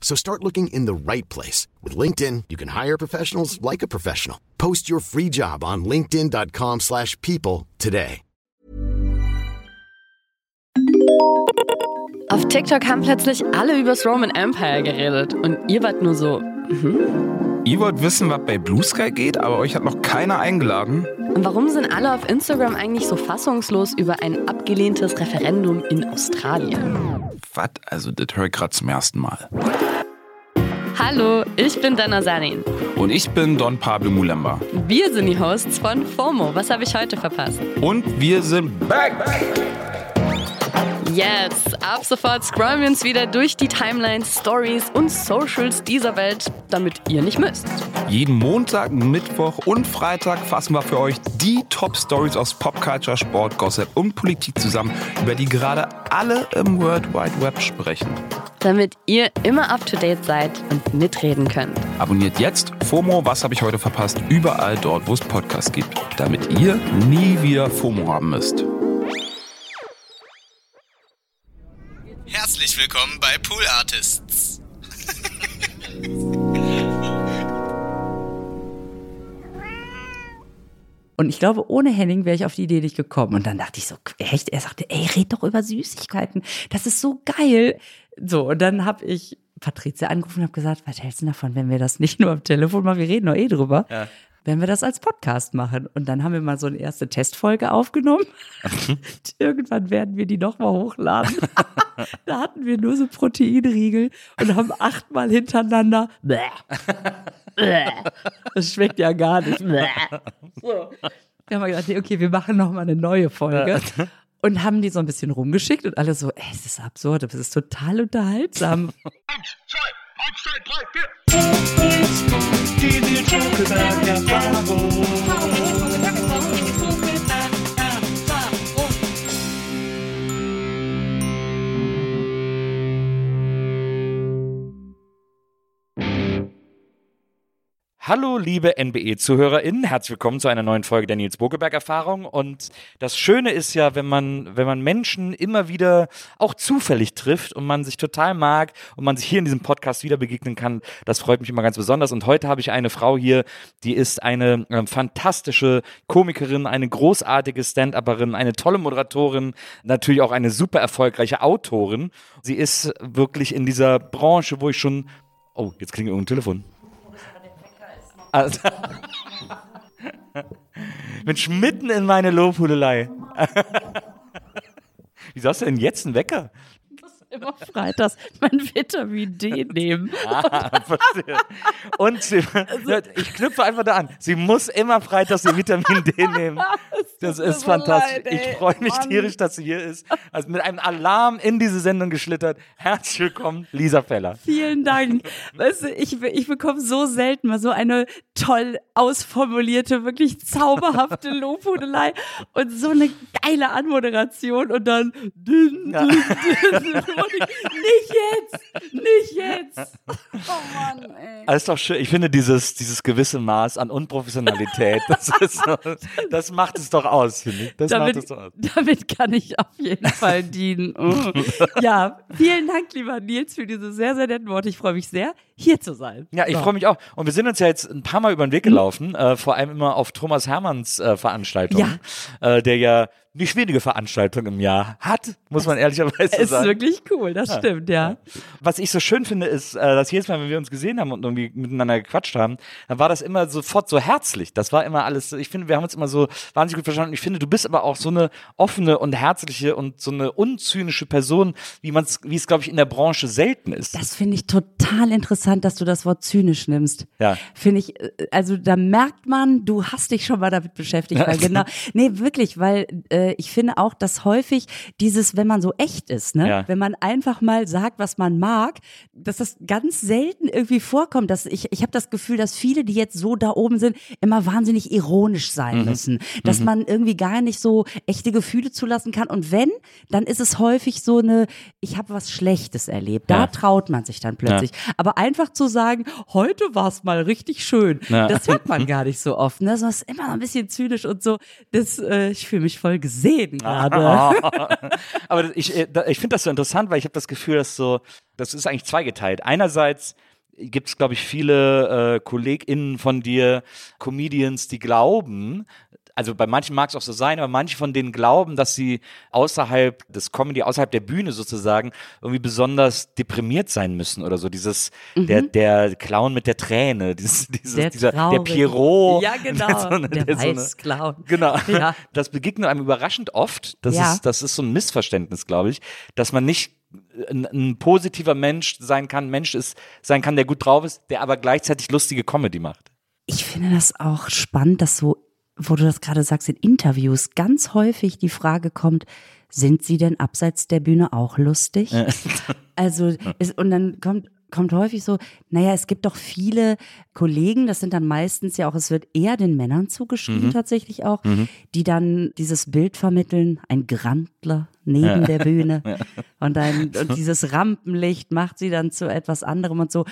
So start looking in the right place. With LinkedIn, you can hire professionals like a professional. Post your free job on linkedin.com slash people today. Auf TikTok haben plötzlich alle übers Roman Empire geredet und ihr wart nur so, Ihr wollt wissen, was bei Blue Sky geht, aber euch hat noch keiner eingeladen. Und warum sind alle auf Instagram eigentlich so fassungslos über ein abgelehntes Referendum in Australien? Was? Also, das höre ich gerade zum ersten Mal. Hallo, ich bin Dana Sarin. Und ich bin Don Pablo Mulemba. Wir sind die Hosts von FOMO. Was habe ich heute verpasst? Und wir sind back! Jetzt, ab sofort scrollen wir uns wieder durch die Timelines, Stories und Socials dieser Welt, damit ihr nicht müsst. Jeden Montag, Mittwoch und Freitag fassen wir für euch die Top-Stories aus Popculture, Sport, Gossip und Politik zusammen, über die gerade alle im World Wide Web sprechen. Damit ihr immer up to date seid und mitreden könnt. Abonniert jetzt FOMO, was habe ich heute verpasst, überall dort, wo es Podcasts gibt, damit ihr nie wieder FOMO haben müsst. Herzlich willkommen bei Pool Artists. Und ich glaube, ohne Henning wäre ich auf die Idee nicht gekommen. Und dann dachte ich so, echt? Er sagte, ey, red doch über Süßigkeiten. Das ist so geil. So, und dann habe ich Patrizia angerufen und habe gesagt, was hältst du davon, wenn wir das nicht nur am Telefon machen, wir reden doch eh drüber, Ja. Wenn wir das als Podcast machen. Und dann haben wir mal so eine erste Testfolge aufgenommen. Irgendwann werden wir die nochmal hochladen. da hatten wir nur so Proteinriegel und haben achtmal hintereinander. Das schmeckt ja gar nicht. So. Wir haben gedacht, okay, wir machen nochmal eine neue Folge. Und haben die so ein bisschen rumgeschickt und alle so, ey, es ist absurd, aber es ist total unterhaltsam. Eins, zwei, drei, vier. Die sind schon Bravo. Hallo, liebe NBE-ZuhörerInnen, herzlich willkommen zu einer neuen Folge der Nils Bogelberg-Erfahrung. Und das Schöne ist ja, wenn man, wenn man Menschen immer wieder auch zufällig trifft und man sich total mag und man sich hier in diesem Podcast wieder begegnen kann, das freut mich immer ganz besonders. Und heute habe ich eine Frau hier, die ist eine ähm, fantastische Komikerin, eine großartige Stand-Upperin, eine tolle Moderatorin, natürlich auch eine super erfolgreiche Autorin. Sie ist wirklich in dieser Branche, wo ich schon, oh, jetzt klingelt irgendein Telefon. Also, Mensch, mitten in meine Lobhudelei. Wieso hast du denn jetzt einen Wecker? Immer freitags mein Vitamin D nehmen. Ah, verstehe. Und sie, ich knüpfe einfach da an. Sie muss immer freitags ihr Vitamin D nehmen. Das ist fantastisch. leid, ich freue mich Mann. tierisch, dass sie hier ist. Also mit einem Alarm in diese Sendung geschlittert. Herzlich willkommen, Lisa Feller. Vielen Dank. Weißt du, ich, ich bekomme so selten mal so eine toll ausformulierte, wirklich zauberhafte Lobhudelei und so eine geile Anmoderation und dann dün, dün, dün. Und ich, nicht jetzt, nicht jetzt. Oh Mann, ey. Das ist doch schön. Ich finde dieses, dieses gewisse Maß an Unprofessionalität, das, ist so, das macht es doch aus, finde ich. Das macht Damit, es doch aus. damit kann ich auf jeden Fall dienen. Oh. Ja, vielen Dank, lieber Nils, für diese sehr, sehr netten Worte. Ich freue mich sehr, hier zu sein. Ja, ich So. freue mich auch. Und wir sind uns ja jetzt ein paar Mal über den Weg gelaufen, äh, vor allem immer auf Thomas Hermanns äh, Veranstaltungen, äh, der ja nicht wenige Veranstaltungen im Jahr hat, muss man ehrlicherweise Ist sagen. wirklich cool, das stimmt, ja. Was ich so schön finde, ist, äh, dass jedes Mal, wenn wir uns gesehen haben und irgendwie miteinander gequatscht haben, dann war das immer sofort so herzlich. Das war immer alles, ich finde, wir haben uns immer so wahnsinnig gut verstanden. Ich finde, du bist aber auch so eine offene und herzliche und so eine unzynische Person, wie man es, wie es, glaube ich, in der Branche selten ist. Das finde ich total interessant, dass du das Wort zynisch nimmst. Ja. Finde ich, äh, also da merkt man, du hast dich schon mal damit beschäftigt, weil genau, nee, wirklich, weil äh, ich finde auch, dass häufig dieses, wenn man so echt ist, ne, Ja. wenn man einfach mal sagt, was man mag, dass das ganz selten irgendwie vorkommt. Dass ich, ich habe das Gefühl, dass viele, die jetzt so da oben sind, immer wahnsinnig ironisch sein müssen. Dass man irgendwie gar nicht so echte Gefühle zulassen kann. Und wenn, dann ist es häufig so eine, ich habe was Schlechtes erlebt. Da Ja. traut man sich dann plötzlich. Aber einfach zu sagen, heute war es mal richtig schön, Ja. das hört man gar nicht so oft. Ne? Das ist immer ein bisschen zynisch und so. Das, äh, ich fühle mich voll gesehen gerade. Aber ich, äh, ich finde das so interessant, weil ich habe das Gefühl, dass so, das ist eigentlich zweigeteilt. Einerseits gibt es, glaube ich, viele äh, KollegInnen von dir, Comedians, die glauben, also bei manchen mag es auch so sein, aber manche von denen glauben, dass sie außerhalb des Comedy, außerhalb der Bühne sozusagen irgendwie besonders deprimiert sein müssen oder so. Dieses, der, der Clown mit der Träne, dieses, dieses, Mhm. Der dieser, der. Pierrot. Ja, genau. Der so eine- der der so Weißclown. Genau. Ja. Das begegnet einem überraschend oft. Das, Ja. ist, das ist so ein Missverständnis, glaube ich, dass man nicht ein, ein positiver Mensch sein kann, Mensch ist, sein kann, der gut drauf ist, der aber gleichzeitig lustige Comedy macht. Ich finde das auch spannend, dass so, wo du das gerade sagst, in Interviews ganz häufig die Frage kommt, sind sie denn abseits der Bühne auch lustig? Also, ist, und dann kommt, kommt häufig so, naja, es gibt doch viele Kollegen, das sind dann meistens ja auch, es wird eher den Männern zugeschrieben tatsächlich auch, die dann dieses Bild vermitteln, ein Grandler neben der Bühne und, ein, und dieses Rampenlicht macht sie dann zu etwas anderem und so.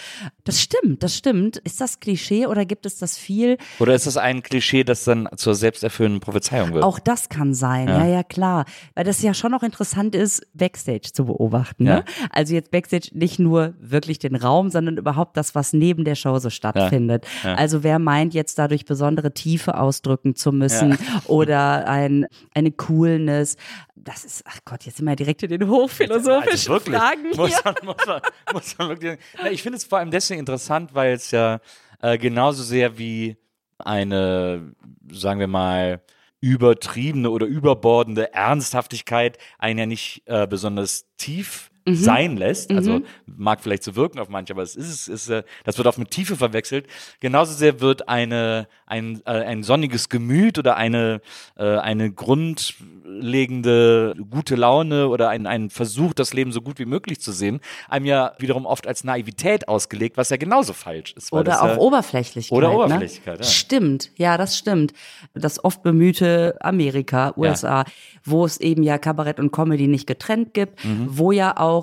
Das stimmt, das stimmt. Ist das Klischee oder gibt es das viel? Oder ist das ein Klischee, das dann zur selbsterfüllenden Prophezeiung wird? Auch das kann sein, ja. ja, klar. Weil das ja schon auch interessant ist, Backstage zu beobachten. Ne? Also jetzt Backstage nicht nur wirklich den Raum, sondern überhaupt das, was neben der Show so stattfindet. Also wer meint jetzt dadurch besondere Tiefe ausdrücken zu müssen oder ein, eine Coolness. Das ist, ach Gott, jetzt sind wir direkt in den hochphilosophischen Also wirklich, Fragen Muss man, muss man, muss man wirklich, Na, ich finde es vor allem deswegen interessant, weil es ja äh, genauso sehr wie eine, sagen wir mal, übertriebene oder überbordende Ernsthaftigkeit einen ja nicht äh, besonders tief Mhm. sein lässt. Also mag vielleicht so wirken auf manche, aber es ist, es ist äh, das wird oft mit Tiefe verwechselt. Genauso sehr wird eine ein, äh, ein sonniges Gemüt oder eine äh, eine grundlegende gute Laune oder ein, ein Versuch, das Leben so gut wie möglich zu sehen, einem ja wiederum oft als Naivität ausgelegt, was ja genauso falsch ist. Oder auch ja, Oberflächlichkeit. Oder ne? Oberflächlichkeit, ja. Stimmt, ja, das stimmt. Das oft bemühte Amerika, USA, wo es eben ja Kabarett und Comedy nicht getrennt gibt, Mhm. wo ja auch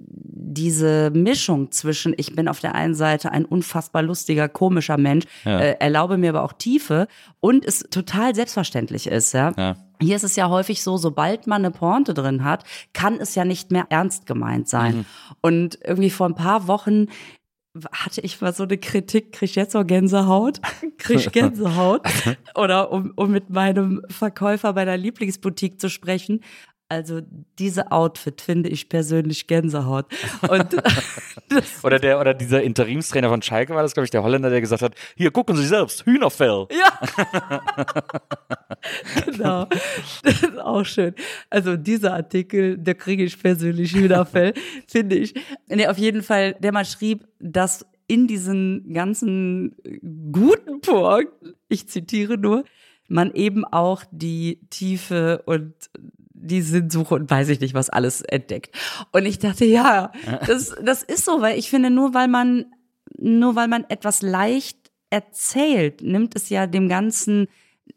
diese Mischung zwischen, ich bin auf der einen Seite ein unfassbar lustiger, komischer Mensch, äh, erlaube mir aber auch Tiefe und es total selbstverständlich ist, ja. Ja. Hier ist es ja häufig so, sobald man eine Pointe drin hat, kann es ja nicht mehr ernst gemeint sein. Mhm. Und irgendwie vor ein paar Wochen hatte ich mal so eine Kritik, krieg ich jetzt auch Gänsehaut? Krieg ich Gänsehaut? Oder um, um mit meinem Verkäufer bei der Lieblingsboutique zu sprechen. Also diese Outfit finde ich persönlich Gänsehaut. Oder der oder dieser Interimstrainer von Schalke war das, glaube ich, der Holländer, der gesagt hat: Hier gucken Sie selbst, Hühnerfell. ja, genau. Das ist auch schön. Also dieser Artikel, da kriege ich persönlich Hühnerfell, finde ich. Nee, auf jeden Fall, der mal schrieb, dass in diesen ganzen guten Punkten, ich zitiere nur, man eben auch die Tiefe und die Sinnsuche und weiß ich nicht, was alles entdeckt. Und ich dachte, ja, das, das ist so, weil ich finde, nur weil man, nur weil man etwas leicht erzählt, nimmt es ja dem Ganzen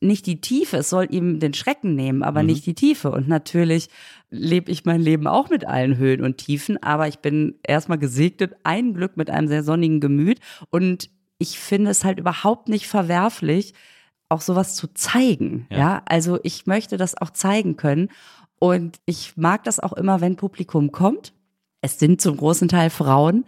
nicht die Tiefe. Es soll ihm den Schrecken nehmen, aber nicht die Tiefe. Und natürlich lebe ich mein Leben auch mit allen Höhen und Tiefen, aber ich bin erstmal gesegnet, ein Glück mit einem sehr sonnigen Gemüt. Und ich finde es halt überhaupt nicht verwerflich, auch sowas zu zeigen. Ja. also ich möchte das auch zeigen können. Und ich mag das auch immer, wenn Publikum kommt. Es sind zum großen Teil Frauen,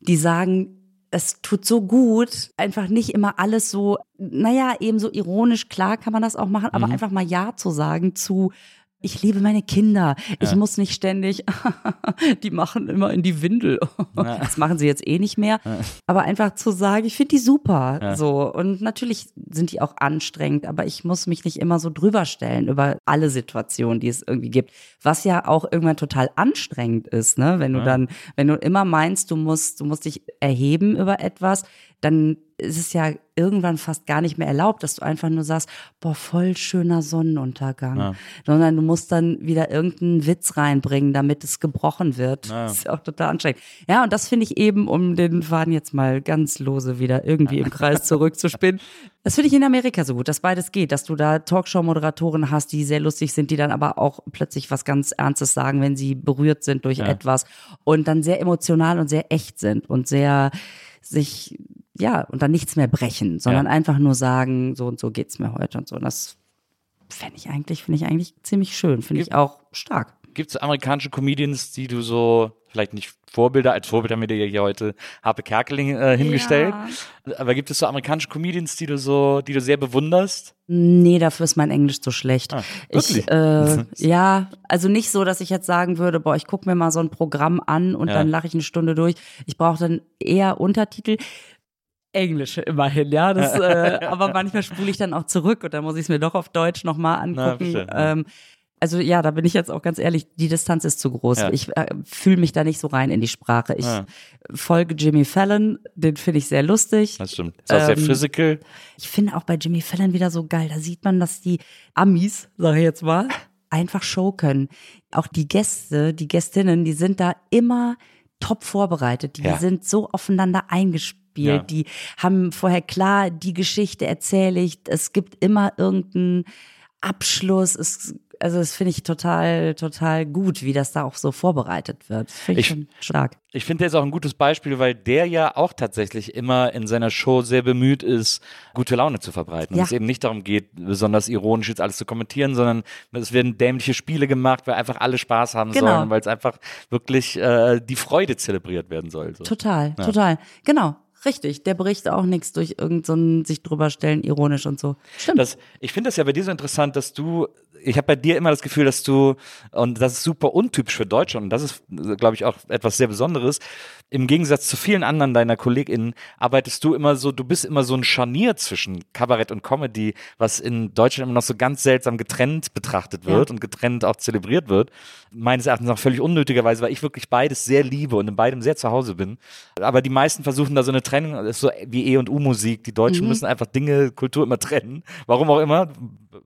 die sagen, es tut so gut, einfach nicht immer alles so, naja, eben so ironisch, klar kann man das auch machen, aber Mhm. einfach mal Ja zu sagen zu, ich liebe meine Kinder. Ich Ja. muss nicht ständig, die machen immer in die Windel. Das machen sie jetzt eh nicht mehr. Aber einfach zu sagen, ich finde die super. Ja. So. Und natürlich sind die auch anstrengend, aber ich muss mich nicht immer so drüber stellen über alle Situationen, die es irgendwie gibt. Was ja auch irgendwann total anstrengend ist, ne? Wenn du Ja. dann, wenn du immer meinst, du musst, du musst dich erheben über etwas, dann ist es ja irgendwann fast gar nicht mehr erlaubt, dass du einfach nur sagst, boah, voll schöner Sonnenuntergang. Ja. Sondern du musst dann wieder irgendeinen Witz reinbringen, damit es gebrochen wird. Ja. Das ist ja auch total anstrengend. Ja, und das finde ich eben, um den Faden jetzt mal ganz lose wieder irgendwie im Kreis zurückzuspinnen. Das finde ich in Amerika so gut, dass beides geht, dass du da Talkshow-Moderatoren hast, die sehr lustig sind, die dann aber auch plötzlich was ganz Ernstes sagen, wenn sie berührt sind durch Ja. etwas und dann sehr emotional und sehr echt sind und sehr sich, ja, und dann nichts mehr brechen, sondern Ja. einfach nur sagen, so und so geht's mir heute und so. Und das fände ich eigentlich, finde ich eigentlich ziemlich schön, finde ich auch stark. Gibt es amerikanische Comedians, die du so, vielleicht nicht Vorbilder, als Vorbild haben wir dir ja hier heute Harpe Kerkeling äh, hingestellt, aber gibt es so amerikanische Comedians, die du so, die du sehr bewunderst? Nee, dafür ist mein Englisch zu schlecht. Ah, ich, äh, ja, also nicht so, dass ich jetzt sagen würde, boah, ich gucke mir mal so ein Programm an und Ja. dann lache ich eine Stunde durch. Ich brauche dann eher Untertitel. Englische immerhin, ja. Das, äh, aber manchmal spule ich dann auch zurück und dann muss ich es mir doch auf Deutsch nochmal Na, angucken. ja. ähm, also ja, da bin ich jetzt auch ganz ehrlich, die Distanz ist zu groß. Ja. Ich äh, fühle mich da nicht so rein in die Sprache. Ich Ja. folge Jimmy Fallon, den finde ich sehr lustig. Das stimmt. Ist auch sehr Ähm, physical. Ich finde auch bei Jimmy Fallon wieder so geil. Da sieht man, dass die Amis, sage ich jetzt mal, einfach Show können. Auch die Gäste, die Gästinnen, die sind da immer top vorbereitet. Die Ja. sind so aufeinander eingespielt. Ja. Die haben vorher klar, die Geschichte erzähle ich. Es gibt immer irgendeinen Abschluss. Es, also das finde ich total, total gut, wie das da auch so vorbereitet wird. Finde ich, Ich- schon stark. Ich finde, der ist auch ein gutes Beispiel, weil der ja auch tatsächlich immer in seiner Show sehr bemüht ist, gute Laune zu verbreiten. Ja. Und es eben nicht darum geht, besonders ironisch jetzt alles zu kommentieren, sondern es werden dämliche Spiele gemacht, weil einfach alle Spaß haben Genau. sollen, weil es einfach wirklich äh, die Freude zelebriert werden soll. So. Total, total. Genau. Richtig, der bricht auch nichts durch irgendein so ein sich drüber stellen, ironisch und so. Stimmt. Das, ich finde das ja bei dir so interessant, dass du, ich habe bei dir immer das Gefühl, dass du, und das ist super untypisch für Deutschland, und das ist, glaube ich, auch etwas sehr Besonderes, im Gegensatz zu vielen anderen deiner KollegInnen arbeitest du immer so, du bist immer so ein Scharnier zwischen Kabarett und Comedy, was in Deutschland immer noch so ganz seltsam getrennt betrachtet wird und getrennt auch zelebriert wird. Meines Erachtens auch völlig unnötigerweise, weil ich wirklich beides sehr liebe und in beidem sehr zu Hause bin. Aber die meisten versuchen da so eine Trennung, das ist so wie E- und U-Musik. Die Deutschen müssen einfach Dinge, Kultur immer trennen. Warum auch immer.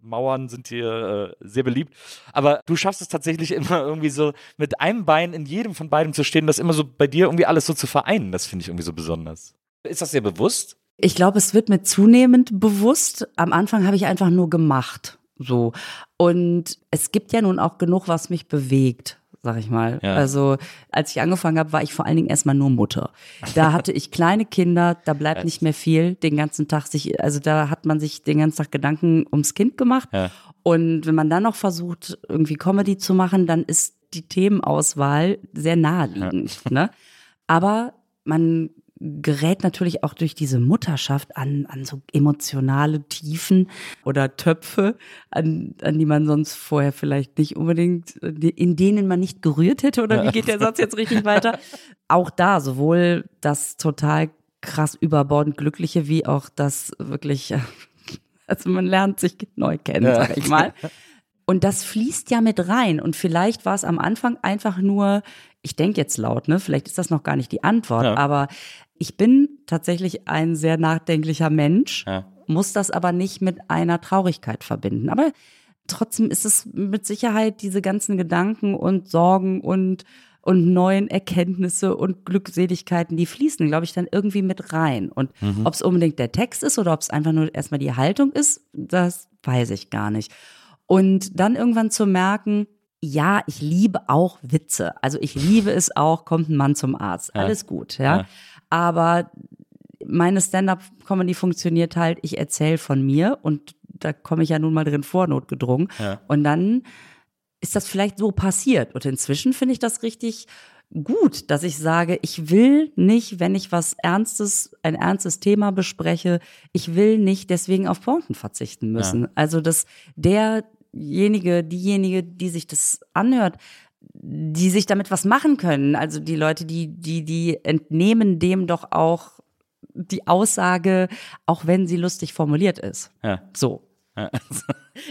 Mauern sind hier äh, sehr beliebt. Aber du schaffst es tatsächlich immer irgendwie so mit einem Bein in jedem von beidem zu stehen, das immer so bei dir irgendwie alles so zu vereinen. Das finde ich irgendwie so besonders. Ist das sehr bewusst? Ich glaube, es wird mir zunehmend bewusst. Am Anfang habe ich einfach nur gemacht. So. Und es gibt ja nun auch genug, was mich bewegt, sag ich mal. Ja. Also, als ich angefangen habe, war ich vor allen Dingen erstmal nur Mutter. Da hatte ich kleine Kinder, da bleibt nicht mehr viel den ganzen Tag sich, also da hat man sich den ganzen Tag Gedanken ums Kind gemacht. Ja. Und wenn man dann noch versucht, irgendwie Comedy zu machen, dann ist die Themenauswahl sehr naheliegend. Ne? Aber man gerät natürlich auch durch diese Mutterschaft an, an so emotionale Tiefen oder Töpfe, an, an die man sonst vorher vielleicht nicht unbedingt, in denen man nicht gerührt hätte. Oder wie geht der Satz jetzt richtig weiter? Auch da, sowohl das total krass überbordend Glückliche, wie auch das wirklich, also man lernt sich neu kennen, sag ich mal. Und das fließt ja mit rein. Und vielleicht war es am Anfang einfach nur, ich denke jetzt laut, ne? Vielleicht ist das noch gar nicht die Antwort, Ja. aber ich bin tatsächlich ein sehr nachdenklicher Mensch, Ja. muss das aber nicht mit einer Traurigkeit verbinden. Aber trotzdem ist es mit Sicherheit diese ganzen Gedanken und Sorgen und und neuen Erkenntnisse und Glückseligkeiten, die fließen, glaube ich, dann irgendwie mit rein. Und ob es unbedingt der Text ist oder ob es einfach nur erstmal die Haltung ist, das weiß ich gar nicht. Und dann irgendwann zu merken, ja, ich liebe auch Witze. Also ich liebe es auch, kommt ein Mann zum Arzt. Alles gut, ja. Ja. Aber meine Stand-up-Comedy funktioniert halt, ich erzähle von mir und da komme ich ja nun mal drin vor, notgedrungen. Ja. Und dann ist das vielleicht so passiert. Und inzwischen finde ich das richtig gut, dass ich sage, ich will nicht, wenn ich was Ernstes, ein ernstes Thema bespreche, ich will nicht deswegen auf Pointen verzichten müssen. Ja. Also, dass derjenige, diejenige, die sich das anhört, die sich damit was machen können. Also die Leute, die, die, die entnehmen dem doch auch die Aussage, auch wenn sie lustig formuliert ist. Ja. So. Ja.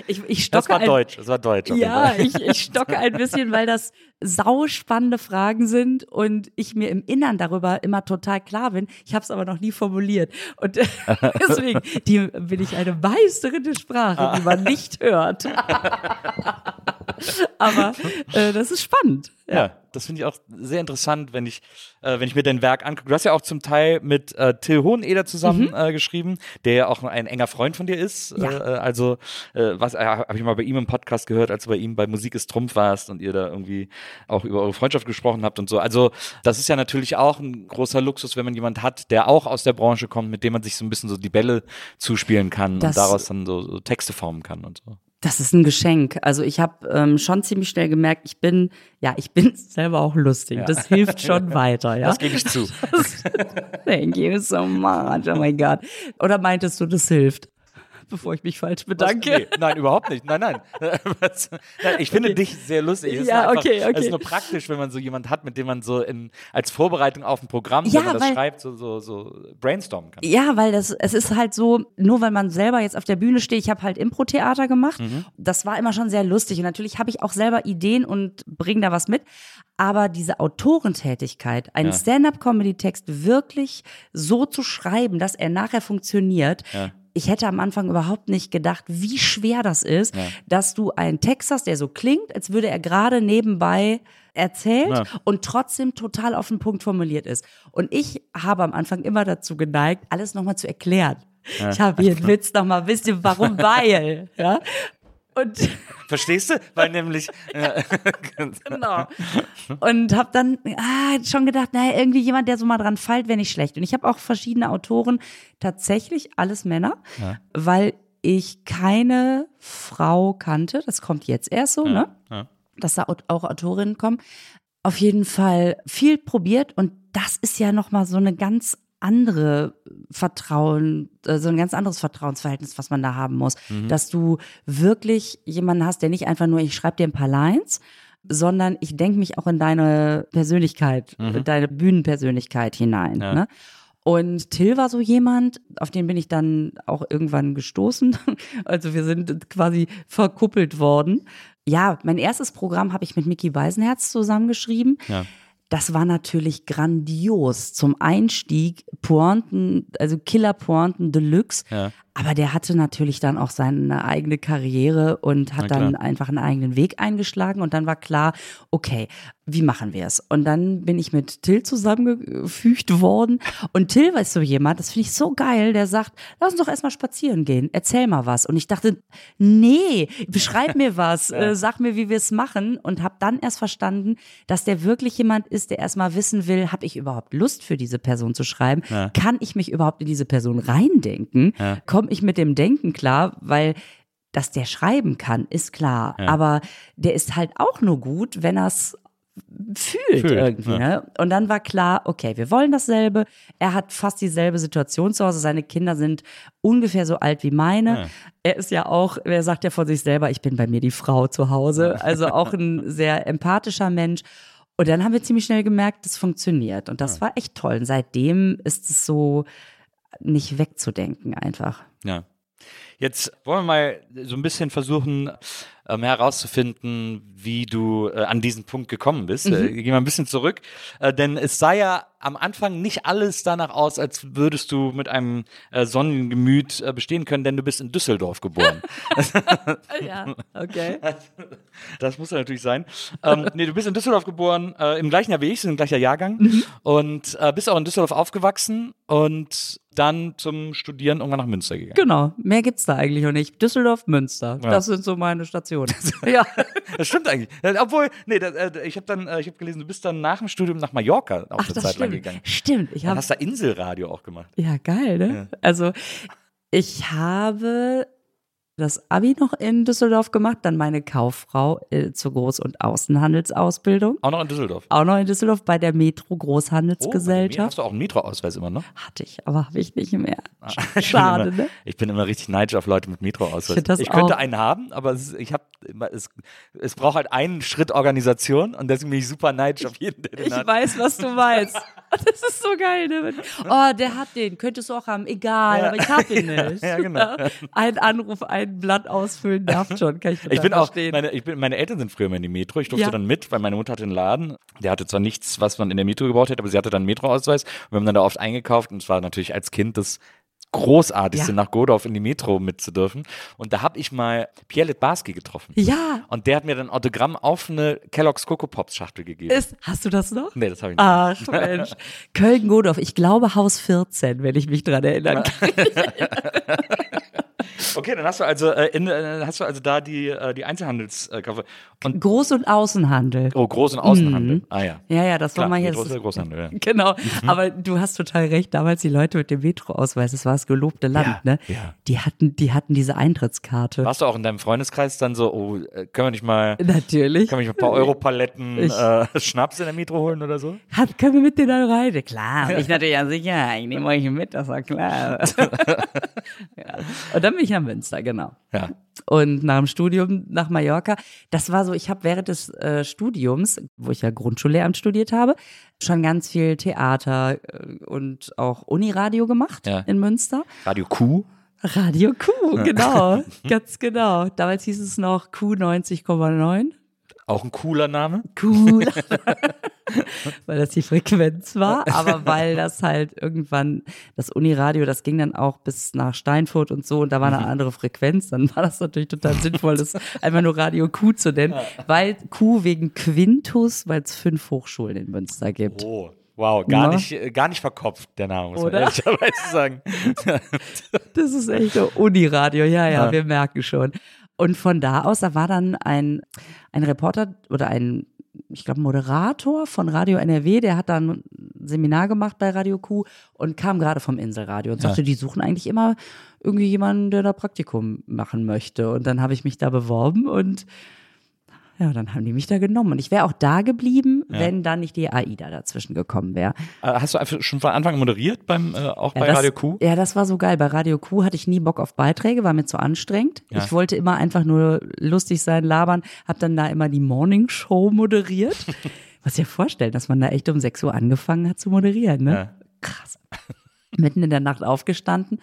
Ich, ich stocke das war ein, Deutsch, das war Deutsch. Ja, ich, ich stocke ein bisschen, weil das sauspannende Fragen sind und ich mir im Innern darüber immer total klar bin. Ich habe es aber noch nie formuliert. Und deswegen die, bin ich eine Meisterin der Sprache, die man nicht hört. aber äh, das ist spannend. ja. ja das finde ich auch sehr interessant, wenn ich, äh, wenn ich mir dein Werk angucke. Du hast ja auch zum Teil mit äh, Till Hoheneder zusammen mhm. äh, geschrieben, der ja auch ein enger Freund von dir ist. Ja. Äh, äh, also, äh, was habe ich mal bei ihm im Podcast gehört, als du bei ihm bei Musik ist Trumpf warst und ihr da irgendwie auch über eure Freundschaft gesprochen habt und so. Also, das ist ja natürlich auch ein großer Luxus, wenn man jemand hat, der auch aus der Branche kommt, mit dem man sich so ein bisschen so die Bälle zuspielen kann das und daraus dann so, so Texte formen kann und so. Das ist ein Geschenk. Also ich habe ähm, schon ziemlich schnell gemerkt, ich bin, ja, ich bin selber auch lustig. Ja. Das hilft schon weiter, ja. Das gebe ich zu. thank you so much. Oh my God. Oder meintest du, das hilft? Bevor ich mich falsch bedanke. Was, nee, nein, überhaupt nicht. Nein, nein. ich finde okay. dich sehr lustig. Es ja, einfach, okay, okay. Es ist nur praktisch, wenn man so jemand hat, mit dem man so in, als Vorbereitung auf ein Programm, ja, wenn man das weil, schreibt, so, so, so brainstormen kann. Ja, weil das, es ist halt so, nur weil man selber jetzt auf der Bühne steht, ich habe halt Impro-Theater gemacht. Mhm. Das war immer schon sehr lustig. Und natürlich habe ich auch selber Ideen und bringe da was mit. Aber diese Autorentätigkeit, einen ja. Stand-up-Comedy-Text wirklich so zu schreiben, dass er nachher funktioniert, ja ich hätte am Anfang überhaupt nicht gedacht, wie schwer das ist, ja. dass du einen Text hast, der so klingt, als würde er gerade nebenbei erzählt ja. und trotzdem total auf den Punkt formuliert ist. Und ich habe am Anfang immer dazu geneigt, alles nochmal zu erklären. Ich habe hier einen Witz nochmal, wisst ihr warum? Weil, ja. Und Verstehst du? Weil nämlich. Äh, genau. Und habe dann ah, schon gedacht, naja, irgendwie jemand, der so mal dran fällt, wäre nicht schlecht. Und ich habe auch verschiedene Autoren, tatsächlich alles Männer, ja. weil ich keine Frau kannte. Das kommt jetzt erst so, ja. ne? Ja. Dass da auch Autorinnen kommen. Auf jeden Fall viel probiert und das ist ja nochmal so eine ganz andere Vertrauen, äh, so ein ganz anderes Vertrauensverhältnis, was man da haben muss. Mhm. Dass du wirklich jemanden hast, der nicht einfach nur, ich schreibe dir ein paar Lines, sondern ich denke mich auch in deine Persönlichkeit, mhm. deine Bühnenpersönlichkeit hinein. Ja. Ne? Und Till war so jemand, auf den bin ich dann auch irgendwann gestoßen. Also wir sind quasi verkuppelt worden. Ja, mein erstes Programm habe ich mit Mickey Weisenherz zusammengeschrieben. Ja das war natürlich grandios zum Einstieg. Pointen, also Killer-Pointen Deluxe. Ja. Aber der hatte natürlich dann auch seine eigene Karriere und hat dann einfach einen eigenen Weg eingeschlagen. Und dann war klar, okay, wie machen wir es? Und dann bin ich mit Till zusammengefügt worden. Und Till war so jemand, das finde ich so geil, der sagt, lass uns doch erstmal spazieren gehen, erzähl mal was. Und ich dachte, nee, beschreib mir was, äh, sag mir, wie wir es machen. Und habe dann erst verstanden, dass der wirklich jemand ist, der erstmal wissen will, habe ich überhaupt Lust für diese Person zu schreiben? Ja. Kann ich mich überhaupt in diese Person reindenken? Ja. Komme ich mit dem Denken klar? Weil dass der schreiben kann, ist klar. Ja. Aber der ist halt auch nur gut, wenn er es fühlt, fühlt irgendwie. Ja. Ne? Und dann war klar, okay, wir wollen dasselbe. Er hat fast dieselbe Situation zu Hause. Seine Kinder sind ungefähr so alt wie meine. Ja. Er ist ja auch, er sagt ja von sich selber, ich bin bei mir die Frau zu Hause. Also auch ein sehr empathischer Mensch. Und dann haben wir ziemlich schnell gemerkt, das funktioniert. Und das war echt toll. Und seitdem ist es so nicht wegzudenken einfach. Ja. Jetzt wollen wir mal so ein bisschen versuchen ähm, herauszufinden, wie du äh, an diesen Punkt gekommen bist. Mhm. Äh, gehen wir ein bisschen zurück, äh, denn es sah ja am Anfang nicht alles danach aus, als würdest du mit einem äh, sonnigen Gemüt äh, bestehen können, denn du bist in Düsseldorf geboren. ja, okay. Das muss natürlich sein. Ähm, nee, du bist in Düsseldorf geboren, äh, im gleichen Jahr wie ich, sind im gleichen Jahrgang mhm. und bist auch in Düsseldorf aufgewachsen und dann zum Studieren irgendwann nach Münster gegangen. Genau, mehr gibt's da eigentlich noch nicht. Düsseldorf, Münster, ja. das sind so meine Stationen. ja, das stimmt eigentlich. Obwohl, nee, das, äh, ich habe dann, äh, ich habe gelesen, du bist dann nach dem Studium nach Mallorca auch Ach, eine Zeit stimmt. lang gegangen. Stimmt, ich habe. Hast da Inselradio auch gemacht? Ja, geil, ne? Ja. Also ich habe das Abi noch in Düsseldorf gemacht, dann meine Kauffrau äh, zur Groß- und Außenhandelsausbildung. Auch noch in Düsseldorf. Auch noch in Düsseldorf bei der Metro Oh, Großhandelsgesellschaft. hast du auch einen Metro-Ausweis immer noch? Hatte ich, aber habe ich nicht mehr. Ich bin Schade, immer, ne? Ich bin immer richtig neidisch auf Leute mit Metro-Ausweis. Ich Ich könnte auch. einen haben, aber es, ich hab, immer- es, es braucht halt einen Schritt Organisation und deswegen bin ich super neidisch auf jeden, der den Ich hat. weiß, was du meinst. Das ist so geil. Ne? Oh, der hat den. Könntest du auch haben. Egal, Ja. aber ich hab ihn nicht. Ja, genau. Ein Anruf, ein Blatt ausfüllen darf schon. Kann ich, Ich bin auch, verstehen. meine, ich bin, meine Eltern sind früher mal in die Metro. Ich durfte Ja. dann mit, weil meine Mutter hatte einen Laden. Der hatte zwar nichts, was man in der Metro gebraucht hätte, aber sie hatte dann einen Metro-Ausweis. Und wir haben dann da oft eingekauft und es war natürlich als Kind das Großartigste, Ja. nach Godorf in die Metro mitzudürfen. Und da habe ich mal Pierre Litbarski getroffen. ja, Und der hat mir dann Autogramm auf eine Kellogg's Coco Pops Schachtel gegeben. ist, hast du das noch? nee, das habe ich nicht. Ach Mensch. Köln-Godorf, ich glaube Haus 14, wenn ich mich dran erinnern kann. Okay, dann hast du also, äh, in, äh, hast du also da die, äh, die Einzelhandelskaufe. Und Groß- und Außenhandel. oh, Groß- und Außenhandel. Ah ja. Ja, ja, das war mal jetzt. ist der Großhandel, ja. Genau, Mhm. aber du hast total recht. Damals die Leute mit dem Metro-Ausweis, das war das gelobte Land, Ja, ne? ja. Die hatten, die hatten diese Eintrittskarte. Warst du auch in deinem Freundeskreis dann so, oh, äh, können wir nicht mal, Natürlich. können wir nicht mal ein paar Europaletten äh, Schnaps in der Metro holen oder so? Hat, können wir mit denen dann rein? Klar, und ich natürlich ja sicher, ich nehme euch mit, das war klar. ja. Und dann bin ich nach Münster, genau. Ja. Und nach dem Studium nach Mallorca, das war so, ich habe während des äh, Studiums, wo ich ja Grundschullehramt studiert habe, schon ganz viel Theater äh, und auch Uniradio gemacht Ja. in Münster. Radio Q. Radio Q, genau, ganz genau. Damals hieß es noch Q 90,9. Auch ein cooler Name. Cool. weil das die Frequenz war, aber weil das halt irgendwann, das Uniradio, das ging dann auch bis nach Steinfurt und so und da war eine andere Frequenz, dann war das natürlich total sinnvoll, das einfach nur Radio Q zu nennen, weil Q wegen Quintus, weil es fünf Hochschulen in Münster gibt. Oh. Wow, gar, Na? nicht, äh, gar nicht verkopft, der Name, muss Oder? man ehrlicherweise sagen. Das ist echt so Uniradio, ja, ja, Ja. wir merken schon. Und von da aus, da war dann ein, ein Reporter oder ein, ich glaube, Moderator von Radio NRW, der hat dann ein Seminar gemacht bei Radio Q und kam gerade vom Inselradio und sagte, die suchen eigentlich immer irgendwie jemanden, der da Praktikum machen möchte. Und dann habe ich mich da beworben und ja, dann haben die mich da genommen. Und ich wäre auch da geblieben, wenn dann nicht die AIDA dazwischen gekommen wäre. Äh, Hast du einfach schon von Anfang an moderiert, beim, äh, auch bei das, Radio Q? Ja, das war so geil. Bei Radio Q hatte ich nie Bock auf Beiträge, war mir zu anstrengend. Ja. Ich wollte immer einfach nur lustig sein, labern, hab dann da immer die Morning Show moderiert. Was dir vorstellen, dass man da echt um 6 Uhr angefangen hat zu moderieren, ne? Ja. Krass. Mitten in der Nacht aufgestanden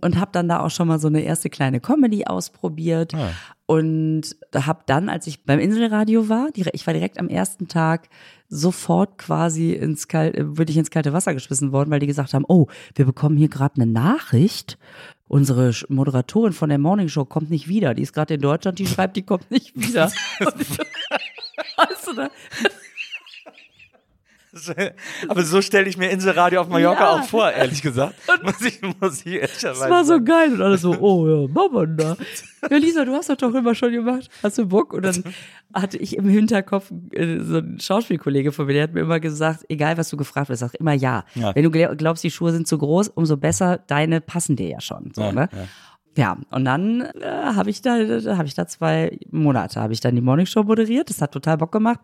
und hab dann da auch schon mal so eine erste kleine Comedy ausprobiert. Ah. Und habe dann, als ich beim Inselradio war, ich war direkt am ersten Tag sofort quasi ins kalte, würde ich ins kalte Wasser geschmissen worden, weil die gesagt haben, oh, wir bekommen hier gerade eine Nachricht. Unsere Moderatorin von der Morning Show kommt nicht wieder. Die ist gerade in Deutschland, die schreibt, die kommt nicht wieder. Und weißt du, ne? Aber so stelle ich mir Inselradio auf Mallorca Ja. auch vor, ehrlich gesagt. muss ich, muss ich Das war so geil. Und alle so, oh ja, Mama da. Ja, Lisa, du hast das doch immer schon gemacht. Hast du Bock? Und dann hatte ich im Hinterkopf äh, so einen Schauspielkollege von mir, der hat mir immer gesagt, egal was du gefragt wirst, sag immer ja. Ja. Wenn du gl- glaubst, die Schuhe sind zu groß, umso besser, deine passen dir ja schon. So, Ja, ne? Ja. Ja, und dann äh, habe ich da, habe ich da zwei Monate, habe ich dann die Morning Show moderiert. Das hat total Bock gemacht.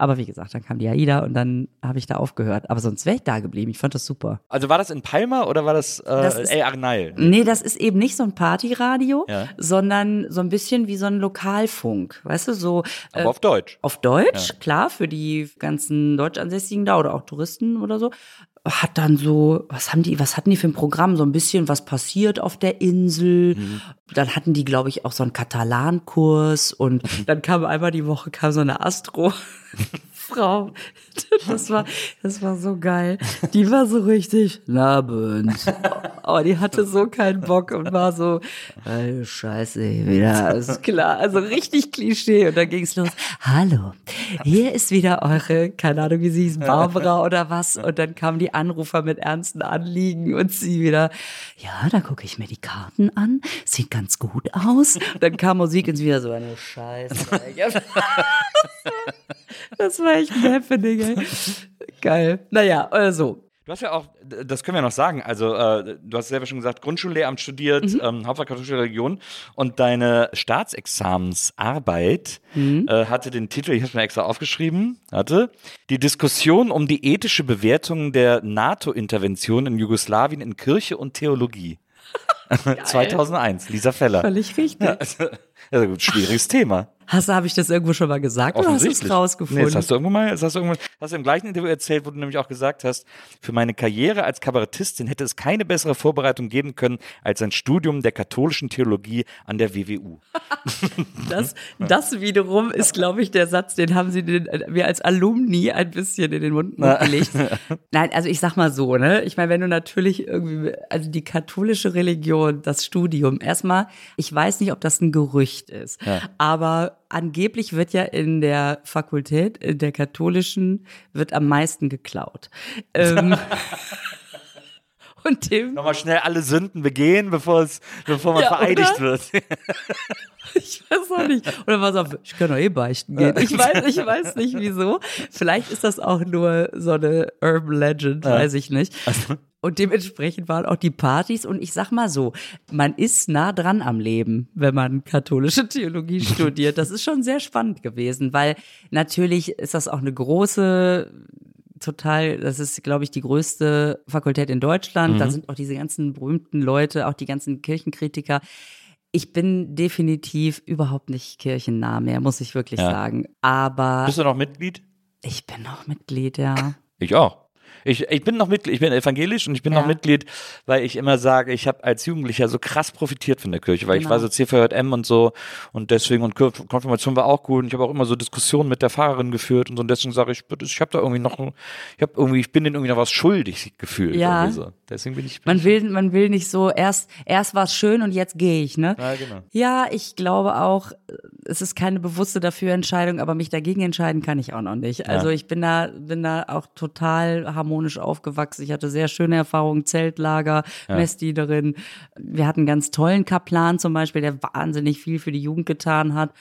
Aber wie gesagt, dann kam die AIDA und dann habe ich da aufgehört. Aber sonst wäre ich da geblieben. Ich fand das super. Also war das in Palma oder war das, äh, Das ist- ey, Arnal? Nee, das ist eben nicht so ein Partyradio, Ja. sondern so ein bisschen wie so ein Lokalfunk. Weißt du, so äh, Aber auf Deutsch. auf Deutsch, klar, für die ganzen Deutschansässigen da oder auch Touristen oder so. Hat dann so, was haben die, was hatten die für ein Programm? So ein bisschen, was passiert auf der Insel. Dann hatten die, glaube ich, auch so einen Katalankurs und dann kam einmal die Woche kam so eine Astro. Frau, das war, das war so geil. Die war so richtig, na Abend. Aber die hatte so keinen Bock und war so, ey, scheiße, wieder, ist klar. Also richtig Klischee. Und dann ging's los. Hallo, hier ist wieder eure, keine Ahnung, wie sie hieß, Barbara oder was. Und dann kamen die Anrufer mit ernsten Anliegen und sie wieder, ja, da gucke ich mir die Karten an. Sieht ganz gut aus. Und dann kam Musik und sie wieder so eine Scheiße. Das war echt ein Happening, ey. Geil. Naja, also. Du hast ja auch, das können wir noch sagen, also äh, du hast selber schon gesagt, Grundschullehramt studiert, Mhm. ähm, Hauptfach katholische Religion und deine Staatsexamensarbeit Mhm. äh, hatte den Titel, ich habe mir extra aufgeschrieben, hatte, die Diskussion um die ethische Bewertung der NATO-Intervention in Jugoslawien in Kirche und Theologie. 2001, Lisa Feller. Völlig richtig. Ja, gut, schwieriges Thema. Hast du, habe ich das irgendwo schon mal gesagt oder hast du es Offensichtlich. Nee, rausgefunden? das hast du irgendwo mal, das hast du, irgendwo, hast du im gleichen Interview erzählt, wo du nämlich auch gesagt hast, für meine Karriere als Kabarettistin hätte es keine bessere Vorbereitung geben können als ein Studium der katholischen Theologie an der WWU. Das, das wiederum ist, glaube ich, der Satz, den haben sie den, mir als Alumni ein bisschen in den Mund gelegt. Nein, also ich sag mal so, ne? Ich meine, wenn du natürlich irgendwie, also die katholische Religion, das Studium, erstmal, ich weiß nicht, ob das ein Gerücht ist, aber angeblich wird ja in der Fakultät, in der katholischen, wird am meisten geklaut. Ähm, und dem Nochmal schnell alle Sünden begehen, bevor es, bevor man Ja, vereidigt oder? wird. Ich weiß auch nicht. Oder was auf, ich kann doch eh beichten gehen. Ich weiß, ich weiß nicht wieso. Vielleicht ist das auch nur so eine Urban Legend, weiß ich nicht. Und dementsprechend waren auch die Partys. Und ich sag mal so, man ist nah dran am Leben, wenn man katholische Theologie studiert. Das ist schon sehr spannend gewesen, weil natürlich ist das auch eine große total, das ist, glaube ich, die größte Fakultät in Deutschland. Da sind auch diese ganzen berühmten Leute, auch die ganzen Kirchenkritiker. Ich bin definitiv überhaupt nicht kirchennah mehr, muss ich wirklich Ja. sagen. Aber Bist du noch Mitglied? ich bin noch Mitglied, ja. Ich auch. Ich, ich bin noch Mitglied, ich bin evangelisch und ich bin Ja. noch Mitglied, weil ich immer sage, ich habe als Jugendlicher so krass profitiert von der Kirche, weil ich Genau. war so CVJM und so und deswegen und Konfirmation war auch gut und ich habe auch immer so Diskussionen mit der Pfarrerin geführt und so und deswegen sage ich, ich habe da irgendwie noch, ich habe irgendwie, ich bin denen irgendwie noch was schuldig gefühlt. Ja. So. Deswegen bin ich. Man will, man will nicht so, erst, erst war es schön und jetzt gehe ich, ne? Ja, genau. Ja, ich glaube auch, es ist keine bewusste dafür Entscheidung, aber mich dagegen entscheiden kann ich auch noch nicht. Also ich bin da, bin da auch total harmonisch aufgewachsen. Ich hatte sehr schöne Erfahrungen, Zeltlager, Messdienerin. Wir hatten einen ganz tollen Kaplan zum Beispiel, der wahnsinnig viel für die Jugend getan hat.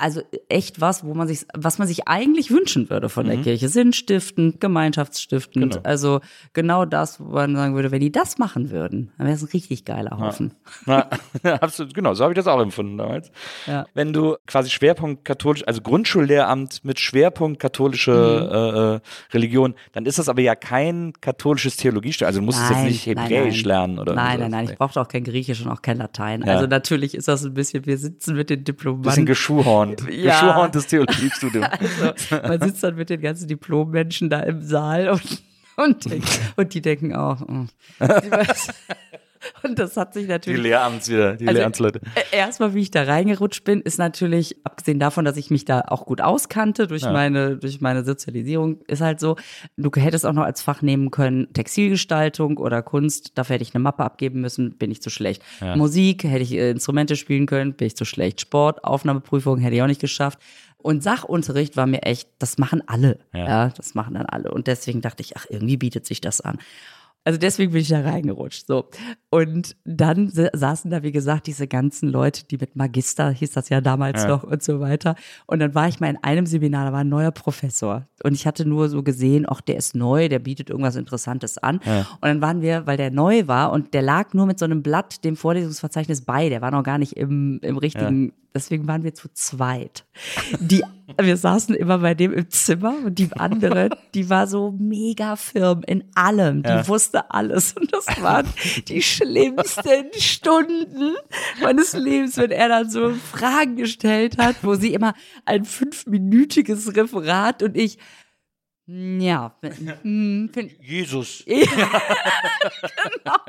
Also echt was, wo man sich, was man sich eigentlich wünschen würde von der Kirche. Sinnstiftend, gemeinschaftsstiftend. Genau. Also genau das, wo man sagen würde, wenn die das machen würden, dann wäre es ein richtig geiler Haufen. Na, absolut, genau, so habe ich das auch empfunden damals. Ja. Wenn du quasi Schwerpunkt katholisch, also Grundschullehramt mit Schwerpunkt katholische äh, äh, Religion, dann ist das aber ja kein katholisches Theologiestudium. Also du musst es jetzt nicht Hebräisch lernen oder Nein, nein, nein, ich brauchte auch kein Griechisch und auch kein Latein. Ja. Also natürlich ist das ein bisschen, wir sitzen mit den Bisschen Diplomanten. Geschuhhornt. Ja. Geschuhorntes Theologiestudium. Also, man sitzt dann mit den ganzen Diplommenschen da im Saal und, und, und die denken auch. mm. Die Und das hat sich Die natürlich. Lehramts wieder, die Also, Lehramtsleute. äh, Erstmal, wie ich da reingerutscht bin, ist natürlich, abgesehen davon, dass ich mich da auch gut auskannte durch meine, durch meine Sozialisierung, ist halt so, du hättest auch noch als Fach nehmen können, Textilgestaltung oder Kunst, dafür hätte ich eine Mappe abgeben müssen, bin ich zu schlecht. Musik, hätte ich äh, Instrumente spielen können, bin ich zu schlecht. Sport, Aufnahmeprüfung hätte ich auch nicht geschafft. Und Sachunterricht war mir echt, das machen alle. Ja. das machen dann alle. Und deswegen dachte ich, ach, irgendwie bietet sich das an. Also deswegen bin ich da reingerutscht. So. Und dann sa- saßen da, wie gesagt, diese ganzen Leute, die mit Magister, hieß das ja damals noch und so weiter. Und dann war ich mal in einem Seminar, da war ein neuer Professor. Und ich hatte nur so gesehen, ach, der ist neu, der bietet irgendwas Interessantes an. Und dann waren wir, weil der neu war und der lag nur mit so einem Blatt dem Vorlesungsverzeichnis bei, der war noch gar nicht im, im richtigen, deswegen waren wir zu zweit. Die, wir saßen immer bei dem im Zimmer und die andere, die war so mega firm in allem. Die wusste alles. Und das waren die schlimmsten Stunden meines Lebens, wenn er dann so Fragen gestellt hat, wo sie immer ein fünfminütiges Referat und ich, ja, hm, Jesus. ja,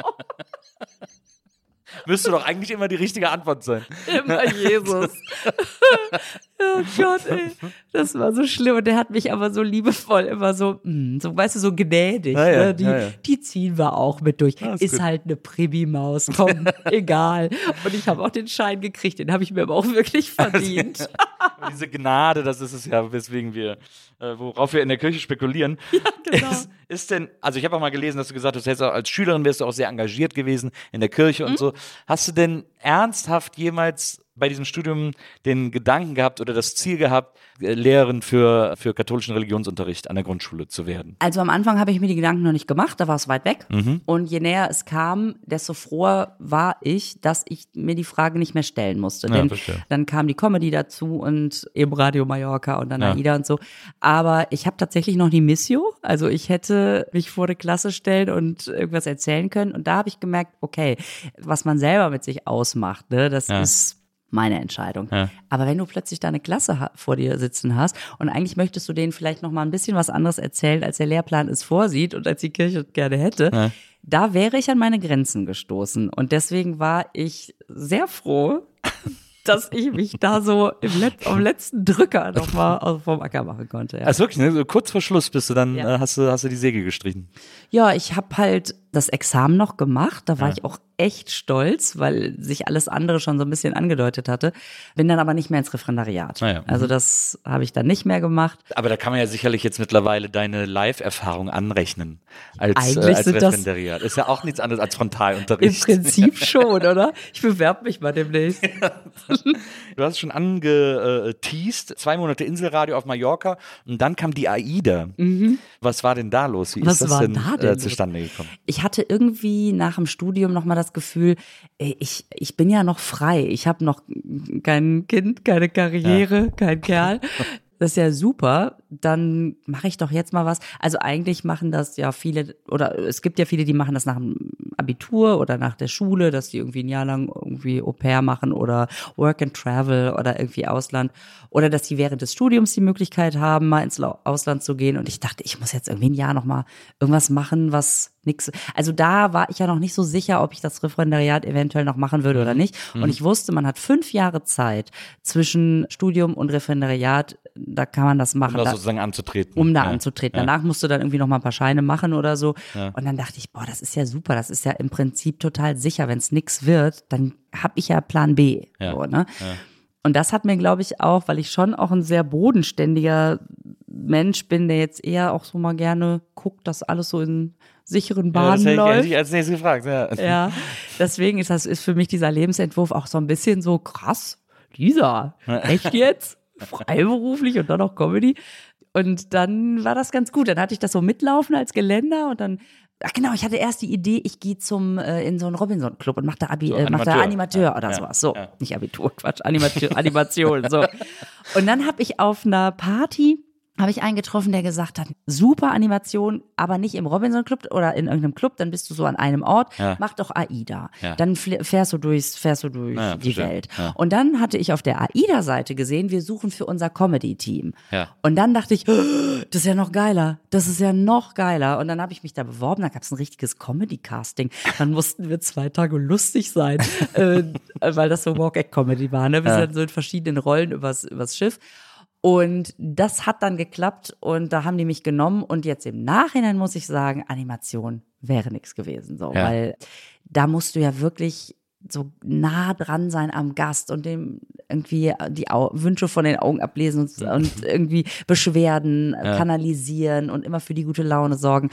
Müsste doch eigentlich immer die richtige Antwort sein. immer Jesus. oh Gott, ey. Das war so schlimm. Und der hat mich aber so liebevoll immer so, mm, so weißt du, so gnädig. Ja, ja, ne? die, ja, die ziehen wir auch mit durch. ist ist gut. halt eine Primi-Maus, komm, egal. Und ich habe auch den Schein gekriegt, den habe ich mir aber auch wirklich verdient. Und diese Gnade, das ist es ja, weswegen wir, äh, worauf wir in der Kirche spekulieren. genau. Ist, ist denn, also ich habe auch mal gelesen, dass du gesagt hast, als Schülerin wärst du auch sehr engagiert gewesen in der Kirche Mhm. und so. Hast du denn ernsthaft jemals bei diesem Studium den Gedanken gehabt oder das Ziel gehabt, äh, Lehrerin für, für katholischen Religionsunterricht an der Grundschule zu werden? Also am Anfang habe ich mir die Gedanken noch nicht gemacht, da war es weit weg. Mhm. Und je näher es kam, desto froher war ich, dass ich mir die Frage nicht mehr stellen musste. Ja, Denn verstehe. dann kam die Comedy dazu und eben Radio Mallorca und dann Ja. AIDA und so. Aber ich habe tatsächlich noch die Missio. Also ich hätte mich vor eine Klasse stellen und irgendwas erzählen können. Und da habe ich gemerkt, okay, was man selber mit sich ausmacht, ne, das Ja. ist meine Entscheidung. Ja. Aber wenn du plötzlich da eine Klasse vor dir sitzen hast und eigentlich möchtest du denen vielleicht noch mal ein bisschen was anderes erzählen, als der Lehrplan es vorsieht und als die Kirche gerne hätte, Ja. da wäre ich an meine Grenzen gestoßen. Und deswegen war ich sehr froh, dass ich mich da so im Let am letzten Drücker noch mal vom Acker machen konnte. Ja. Also wirklich, ne? so kurz vor Schluss bist du dann, Ja. äh, hast, du, hast du die Segel gestrichen. Ja, ich habe halt das Examen noch gemacht. Da war Ja. ich auch echt stolz, weil sich alles andere schon so ein bisschen angedeutet hatte. Bin dann aber nicht mehr ins Referendariat. Ah ja. Also das habe ich dann nicht mehr gemacht. Aber da kann man ja sicherlich jetzt mittlerweile deine Live-Erfahrung anrechnen als, äh, Eigentlich als sind das- Referendariat. Ist ja auch nichts anderes als Im Frontalunterricht. Prinzip schon, oder? Ich bewerbe mich mal demnächst. Du hast schon angeteased, zwei Monate Inselradio auf Mallorca und dann kam die AIDA. Was war denn da los? Wie Was ist das war denn, da denn äh, zustande gekommen? Ich hatte irgendwie nach dem Studium noch mal das Gefühl, ich, ich bin ja noch frei. Ich habe noch kein Kind, keine Karriere, kein Kerl. Das ist ja super. Dann mache ich doch jetzt mal was. Also eigentlich machen das ja viele, oder es gibt ja viele, die machen das nach dem Abitur oder nach der Schule, dass die irgendwie ein Jahr lang irgendwie Au pair machen oder Work and Travel oder irgendwie Ausland. Oder dass die während des Studiums die Möglichkeit haben, mal ins Ausland zu gehen. Und ich dachte, ich muss jetzt irgendwie ein Jahr noch mal irgendwas machen, was nix. Also da war ich ja noch nicht so sicher, ob ich das Referendariat eventuell noch machen würde oder nicht. Und ich wusste, man hat fünf Jahre Zeit zwischen Studium und Referendariat. Da kann man das machen. Um Da- sozusagen anzutreten. um da Ja. anzutreten. Ja. Danach musst du dann irgendwie noch mal ein paar Scheine machen oder so. Und dann dachte ich, boah, das ist ja super. Das ist ja im Prinzip total sicher. Wenn es nix wird, dann habe ich ja Plan B. Ja. So, ne? Und das hat mir, glaube ich, auch, weil ich schon auch ein sehr bodenständiger Mensch bin, der jetzt eher auch so mal gerne guckt, dass alles so in sicheren Ja, Bahnen das hätte ich läuft. eigentlich als nächstes gefragt. Ja. Ja, deswegen ist das ist für mich dieser Lebensentwurf auch so ein bisschen so krass. Lisa, echt jetzt? Freiberuflich und dann noch Comedy? Und dann war das ganz gut. Dann hatte ich das so mitlaufen als Geländer und dann, ach genau, ich hatte erst die Idee, ich gehe zum äh, in so einen Robinson-Club und mache da, Abi, So, äh, mach da Animateur. Animateur Ja, oder ja, sowas. So, ja. nicht Abitur, Quatsch, Animateur, Animation. So. Und dann habe ich auf einer Party habe ich einen getroffen, der gesagt hat, super Animation, aber nicht im Robinson Club oder in irgendeinem Club, dann bist du so an einem Ort, Ja. mach doch AIDA. Ja. Dann fährst du durchs, fährst du durch Ja, die verstehe. Welt. Und dann hatte ich auf der AIDA-Seite gesehen, wir suchen für unser Comedy-Team. Und dann dachte ich, "Oh, das ist ja noch geiler, das ist ja noch geiler. Und dann habe ich mich da beworben, da gab es ein richtiges Comedy-Casting. Dann mussten wir zwei Tage lustig sein, äh, weil das so Walk-Act-Comedy war. Ne? Wir sind so in verschiedenen Rollen übers, übers Schiff. Und das hat dann geklappt und da haben die mich genommen. Und jetzt im Nachhinein muss ich sagen, Animation wäre nichts gewesen. So, Ja. weil da musst du ja wirklich so nah dran sein am Gast und dem irgendwie die Au Wünsche von den Augen ablesen und, und irgendwie Beschwerden kanalisieren und immer für die gute Laune sorgen.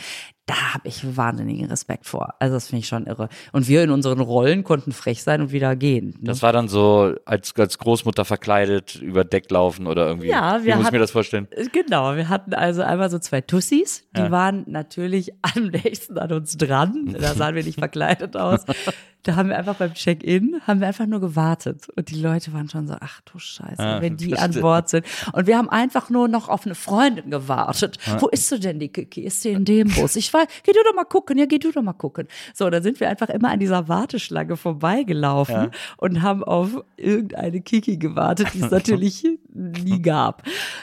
Da habe ich wahnsinnigen Respekt vor. Also das finde ich schon irre. Und wir in unseren Rollen konnten frech sein und wieder gehen. ne? Das war dann so als, als Großmutter verkleidet über Deck laufen oder irgendwie. Ja, Wie wir muss ich hatten- mir das vorstellen? Genau, wir hatten also einmal so zwei Tussis, die Ja. waren natürlich am nächsten an uns dran. Da sahen wir nicht verkleidet aus. Da haben wir einfach beim Check-in, haben wir einfach nur gewartet. Und die Leute waren schon so, ach du Scheiße, Ah, wenn die an Bord sind. Und wir haben einfach nur noch auf eine Freundin gewartet. Wo ist sie denn, die Kiki? Ist sie in dem Bus? Ich weiß, geh du doch mal gucken, ja, geh du doch mal gucken. So, dann sind wir einfach immer an dieser Warteschlange vorbeigelaufen und haben auf irgendeine Kiki gewartet, die es natürlich nie gab.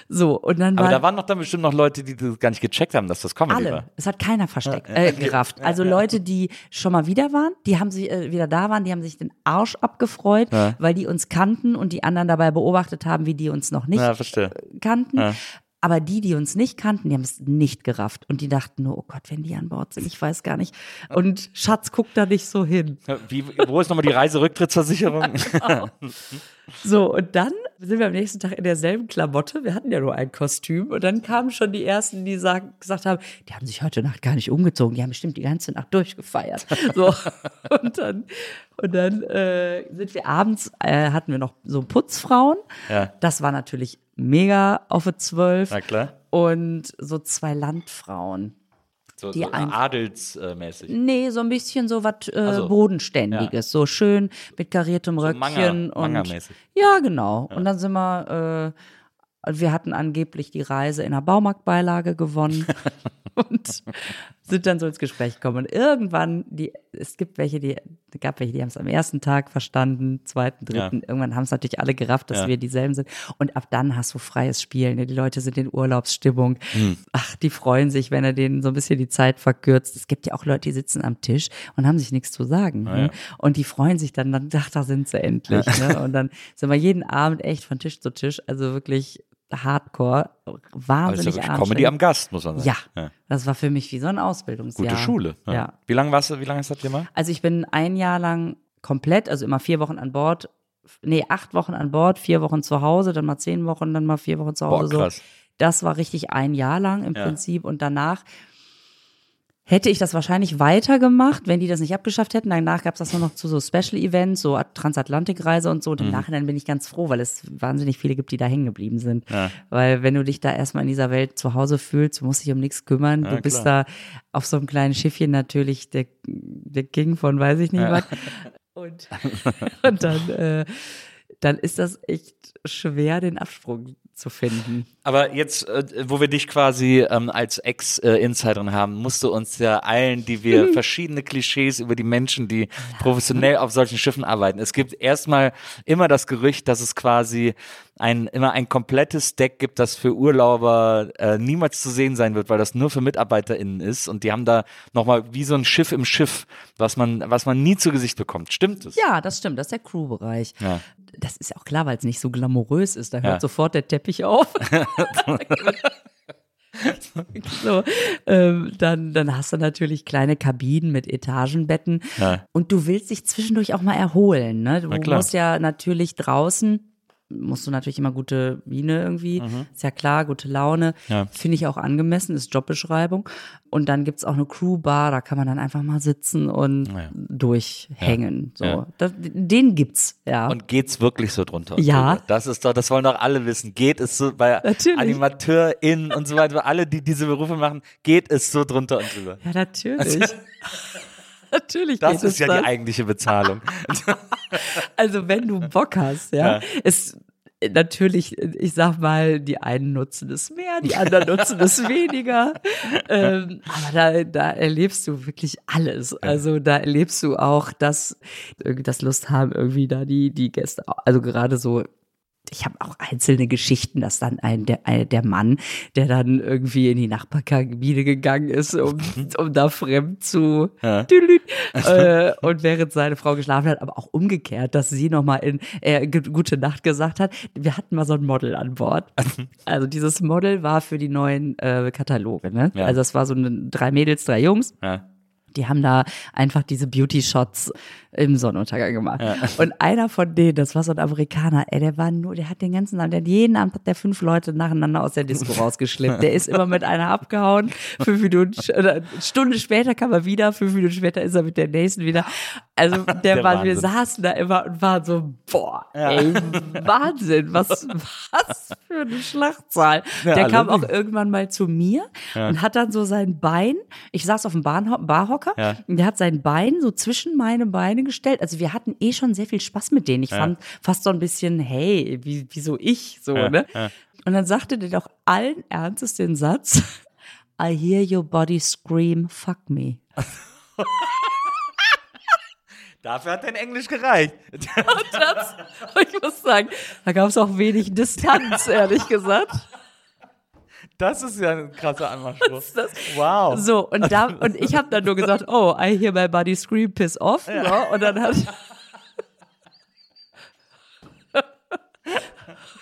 So, und dann Aber war da waren doch dann bestimmt noch Leute, die das gar nicht gecheckt haben, dass das Comedy alle. war. Es hat keiner versteckt, äh, gerafft. Also Leute, die schon mal wieder waren, die haben sich äh, wieder da waren, die haben sich den Arsch abgefreut, weil die uns kannten und die anderen dabei beobachtet haben, wie die uns noch nicht Ja, kannten. Aber die, die uns nicht kannten, die haben es nicht gerafft. Und die dachten nur, oh Gott, wenn die an Bord sind, ich weiß gar nicht. Und Schatz guckt da nicht so hin. Wie, wo ist nochmal die Reiserücktrittsversicherung? So, und dann sind wir am nächsten Tag in derselben Klamotte. Wir hatten ja nur ein Kostüm. Und dann kamen schon die ersten, die sagen, gesagt haben, die haben sich heute Nacht gar nicht umgezogen. Die haben bestimmt die ganze Nacht durchgefeiert. So. und dann, und dann äh, sind wir abends, äh, hatten wir noch so Putzfrauen. Ja. Das war natürlich mega auf eine Zwölf. Na klar. Und so zwei Landfrauen. So, Die so adelsmäßig. Nee, so ein bisschen so was äh, Also, Bodenständiges, so schön mit kariertem So Röckchen Manga- und Manga-mäßig. ja, genau. Und dann sind wir, äh, wir hatten angeblich die Reise in der Baumarktbeilage gewonnen und sind dann so ins Gespräch gekommen. Und irgendwann, die, es gibt welche, die, gab welche, die haben es am ersten Tag verstanden, zweiten, dritten. Irgendwann haben es natürlich alle gerafft, dass Ja. wir dieselben sind. Und ab dann hast du freies Spielen. Die Leute sind in Urlaubsstimmung. Hm. Ach, die freuen sich, wenn er denen so ein bisschen die Zeit verkürzt. Es gibt ja auch Leute, die sitzen am Tisch und haben sich nichts zu sagen. Ah, ne? ja. Und die freuen sich dann, dann, ach, da sind sie endlich. Ne? Und dann sind wir jeden Abend echt von Tisch zu Tisch, also wirklich hardcore, ja wahnsinnig wirklich Comedy am. Gast, muss man sagen. Ja, das war für mich wie so ein Ausbildungsjahr. Gute Schule. Ja. Wie lange warst du, wie lange ist das Thema? Also ich bin ein Jahr lang komplett, also immer vier Wochen an Bord, nee, acht Wochen an Bord, vier Wochen zu Hause, dann mal zehn Wochen, dann mal vier Wochen zu Boah, Hause. krass. So. Das war richtig ein Jahr lang im Ja. Prinzip und danach hätte ich das wahrscheinlich weitergemacht, wenn die das nicht abgeschafft hätten. Danach gab es das nur noch zu so Special Events, so Transatlantikreise und so. Und im Mhm. Nachhinein bin ich ganz froh, weil es wahnsinnig viele gibt, die da hängen geblieben sind. Ja. Weil wenn du dich da erstmal in dieser Welt zu Hause fühlst, du musst dich um nichts kümmern. Ja, du bist klar. da auf so einem kleinen Schiffchen natürlich der, der King von weiß ich nicht was. Und, und dann, äh, dann ist das echt schwer, den Absprung zu finden. Aber jetzt, äh, wo wir dich quasi ähm, als Ex-Insiderin haben, musst du uns ja allen, die wir verschiedene Klischees über die Menschen, die professionell auf solchen Schiffen arbeiten. Es gibt erstmal immer das Gerücht, dass es quasi ein immer ein komplettes Deck gibt, das für Urlauber äh, niemals zu sehen sein wird, weil das nur für MitarbeiterInnen ist. Und die haben da nochmal wie so ein Schiff im Schiff, was man, was man nie zu Gesicht bekommt. Stimmt es? Ja, das stimmt. Das ist der Crew-Bereich. Ja. Das ist auch klar, weil es nicht so glamourös ist. Da hört Ja. sofort der Teppich auf. so, ähm, dann, dann hast du natürlich kleine Kabinen mit Etagenbetten. Ja. Und du willst dich zwischendurch auch mal erholen. Ne? Du musst ja natürlich draußen, musst du natürlich immer gute Miene irgendwie. Ist ja klar, gute Laune. Mhm. Ja. Finde ich auch angemessen, ist Jobbeschreibung. Und dann gibt's auch eine Crewbar, da kann man dann einfach mal sitzen und Ja. durchhängen. So. Ja. Das, den gibt's, ja. Und geht's wirklich so drunter? Ja. drüber? Das ist doch, das wollen doch alle wissen. Geht es so bei Natürlich. AnimateurInnen und so weiter, alle, die diese Berufe machen, geht es so drunter und drüber? ja, natürlich. natürlich Das ist ja dann. die eigentliche Bezahlung. Also wenn du Bock hast, ja, Ja. es natürlich, ich sag mal, die einen nutzen es mehr, die anderen nutzen es weniger. Ähm, aber da, da erlebst du wirklich alles. Also da erlebst du auch, dass irgendwie das Lust haben, irgendwie da die, die Gäste, also gerade so ich habe auch einzelne Geschichten, dass dann ein der, ein, der Mann, der dann irgendwie in die Nachbarkabine gegangen ist, um, um da fremd zu Ja. Äh, und während seine Frau geschlafen hat, aber auch umgekehrt, dass sie nochmal in äh, gute Nacht gesagt hat. Wir hatten mal so ein Model an Bord. Also dieses Model war für die neuen äh, Kataloge. Ne? Ja. Also das war so ein, drei Mädels, drei Jungs. Ja. Die haben da einfach diese Beauty-Shots im Sonnenuntergang gemacht. Und einer von denen, das war so ein Amerikaner, ey, der war nur, der hat den ganzen Abend, der hat jeden Abend hat der fünf Leute nacheinander aus der Disco rausgeschleppt. Der ist immer mit einer abgehauen. Fünf Minuten, oder eine Stunde später kam er wieder, fünf Minuten später ist er mit der nächsten wieder. Also der, Der war, wir Wahnsinn. saßen da immer und waren so, boah, ey, Wahnsinn, was, was für eine Schlachtzahl. Ja, der kam auch irgendwann mal zu mir und hat dann so sein Bein, ich saß auf dem Bahnho Barhocker, Ja. und der hat sein Bein so zwischen meine Beine gestellt. Also wir hatten eh schon sehr viel Spaß mit denen. Ich fand fast so ein bisschen, hey, wie, wieso ich so, Ja, ne? ja. Und dann sagte der doch allen Ernstes den Satz, I hear your body scream, fuck me. Dafür hat dein Englisch gereicht. Das, ich muss sagen, da gab es auch wenig Distanz, ehrlich gesagt. Das ist ja ein krasser Anmachspruch. Wow. So, und, da, und ich habe dann nur gesagt, oh, I hear my body scream, piss off. Ja. Und dann hat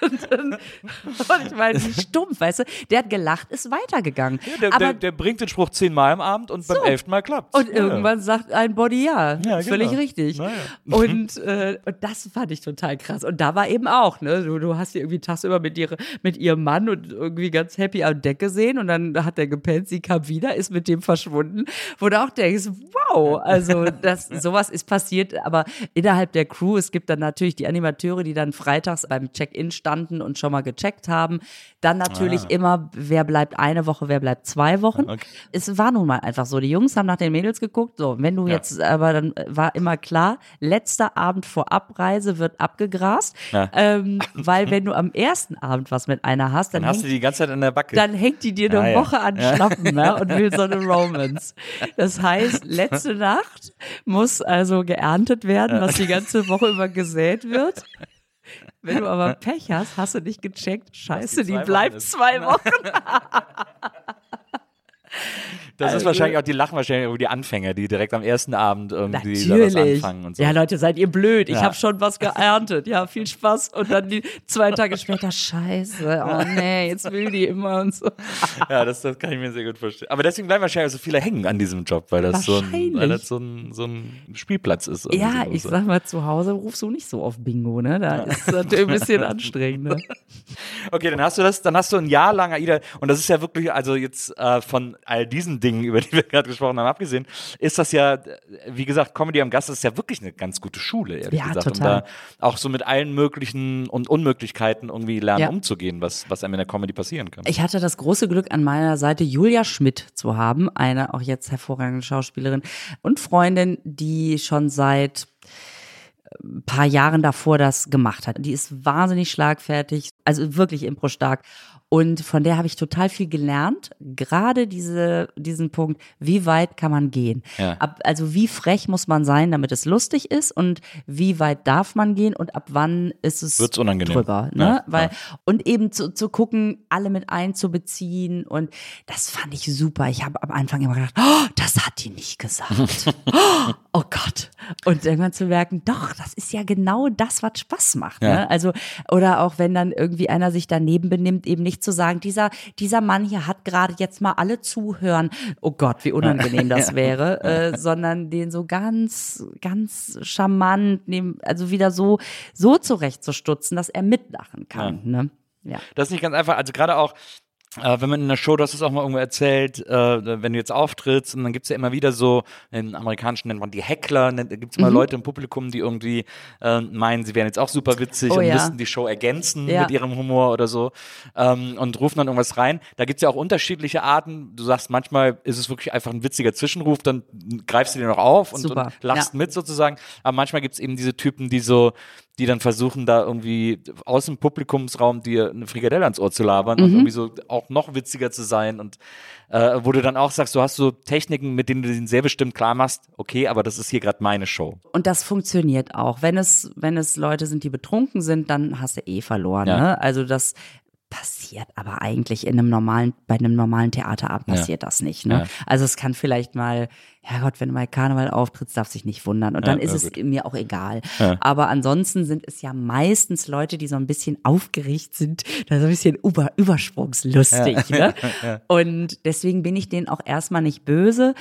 Und, dann, und ich meine, wie stumpf, weißt du? Der hat gelacht, ist weitergegangen. Der, Aber der, der bringt den Spruch zehnmal am Abend und beim So. elften Mal klappt. Und irgendwann sagt ein Body ja. Ja, Völlig genau. richtig. Naja. Und, äh, und das fand ich total krass. Und da war eben auch, ne, du, du hast die irgendwie tagsüber mit, ihre, mit ihrem Mann und irgendwie ganz happy am Deck gesehen und dann hat er gepennt, sie kam wieder, ist mit dem verschwunden, wo du auch denkst, wow, also das, sowas ist passiert, aber innerhalb der Crew, es gibt dann natürlich die Animateure, die dann freitags beim Check-in standen und schon mal gecheckt haben. Dann natürlich immer, wer bleibt eine Woche, wer bleibt zwei Wochen. Okay. Es war nun mal einfach so. Die Jungs haben nach den Mädels geguckt. So, wenn du Ja. jetzt, aber dann war immer klar, letzter Abend vor Abreise wird abgegrast. Ja. Ähm, weil wenn du am ersten Abend was mit einer hast, dann, Dann hast du hängt, die die ganze Zeit an der Backe. dann hängt die dir eine Ja, ja. Woche an Schlappen ne, und will so eine Romance. Das heißt, letzte Nacht muss also geerntet werden, was die ganze Woche über gesät wird. Wenn du aber Pech hast, hast du nicht gecheckt, scheiße, die zwei bleibt ist. zwei Wochen. das also- ist wahrscheinlich auch, die lachen wahrscheinlich über die Anfänger, die direkt am ersten Abend irgendwie da was Natürlich. anfangen und so. Ja, Leute, seid ihr blöd. Ich Ja. habe schon was geerntet. Ja, viel Spaß. Und dann die zwei Tage später, scheiße. Oh nee, jetzt will die immer und so. Ja, das, das kann ich mir sehr gut vorstellen. Aber deswegen bleiben wahrscheinlich so viele hängen an diesem Job, weil das, so ein, weil das so, ein, so ein Spielplatz ist. Ja, so. ich sag mal, zu Hause rufst du nicht so auf Bingo, ne? Da ist es natürlich ein bisschen anstrengend, ne? Okay, dann hast du das, dann hast du ein Jahr lang AIDA, und das ist ja wirklich, also jetzt äh, von all diesen Dingen, über die wir gerade gesprochen haben, abgesehen, ist das ja, äh, wie gesagt, Comedy am Gast ist ja wirklich eine ganz gute Schule, ehrlich Ja, gesagt. total. Um da auch so mit allen möglichen und Unmöglichkeiten irgendwie lernen Ja. umzugehen, was, was einem in der Comedy passieren kann. Ich hatte das große Glück, an meiner Seite Julia Schmidt zu haben, eine auch jetzt hervorragende Schauspielerin und Freundin, die schon seit ein paar Jahren davor das gemacht hat. Die ist wahnsinnig schlagfertig, also wirklich impro-stark. Und von der habe ich total viel gelernt. Gerade diese, diesen Punkt, wie weit kann man gehen? Ja. Ab, also wie frech muss man sein, damit es lustig ist und wie weit darf man gehen und ab wann ist es Wird's unangenehm. drüber. Ne? Ja, Weil, ja. Und eben zu, zu gucken, alle mit einzubeziehen. Und das fand ich super. Ich habe am Anfang immer gedacht, oh, das hat die nicht gesagt. oh, oh Gott. Und irgendwann zu merken, doch, das ist ja genau das, was Spaß macht. Ne? Also, oder auch wenn dann irgendwie einer sich daneben benimmt, eben nicht zu sagen, dieser, dieser Mann hier hat gerade jetzt mal alle zuhören. Oh Gott, wie unangenehm das wäre, äh, sondern den so ganz, ganz charmant, nehmen, also wieder so, so zurechtzustutzen, dass er mitlachen kann. Ne? Ja. Das ist nicht ganz einfach. Also gerade auch, wenn man in der Show, du hast es auch mal irgendwo erzählt, äh, wenn du jetzt auftrittst und dann gibt's ja immer wieder so, im Amerikanischen nennt man die Heckler, nennt, gibt's Mhm. immer Leute im Publikum, die irgendwie äh, meinen, sie wären jetzt auch super witzig Oh und ja. müssten die Show ergänzen Ja. mit ihrem Humor oder so ähm, und rufen dann irgendwas rein. Da gibt's ja auch unterschiedliche Arten. Du sagst, manchmal ist es wirklich einfach ein witziger Zwischenruf, dann greifst du den noch auf und, und lachst Ja. mit sozusagen. Aber manchmal gibt's eben diese Typen, die so die dann versuchen, da irgendwie aus dem Publikumsraum dir eine Frikadelle ans Ohr zu labern Mhm. und irgendwie so auch noch witziger zu sein und äh, wo du dann auch sagst, du hast so Techniken, mit denen du den sehr bestimmt klar machst, okay, aber das ist hier gerade meine Show. Und das funktioniert auch. Wenn es, wenn es Leute sind, die betrunken sind, dann hast du eh verloren. Ja. Ne? Also das passiert aber eigentlich in einem normalen, bei einem normalen Theaterabend Ja. passiert das nicht. Ne? Ja. Also es kann vielleicht mal, ja Gott, wenn du mal Karneval auftrittst, darfst dich nicht wundern. Und dann Ja, ist ja, es gut. mir auch egal. Ja. Aber ansonsten sind es ja meistens Leute, die so ein bisschen aufgeregt sind, da so ein bisschen über, übersprungslustig. Ne? Und deswegen bin ich denen auch erstmal nicht böse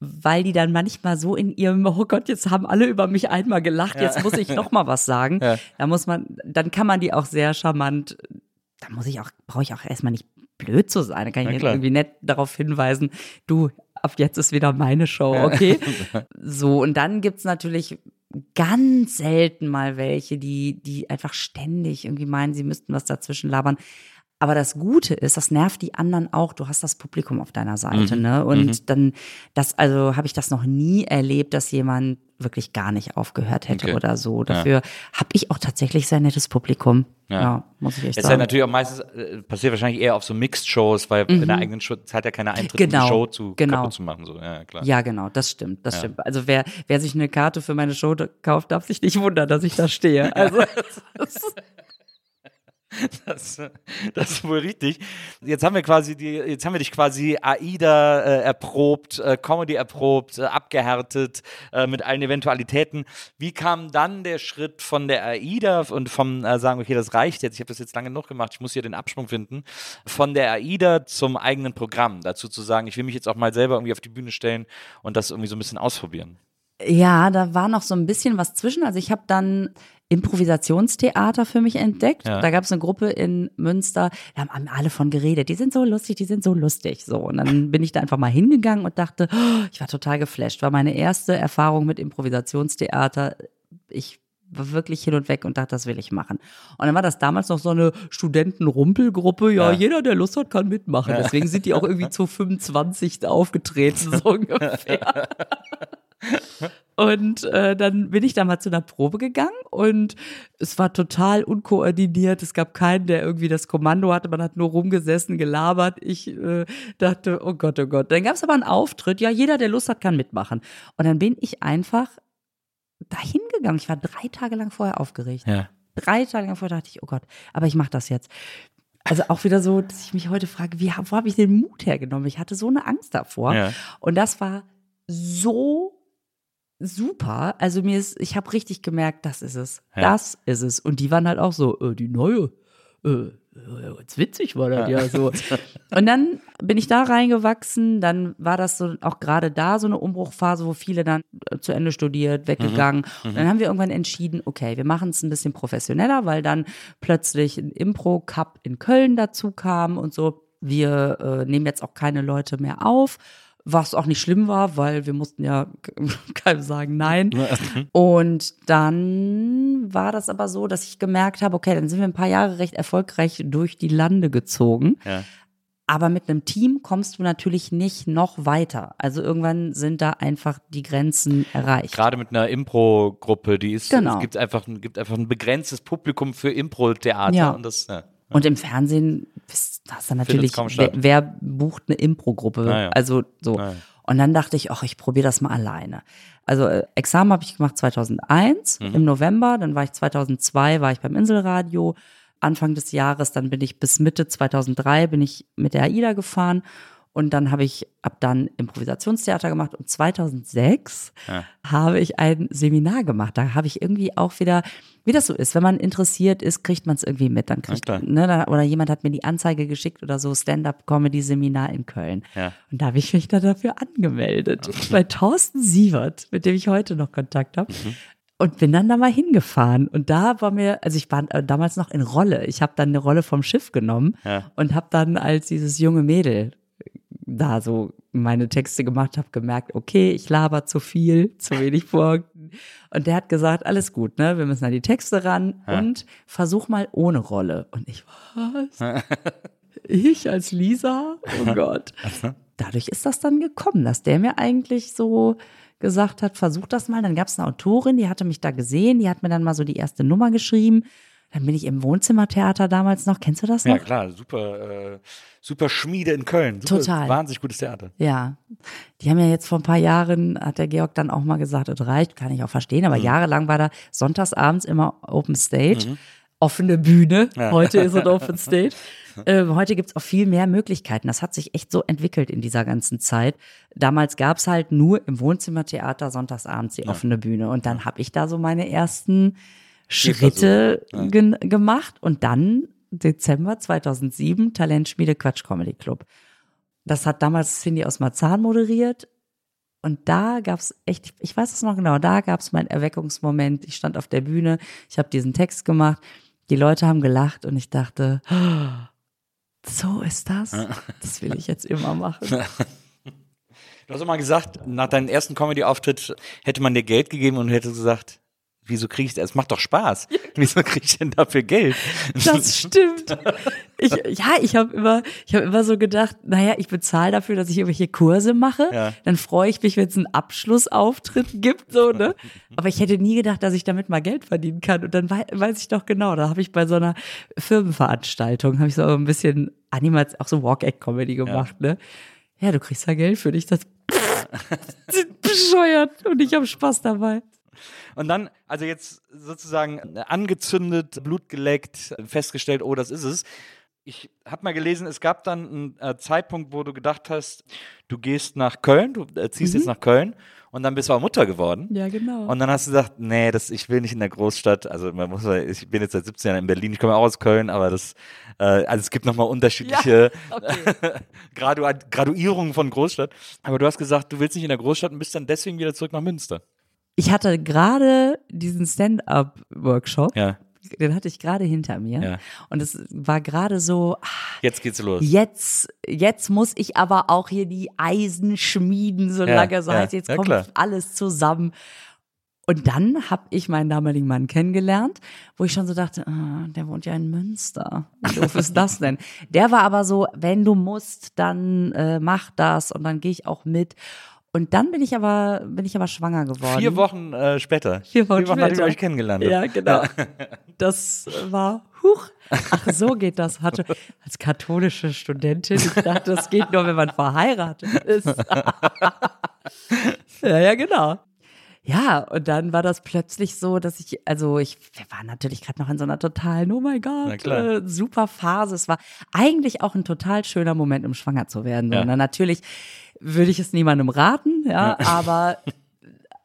weil die dann manchmal so in ihrem, oh Gott, jetzt haben alle über mich einmal gelacht, jetzt muss ich noch mal was sagen. Ja. Da muss man, dann kann man die auch sehr charmant, da muss ich auch, brauche ich auch erstmal nicht blöd zu sein. Da kann ich irgendwie nett darauf hinweisen, du, ab jetzt ist wieder meine Show, okay? so, und dann gibt's natürlich ganz selten mal welche, die, die einfach ständig irgendwie meinen, sie müssten was dazwischen labern. Aber das Gute ist, das nervt die anderen auch. Du hast das Publikum auf deiner Seite, Mhm. ne? Und dann, das, also habe ich das noch nie erlebt, dass jemand wirklich gar nicht aufgehört hätte Okay. oder so. Dafür habe ich auch tatsächlich sehr nettes Publikum. Ja. Ja, muss ich echt Es ist ja sagen. natürlich auch meistens, äh, passiert wahrscheinlich eher auf so Mixed-Shows, weil in der eigenen Show zahlt ja keiner Eintritt, um Mhm. Genau, die Show zu, genau. zu machen. So. Ja, klar. Ja, genau, das stimmt, das Ja. stimmt. Also wer, wer sich eine Karte für meine Show kauft, darf sich nicht wundern, dass ich da stehe. Also das, Das, das ist wohl richtig. Jetzt haben wir quasi die, jetzt haben wir dich quasi AIDA äh, erprobt, äh, Comedy erprobt, äh, abgehärtet äh, mit allen Eventualitäten. Wie kam dann der Schritt von der AIDA und vom äh, sagen, okay, das reicht jetzt, ich habe das jetzt lange genug gemacht, ich muss hier den Absprung finden, von der AIDA zum eigenen Programm, dazu zu sagen, ich will mich jetzt auch mal selber irgendwie auf die Bühne stellen und das irgendwie so ein bisschen ausprobieren. Ja, da war noch so ein bisschen was zwischen. Also ich habe dann Improvisationstheater für mich entdeckt. Ja. Da gab es eine Gruppe in Münster, da haben alle von geredet. Die sind so lustig, die sind so lustig. So und dann bin ich da einfach mal hingegangen und dachte, oh, ich war total geflasht. War meine erste Erfahrung mit Improvisationstheater. Ich war wirklich hin und weg und dachte, das will ich machen. Und dann war das damals noch so eine Studentenrumpelgruppe. Ja, Ja. jeder, der Lust hat, kann mitmachen. Deswegen sind die auch irgendwie zu 25 aufgetreten, so ungefähr. Und äh, dann bin ich da mal zu einer Probe gegangen und es war total unkoordiniert. Es gab keinen, der irgendwie das Kommando hatte. Man hat nur rumgesessen, gelabert. Ich äh, dachte, oh Gott, oh Gott. Dann gab es aber einen Auftritt. Ja, jeder, der Lust hat, kann mitmachen. Und dann bin ich einfach dahin gegangen. Ich war drei Tage lang vorher aufgeregt. Ja. Drei Tage lang vorher dachte ich, oh Gott, aber ich mache das jetzt. Also auch wieder so, dass ich mich heute frage, wie, wo habe ich den Mut hergenommen? Ich hatte so eine Angst davor. Ja. Und das war so super. Also mir ist, ich habe richtig gemerkt, das ist es. Ja. Das ist es. Und die waren halt auch so, äh, die neue, äh, äh, jetzt witzig war das ja so. Und dann bin ich da reingewachsen. Dann war das so auch gerade da so eine Umbruchphase, wo viele dann äh, zu Ende studiert, weggegangen. Und dann haben wir irgendwann entschieden, okay, wir machen es ein bisschen professioneller, weil dann plötzlich ein Impro-Cup in Köln dazu kam und so. Wir äh, nehmen jetzt auch keine Leute mehr auf. Was auch nicht schlimm war, weil wir mussten ja keinem sagen nein. Und dann war das aber so, dass ich gemerkt habe, okay, dann sind wir ein paar Jahre recht erfolgreich durch die Lande gezogen. Ja. Aber mit einem Team kommst du natürlich nicht noch weiter. Also irgendwann sind da einfach die Grenzen erreicht. Gerade mit einer Impro-Gruppe, die ist, Genau. es gibt einfach, ein- gibt einfach ein begrenztes Publikum für Impro-Theater Ja. und das, ja. Und im Fernsehen ist das dann natürlich, wer, wer bucht eine Impro-Gruppe? Ah, ja. Also so. Ah, ja. Und dann dachte ich, ach, ich probiere das mal alleine. Also äh, Examen habe ich gemacht 2001 Mhm. im November, dann war ich 2002, war ich beim Inselradio. Anfang des Jahres, dann bin ich bis Mitte 2003 bin ich mit der AIDA gefahren und dann habe ich ab dann Improvisationstheater gemacht und 2006 Ja. habe ich ein Seminar gemacht. Da habe ich irgendwie auch wieder, wie das so ist, wenn man interessiert ist, kriegt man es irgendwie mit. Dann kriegt, klar. ne, oder jemand hat mir die Anzeige geschickt oder so Stand-up-Comedy-Seminar in Köln. Ja. Und da habe ich mich dann dafür angemeldet. Bei Thorsten Sievert, mit dem ich heute noch Kontakt habe. Und bin dann da mal hingefahren. Und da war mir, also ich war äh, damals noch in Rolle. Ich habe dann eine Rolle vom Schiff genommen Ja. und habe dann als dieses junge Mädel da so meine Texte gemacht habe, gemerkt, okay, ich laber zu viel, zu wenig Punkten. Und der hat gesagt, alles gut, ne? Wir müssen an die Texte ran und versuch mal ohne Rolle. Und ich, was? ich als Lisa? Oh Gott. Dadurch ist das dann gekommen, dass der mir eigentlich so gesagt hat, versuch das mal. Dann gab es eine Autorin, die hatte mich da gesehen, die hat mir dann mal so die erste Nummer geschrieben. Dann bin ich im Wohnzimmertheater damals noch. Kennst du das noch? Ja, klar, super, äh, super Schmiede in Köln. Super, Total. Wahnsinnig gutes Theater. Ja, die haben ja jetzt vor ein paar Jahren, hat der Georg dann auch mal gesagt, es reicht, kann ich auch verstehen, aber jahrelang war da sonntagsabends immer Open Stage, offene Bühne, heute ist es Open Stage. Ähm, heute gibt's auch viel mehr Möglichkeiten. Das hat sich echt so entwickelt in dieser ganzen Zeit. Damals gab's halt nur im Wohnzimmertheater sonntagsabends die offene Bühne und dann habe ich da so meine ersten Schritte gen gemacht und dann Dezember 2007 Talentschmiede Quatsch Comedy Club. Das hat damals Cindy aus Marzahn moderiert. Und da gab's echt, ich weiß es noch genau, da gab's meinen Erweckungsmoment. Ich stand auf der Bühne, ich habe diesen Text gemacht, die Leute haben gelacht und ich dachte, "Oh, so ist das. Das will ich jetzt immer machen. Du hast auch mal gesagt, nach deinem ersten Comedy-Auftritt hätte man dir Geld gegeben und hätte gesagt, wieso kriege ich das? Es macht doch Spaß. Wieso kriege ich denn dafür Geld? Das stimmt. Ich, ja, ich habe immer, ich habe immer so gedacht, naja, ich bezahle dafür, dass ich irgendwelche Kurse mache. Ja. Dann freue ich mich, wenn es einen Abschlussauftritt gibt, so ne. Aber ich hätte nie gedacht, dass ich damit mal Geld verdienen kann. Und dann wei weiß ich doch genau, da habe ich bei so einer Firmenveranstaltung habe ich so ein bisschen Animats, auch so Walk-Act-Comedy gemacht, ne. Ja, du kriegst ja Geld für dich, das sind bescheuert und ich habe Spaß dabei. Und dann, also jetzt sozusagen angezündet, Blut geleckt, festgestellt, oh, das ist es. Ich habe mal gelesen, es gab dann einen äh, Zeitpunkt, wo du gedacht hast, du gehst nach Köln, du äh, ziehst jetzt nach Köln und dann bist du auch Mutter geworden. Ja, genau. Und dann hast du gesagt, nee, das, ich will nicht in der Großstadt. Also man muss, ich bin jetzt seit 17 Jahren in Berlin, ich komme auch aus Köln, aber das, äh, also es gibt nochmal unterschiedliche okay. Gradu Graduierungen von Großstadt. Aber du hast gesagt, du willst nicht in der Großstadt und bist dann deswegen wieder zurück nach Münster. Ich hatte gerade diesen Stand-up-Workshop. Ja, Den hatte ich gerade hinter mir. Ja. Und es war gerade so, ah, jetzt geht's los. jetzt, jetzt muss ich aber auch hier die Eisen schmieden, so Ja, lange so heißt, jetzt kommt alles zusammen. Und dann habe ich meinen damaligen Mann kennengelernt, wo ich schon so dachte, ah, der wohnt ja in Münster. Wie doof ist das denn? Der war aber so, wenn du musst, dann äh, mach das und dann gehe ich auch mit. Und dann bin ich aber, bin ich aber schwanger geworden. Vier Wochen äh, später. Vier Wochen nachdem ihr später. euch kennengelernt. Ja, genau. Das war, huch, ach, so geht das. Hatte als katholische Studentin, ich dachte, das geht nur, wenn man verheiratet ist. ja, ja, genau. Ja, und dann war das plötzlich so, dass ich, also ich, wir waren natürlich gerade noch in so einer totalen, oh mein Gott, äh, super Phase. Es war eigentlich auch ein total schöner Moment, um schwanger zu werden. Ja. Und dann natürlich würde ich es niemandem raten, ja, aber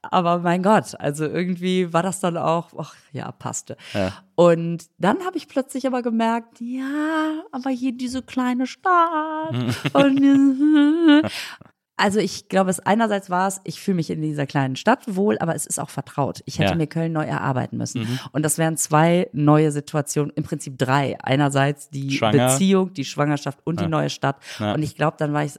aber mein Gott, also irgendwie war das dann auch, ach ja, passte. Ja. Und dann habe ich plötzlich aber gemerkt, ja, aber hier diese kleine Stadt. und, also ich glaube, es einerseits war es, ich fühle mich in dieser kleinen Stadt wohl, aber es ist auch vertraut. Ich hätte Ja. mir Köln neu erarbeiten müssen. Und das wären zwei neue Situationen, im Prinzip drei. Einerseits die Schwanger. Beziehung, die Schwangerschaft und Ja. die neue Stadt. Ja. Und ich glaube, dann war ich,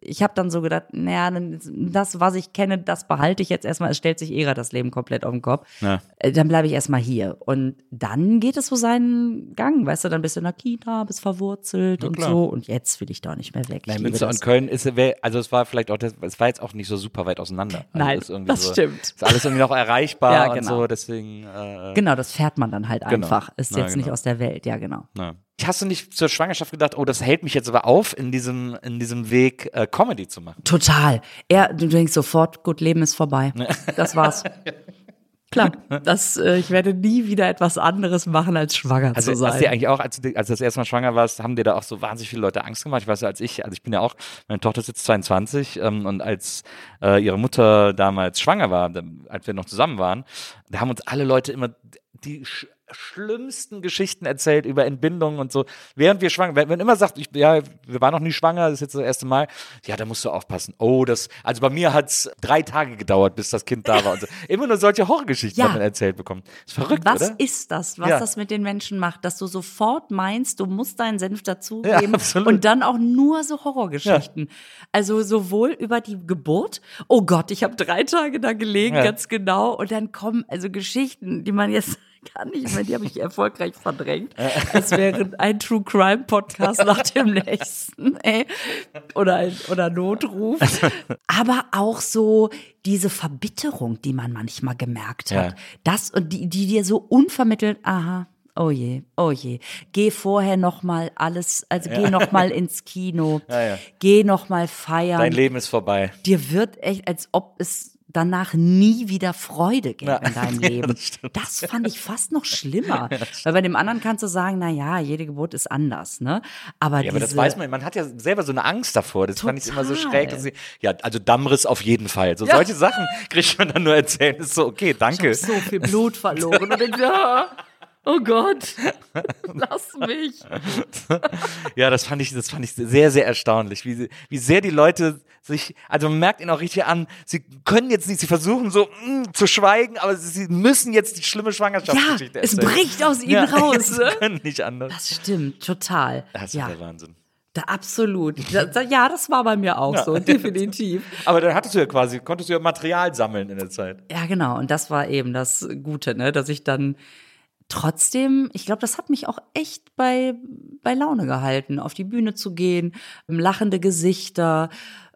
ich habe dann so gedacht, naja, das, was ich kenne, das behalte ich jetzt erstmal. Es stellt sich eh gerade das Leben komplett auf den Kopf. Ja. Äh, Dann bleibe ich erstmal hier. Und dann geht es so seinen Gang, weißt du, dann bist du in der Kita, bist verwurzelt und klar. so. Und jetzt will ich da nicht mehr weg. Nein, Münster und Köln ist, also es war vielleicht auch, das, es war jetzt auch nicht so super weit auseinander. Also Nein, das so, stimmt. Ist alles irgendwie noch erreichbar Ja, und genau. so, deswegen. Äh, Genau, das fährt man dann halt Genau. einfach. Ist Ja, jetzt nicht genau. aus der Welt, ja, genau. Ja. Hast du nicht zur Schwangerschaft gedacht, oh, das hält mich jetzt aber auf, in diesem, in diesem Weg äh, Comedy zu machen? Total. Er, du denkst sofort, gut, Leben ist vorbei. Das war's. Klar, das, äh, ich werde nie wieder etwas anderes machen, als schwanger Also zu hast sein. dir eigentlich auch, als du, als du das erste Mal schwanger warst, haben dir da auch so wahnsinnig viele Leute Angst gemacht? Ich weiß ja, als ich, also ich bin ja auch, meine Tochter ist jetzt 22 ähm, und als äh, ihre Mutter damals schwanger war, als wir noch zusammen waren, da haben uns alle Leute immer die schlimmsten Geschichten erzählt über Entbindungen und so, während wir schwanger, wenn man immer sagt, ich, ja, wir waren noch nie schwanger, das ist jetzt das erste Mal, ja, da musst du aufpassen. Oh, das, also bei mir hat's drei Tage gedauert, bis das Kind da war und so. Immer nur solche Horrorgeschichten Ja. hat man erzählt bekommen. ist verrückt, Was oder? ist das, was Ja. das mit den Menschen macht, dass du sofort meinst, du musst deinen Senf dazugeben Ja, und dann auch nur so Horrorgeschichten. Also sowohl über die Geburt, oh Gott, ich habe drei Tage da gelegen, ganz genau, und dann kommen also Geschichten, die man jetzt gar nicht mehr, die habe ich erfolgreich verdrängt. Es wäre ein True Crime Podcast nach dem nächsten, ey. Oder ein oder Notruf. Aber auch so diese Verbitterung, die man manchmal gemerkt hat. Ja. Das und die, die dir so unvermittelt, aha. Oh je, oh je. Geh vorher noch mal alles, also geh noch mal ins Kino. Ja, ja. Geh noch mal feiern. Dein Leben ist vorbei. Dir wird echt, als ob es danach nie wieder Freude gäbe in deinem Ja, Leben. das stimmt. das fand ich fast noch schlimmer. Weil bei dem anderen kannst du sagen, na ja, jede Geburt ist anders, ne? Aber, Ja, aber das weiß man, man hat ja selber so eine Angst davor. Das fand ich immer so Total. schräg. Dass ich, ja, also Dammriss auf jeden Fall. So Ja. solche Sachen kriegt man dann nur erzählen. Das ist so, okay, Ich danke. hab so viel Blut verloren und ich, ja, oh Gott, lass mich. Ja, das fand ich, das fand ich sehr, sehr erstaunlich, wie, wie sehr die Leute sich, also man merkt ihnen auch richtig an, sie können jetzt nicht, sie versuchen so mm, zu schweigen, aber sie, sie müssen jetzt die schlimme Ja, Schwangerschaftsgeschichte es erzählen. bricht aus ihnen ja, raus. Sie Ne? können nicht anders. Das stimmt, total. Das ist ja, der Wahnsinn. da, absolut. Da, da, ja, das war bei mir auch Ja. so, definitiv. Aber dann hattest du ja quasi, konntest du ja Material sammeln in der Zeit. Ja, genau. Und das war eben das Gute, ne? dass ich dann trotzdem, ich glaube, das hat mich auch echt bei, bei Laune gehalten, auf die Bühne zu gehen, lachende Gesichter,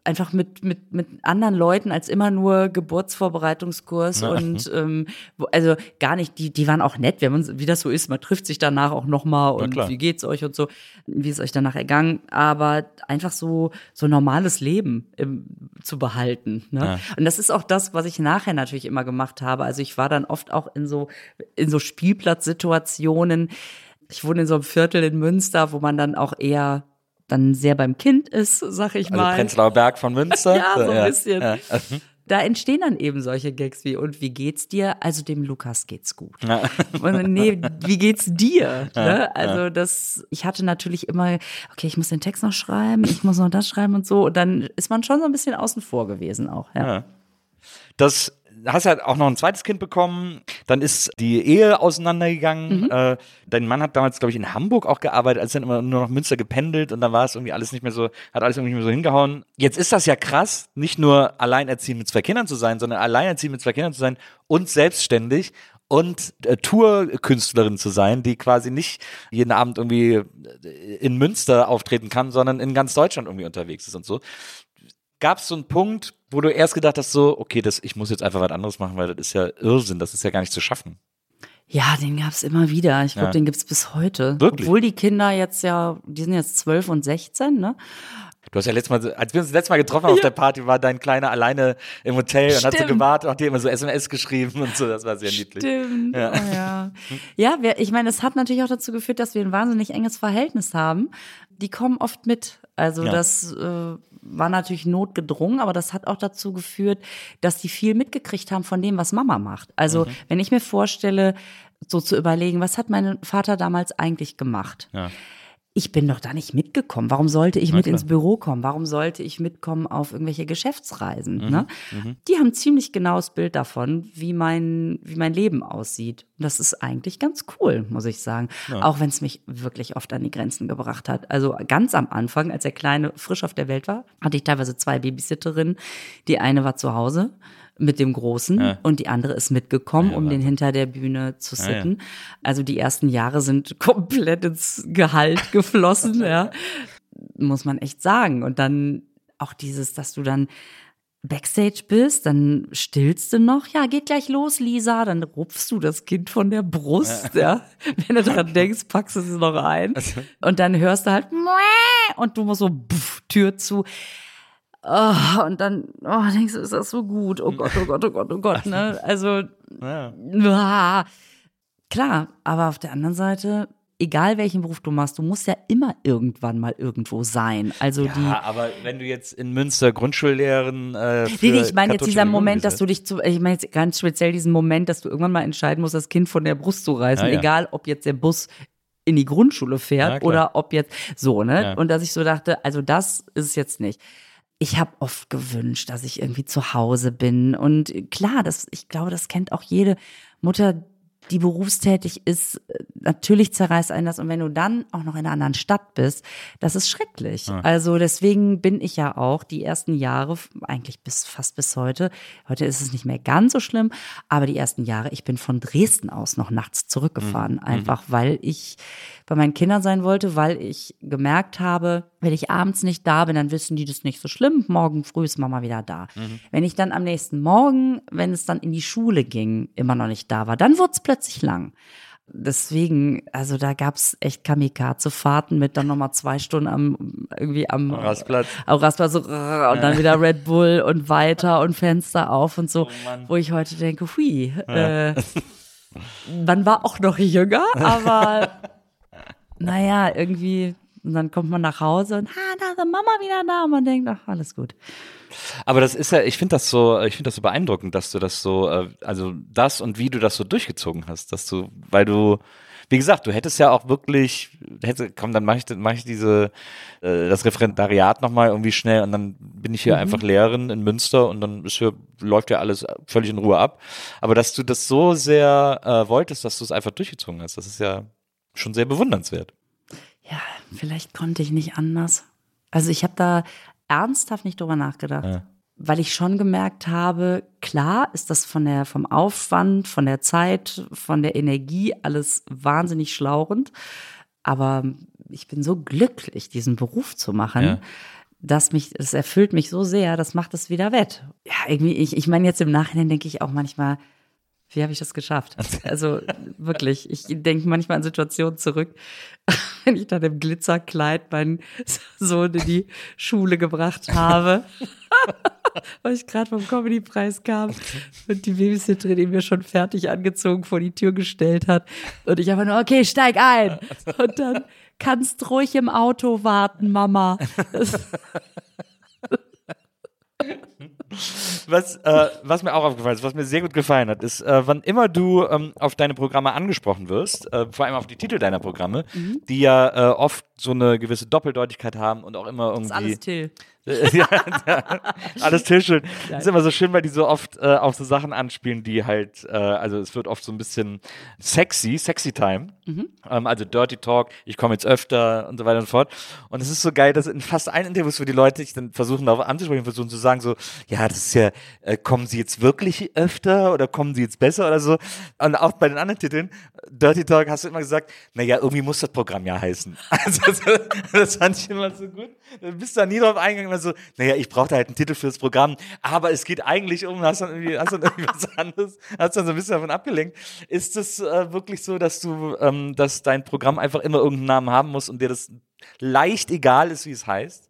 einfach mit, mit, mit anderen Leuten als immer nur Geburtsvorbereitungskurs und ähm, wo, also gar nicht, die, die waren auch nett, wenn man, wie das so ist, man trifft sich danach auch nochmal und wie geht's euch und so, wie ist euch danach ergangen, aber einfach so, so normales Leben im, zu behalten. Ne? Ja. Und das ist auch das, was ich nachher natürlich immer gemacht habe. Also ich war dann oft auch in so, in so Spielplatzsituationen. Ich wohne in so einem Viertel in Münster, wo man dann auch eher dann sehr beim Kind ist, sag ich Also mal. Prenzlauer Berg von Münster. Ja, so ein bisschen. Ja. Da entstehen dann eben solche Gags wie, und wie geht's dir? Also dem Lukas geht's gut. Ja. Und nee, wie geht's dir? Ne? Also das, ich hatte natürlich immer, okay, ich muss den Text noch schreiben, ich muss noch das schreiben und so. Und dann ist man schon so ein bisschen außen vor gewesen auch. Ja. Ja. Das hast halt auch noch ein zweites Kind bekommen, dann ist die Ehe auseinandergegangen. Äh, dein Mann hat damals, glaube ich, in Hamburg auch gearbeitet, als dann immer nur noch Münster gependelt und dann war es irgendwie alles nicht mehr so, hat alles irgendwie nicht mehr so hingehauen. Jetzt ist das ja krass, nicht nur alleinerziehend mit zwei Kindern zu sein, sondern alleinerziehend mit zwei Kindern zu sein und selbstständig und äh, Tourkünstlerin zu sein, die quasi nicht jeden Abend irgendwie äh, in Münster auftreten kann, sondern in ganz Deutschland irgendwie unterwegs ist und so gab es so einen Punkt, wo du erst gedacht hast, so, okay, das, ich muss jetzt einfach was anderes machen, weil das ist ja Irrsinn, das ist ja gar nicht zu schaffen. Ja, den gab's immer wieder. Ich glaube, Ja. den gibt's bis heute. Wirklich? Obwohl die Kinder jetzt ja, die sind jetzt zwölf und 16, ne? Du hast ja letztes Mal, als wir uns das letzte Mal getroffen haben auf der Party, war dein Kleiner alleine im Hotel und hat so Stimmt. gewartet und hat dir immer so SMS geschrieben und so, das war sehr niedlich. Stimmt. Ja. Ja, oh, ja. ja wir, ich meine, es hat natürlich auch dazu geführt, dass wir ein wahnsinnig enges Verhältnis haben. Die kommen oft mit. Also Ja. das äh, war natürlich notgedrungen, aber das hat auch dazu geführt, dass die viel mitgekriegt haben von dem, was Mama macht. Also Mhm. wenn ich mir vorstelle, so zu überlegen, was hat mein Vater damals eigentlich gemacht? Ja. Ich bin doch da nicht mitgekommen. Warum sollte ich mit klar. ins Büro kommen? Warum sollte ich mitkommen auf irgendwelche Geschäftsreisen? Mhm. Ne? Die haben ziemlich genaues Bild davon, wie mein, wie mein Leben aussieht. Und das ist eigentlich ganz cool, muss ich sagen. Auch wenn es mich wirklich oft an die Grenzen gebracht hat. Also ganz am Anfang, als der Kleine frisch auf der Welt war, hatte ich teilweise zwei Babysitterinnen. Die eine war zu Hause mit dem Großen Ja. und die andere ist mitgekommen, Ja, um den hinter der Bühne zu Ja, ja. sitten. Also die ersten Jahre sind komplett ins Gehalt geflossen, ja. Muss man echt sagen. Und dann auch dieses, dass du dann Backstage bist, dann stillst du noch. Ja, geht gleich los, Lisa. Dann rupfst du das Kind von der Brust, ja. Wenn du dran denkst, packst du es noch ein. Und dann hörst du halt, und du musst so, pff, Tür zu. Oh, und dann oh, denkst du, ist das so gut? Oh Gott, oh Gott, oh Gott, oh Gott. Ne? Also, Ja. Ah, Klar, aber auf der anderen Seite, egal welchen Beruf du machst, du musst ja immer irgendwann mal irgendwo sein. Also die. Ja, aber wenn du jetzt in Münster Grundschullehrerin äh, für Nee, ich meine jetzt dieser Moment, dass du dich zu, ich meine jetzt ganz speziell diesen Moment, dass du irgendwann mal entscheiden musst, das Kind von der Brust zu reißen, Ja, ja. egal ob jetzt der Bus in die Grundschule fährt oder ob jetzt so, ne? Und dass ich so dachte, also das ist es jetzt nicht. Ich habe oft gewünscht, dass ich irgendwie zu Hause bin. Und klar, das ich glaube, das kennt auch jede Mutter, die berufstätig ist, natürlich zerreißt einen das. Und wenn du dann auch noch in einer anderen Stadt bist, das ist schrecklich. Also deswegen bin ich ja auch die ersten Jahre, eigentlich bis fast bis heute, heute ist es nicht mehr ganz so schlimm, aber die ersten Jahre, ich bin von Dresden aus noch nachts zurückgefahren, einfach weil ich bei meinen Kindern sein wollte, weil ich gemerkt habe, wenn ich abends nicht da bin, dann wissen die das nicht so schlimm. Morgen früh ist Mama wieder da. Wenn ich dann am nächsten Morgen, wenn es dann in die Schule ging, immer noch nicht da war, dann wurde es plötzlich lang. Deswegen, also da gab's echt Kamikaze-Fahrten mit dann nochmal zwei Stunden am, irgendwie am Rastplatz. Am Rastplatz so, und dann wieder Red Bull und weiter und Fenster auf und so, wo ich heute denke, hui, äh, man war auch noch jünger, aber naja, irgendwie, und dann kommt man nach Hause und, ha, da ist Mama wieder da und man denkt, ach, alles gut. Aber das ist ja, ich finde das so, ich finde das so beeindruckend, dass du das so, äh, also das und wie du das so durchgezogen hast, dass du, weil du, wie gesagt, du hättest ja auch wirklich, hättest, komm, dann mache ich, mach ich diese, äh, das Referendariat nochmal irgendwie schnell und dann bin ich hier einfach Lehrerin in Münster und dann ist hier, läuft ja alles völlig in Ruhe ab. Aber dass du das so sehr äh, wolltest, dass du es einfach durchgezogen hast, das ist ja schon sehr bewundernswert. Ja, vielleicht konnte ich nicht anders. Also ich habe da ernsthaft nicht drüber nachgedacht. Ja. Weil ich schon gemerkt habe, klar ist das von der, vom Aufwand, von der Zeit, von der Energie alles wahnsinnig schlauchend. Aber ich bin so glücklich, diesen Beruf zu machen, Ja. dass mich, es erfüllt mich so sehr, das macht es wieder wett. Ja, irgendwie, ich, ich meine, jetzt im Nachhinein denke ich auch manchmal, wie habe ich das geschafft? Also wirklich, ich denke manchmal an Situationen zurück, wenn ich dann im Glitzerkleid meinen Sohn in die Schule gebracht habe, weil ich gerade vom Comedypreis kam und die Babysitterin mir schon fertig angezogen vor die Tür gestellt hat und ich einfach nur, okay, steig ein und dann kannst ruhig im Auto warten, Mama. Was, äh, was mir auch aufgefallen ist, was mir sehr gut gefallen hat, ist, äh, wann immer du ähm, auf deine Programme angesprochen wirst, äh, vor allem auf die Titel deiner Programme, Mhm. die ja äh, oft so eine gewisse Doppeldeutigkeit haben und auch immer irgendwie. Das ist alles Till. ja, ja, alles Tischeln. Ist immer so schön, weil die so oft äh, auf so Sachen anspielen, die halt, äh, also es wird oft so ein bisschen sexy, sexy time. Ähm, also Dirty Talk, ich komme jetzt öfter und so weiter und so fort. Und es ist so geil, dass in fast allen Interviews, wo die Leute sich dann versuchen, darauf anzusprechen, versuchen zu sagen, so, ja, das ist ja, äh, kommen sie jetzt wirklich öfter oder kommen sie jetzt besser oder so. Und auch bei den anderen Titeln, Dirty Talk, hast du immer gesagt, naja, irgendwie muss das Programm ja heißen. Also das, das fand ich immer so gut. Du bist da nie drauf eingegangen, immer so, naja, ich brauchte halt einen Titel fürs Programm, aber es geht eigentlich um, hast dann irgendwie, hast dann irgendwie was anderes, hast dann so ein bisschen davon abgelenkt. Ist es äh, wirklich so, dass du, ähm, dass dein Programm einfach immer irgendeinen Namen haben muss und dir das leicht egal ist, wie es heißt?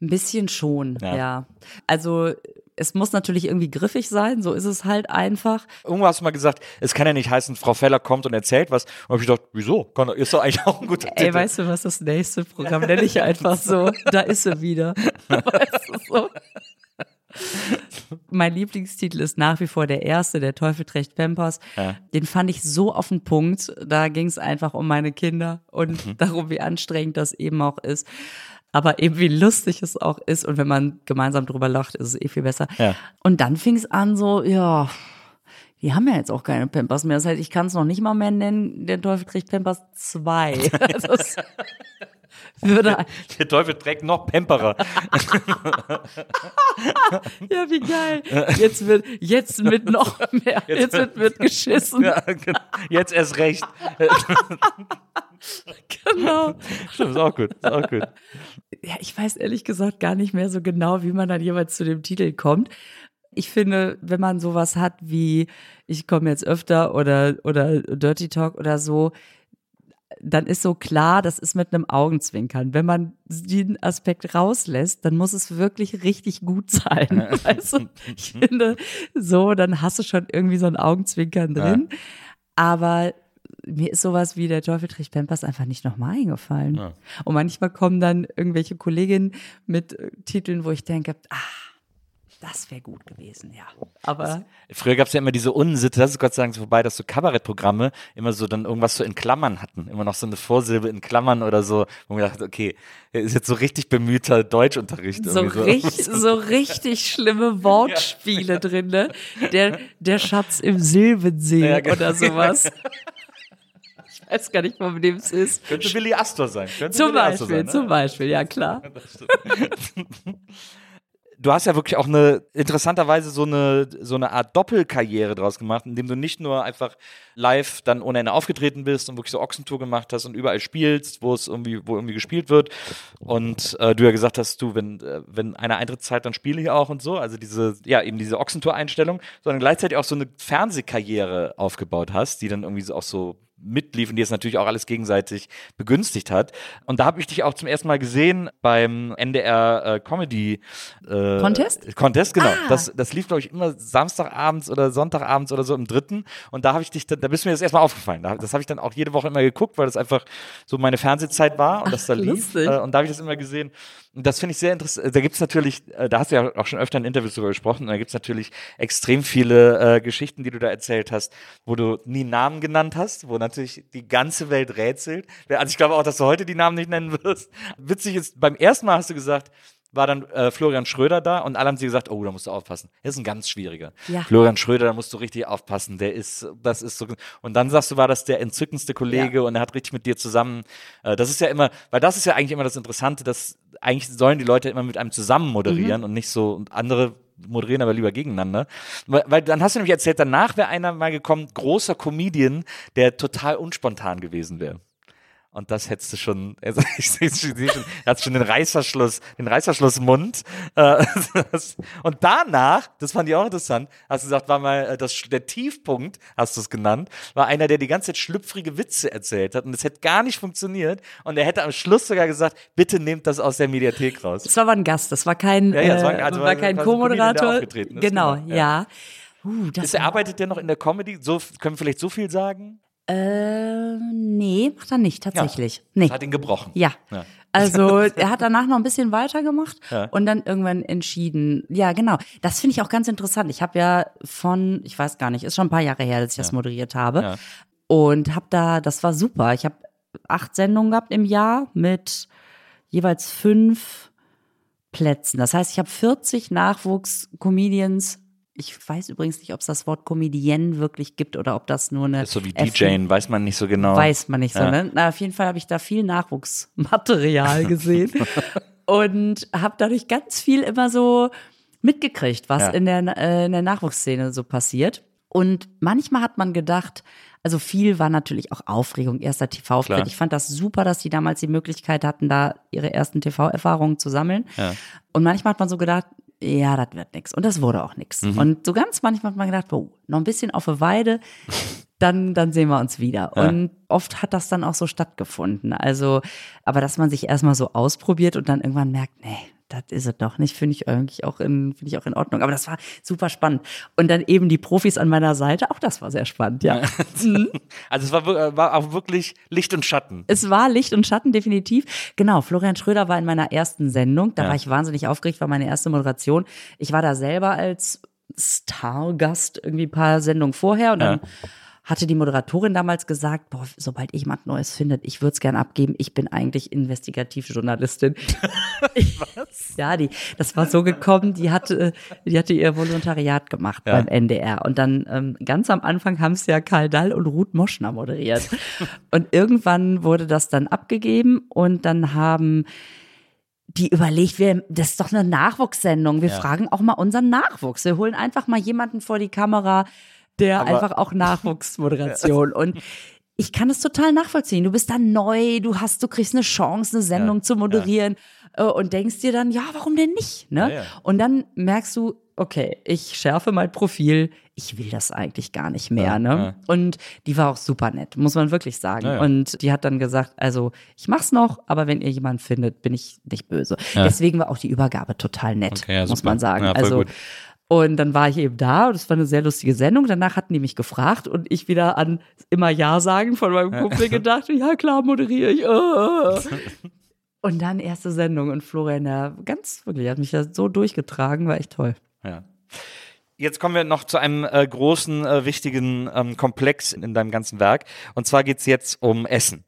Ein bisschen schon, Ja. ja. Also es muss natürlich irgendwie griffig sein, so ist es halt einfach. Irgendwo hast du mal gesagt, es kann ja nicht heißen, Frau Feller kommt und erzählt was. Und hab ich gedacht, wieso? Ist doch eigentlich auch ein guter Ey, Titel. weißt du, was das nächste Programm nenne ich einfach so? Da ist sie wieder. Weißt du, so. Mein Lieblingstitel ist nach wie vor der erste, der Teufel trägt Pampers. Ja. Den fand ich so auf den Punkt. Da ging es einfach um meine Kinder und Mhm. darum, wie anstrengend das eben auch ist. Aber eben wie lustig es auch ist. Und wenn man gemeinsam drüber lacht, ist es eh viel besser. Ja. Und dann fing es an so, ja, die haben ja jetzt auch keine Pampers mehr. Das heißt, ich kann es noch nicht mal mehr nennen, der Teufel trägt Pampers 2. Also es würde, Der Teufel trägt noch Pemperer. ja, wie geil. Jetzt wird, jetzt mit noch mehr, jetzt wird, wird geschissen. ja, genau. Jetzt erst recht. Genau. Stimmt, ist auch gut. Ist auch gut. Ja, ich weiß ehrlich gesagt gar nicht mehr so genau, wie man dann jeweils zu dem Titel kommt. Ich finde, wenn man sowas hat wie ich komme jetzt öfter oder oder Dirty Talk oder so, dann ist so klar, das ist mit einem Augenzwinkern. Wenn man den Aspekt rauslässt, dann muss es wirklich richtig gut sein. Also ich finde, so, dann hast du schon irgendwie so ein Augenzwinkern drin. Aber mir ist sowas wie der Teufel trägt Pampers einfach nicht nochmal eingefallen. Ja. Und manchmal kommen dann irgendwelche Kolleginnen mit äh, Titeln, wo ich denke, ah, das wäre gut gewesen, ja. Aber Früher gab es ja immer diese Unsitte, das ist Gott sei Dank so vorbei, dass so Kabarettprogramme immer so dann irgendwas so in Klammern hatten. Immer noch so eine Vorsilbe in Klammern oder so, wo man dachte, okay, ist jetzt so richtig bemühter Deutschunterricht. so, irgendwie richtig, so richtig schlimme Wortspiele drin, ne? Der, der Schatz im Silbensee Ja, genau. oder sowas. Ich weiß gar nicht, von wem es ist. Könnte Billy Astor sein. Könnte Zum Billy Beispiel, sein, ne? zum Beispiel, ja klar. Du hast ja wirklich auch eine, interessanterweise so eine, so eine Art Doppelkarriere draus gemacht, indem du nicht nur einfach live dann ohne Ende aufgetreten bist und wirklich so Ochsentour gemacht hast und überall spielst, wo es irgendwie, wo irgendwie gespielt wird. Und äh, du ja gesagt hast, du, wenn, äh, wenn einer Eintritt zahlt, dann spiele ich auch und so. Also diese, ja, eben diese Ochsentour-Einstellung, sondern gleichzeitig auch so eine Fernsehkarriere aufgebaut hast, die dann irgendwie so auch so mitliefen, die es natürlich auch alles gegenseitig begünstigt hat. Und da habe ich dich auch zum ersten Mal gesehen beim NDR äh, Comedy äh, Contest? Contest, genau. Ah. Das, das lief, glaube ich, immer Samstagabends oder Sonntagabends oder so im dritten. Und da habe ich dich, da, da bist mir das erstmal aufgefallen. Da, das habe ich dann auch jede Woche immer geguckt, weil das einfach so meine Fernsehzeit war und das da lief. lustig. Äh, und da habe ich das immer gesehen. Das finde ich sehr interessant. Da gibt es natürlich, äh, da hast du ja auch schon öfter in Interviews darüber gesprochen, da gibt es natürlich extrem viele äh, Geschichten, die du da erzählt hast, wo du nie Namen genannt hast, wo natürlich die ganze Welt rätselt. Also ich glaube auch, dass du heute die Namen nicht nennen wirst. Witzig ist, beim ersten Mal hast du gesagt, war dann äh, Florian Schröder da und alle haben sie gesagt, oh, da musst du aufpassen. Das ist ein ganz schwieriger. Ja. Florian Schröder, da musst du richtig aufpassen. Der ist, das ist so. Und dann sagst du, war das der entzückendste Kollege und er hat richtig mit dir zusammen. Äh, das ist ja immer, weil das ist ja eigentlich immer das Interessante, dass eigentlich sollen die Leute immer mit einem zusammen Mhm. moderieren und nicht so und andere moderieren aber lieber gegeneinander. Weil, weil dann hast du nämlich erzählt, danach wäre einer mal gekommen, großer Comedian, der total unspontan gewesen wäre. Und das hättest du schon, also ich sehe schon, er hat schon den Reißverschluss, den Reißverschlussmund. Äh, und danach, das fand ich auch interessant, hast du gesagt, war mal äh, das, der Tiefpunkt, hast du es genannt, war einer, der die ganze Zeit schlüpfrige Witze erzählt hat. Und das hätte gar nicht funktioniert. Und er hätte am Schluss sogar gesagt, bitte nehmt das aus der Mediathek raus. Das war aber ein Gast, das war kein, Ja, ja, das war- äh, also war war kein Co-Moderator. ist, Genau, genau, ja. ja. Uh, das Ist, er arbeitet der noch in der Comedy? So können wir vielleicht so viel sagen? Äh, nee, macht er nicht, tatsächlich. Nee. Das hat ihn gebrochen. Ja. Ja. Also er hat danach noch ein bisschen weitergemacht Ja. und dann irgendwann entschieden. Ja, genau. Das finde ich auch ganz interessant. Ich habe ja von, ich weiß gar nicht, ist schon ein paar Jahre her, dass ich das moderiert habe. Ja. Und habe da, das war super. Ich habe acht Sendungen gehabt im Jahr mit jeweils fünf Plätzen. Das heißt, ich habe 40 Nachwuchs-Comedians. Ich weiß übrigens nicht, ob es das Wort Comedienne wirklich gibt oder ob das nur eine Ist so wie DJing, weiß man nicht so genau. Weiß man nicht so, Ja. ne? Na, auf jeden Fall habe ich da viel Nachwuchsmaterial gesehen und habe dadurch ganz viel immer so mitgekriegt, was Ja. in, der, äh, in der Nachwuchsszene so passiert. Und manchmal hat man gedacht, also viel war natürlich auch Aufregung, erster TV-Auftritt. Ich fand das super, dass die damals die Möglichkeit hatten, da ihre ersten TV-Erfahrungen zu sammeln. Ja. Und manchmal hat man so gedacht, ja, das wird nix. Und das wurde auch nix. Mhm. Und so ganz manchmal hat man gedacht, oh, noch ein bisschen auf der Weide, dann, dann sehen wir uns wieder. Ja. Und oft hat das dann auch so stattgefunden. Also, aber dass man sich erstmal so ausprobiert und dann irgendwann merkt, nee, das ist es doch nicht, finde ich eigentlich auch in, finde ich auch in Ordnung. Aber das war super spannend. Und dann eben die Profis an meiner Seite, auch das war sehr spannend, ja. Also es war, war auch wirklich Licht und Schatten. Es war Licht und Schatten, definitiv. Genau, Florian Schröder war in meiner ersten Sendung. Da Ja. war ich wahnsinnig aufgeregt, war meine erste Moderation. Ich war da selber als Stargast irgendwie ein paar Sendungen vorher und dann hatte die Moderatorin damals gesagt, boah, sobald jemand Neues findet, ich würde es gern abgeben. Ich bin eigentlich Investigativjournalistin. Was? ja, die, das war so gekommen, die hatte, die hatte ihr Volontariat gemacht Ja. beim NDR. Und dann ähm, ganz am Anfang haben es ja Karl Dall und Ruth Moschner moderiert. und irgendwann wurde das dann abgegeben und dann haben die überlegt, wir, das ist doch eine Nachwuchssendung. Wir Ja. fragen auch mal unseren Nachwuchs. Wir holen einfach mal jemanden vor die Kamera, der Aber- einfach auch Nachwuchsmoderation und ich kann es total nachvollziehen. Du bist da neu, du hast, du kriegst eine Chance, eine Sendung Ja, zu moderieren äh, und denkst dir dann, ja, warum denn nicht? Ne? Ja, ja. Und dann merkst du, okay, ich schärfe mein Profil, ich will das eigentlich gar nicht mehr. Ja, ne? ja. Und die war auch super nett, muss man wirklich sagen. Ja, ja. Und die hat dann gesagt, also ich mach's noch, aber wenn ihr jemanden findet, bin ich nicht böse. Ja. Deswegen war auch die Übergabe total nett, Okay, ja, muss man sagen. Ja, also gut. Und dann war ich eben da und es war eine sehr lustige Sendung. Danach hatten die mich gefragt und ich wieder an immer Ja sagen von meinem Kumpel gedacht, ja klar, moderiere ich. äh. Und dann erste Sendung und Florian, der ganz wirklich, hat mich da so durchgetragen, war echt toll. Ja. Jetzt kommen wir noch zu einem äh, großen, äh, wichtigen ähm, Komplex in, in deinem ganzen Werk. Und zwar geht's jetzt um Essen.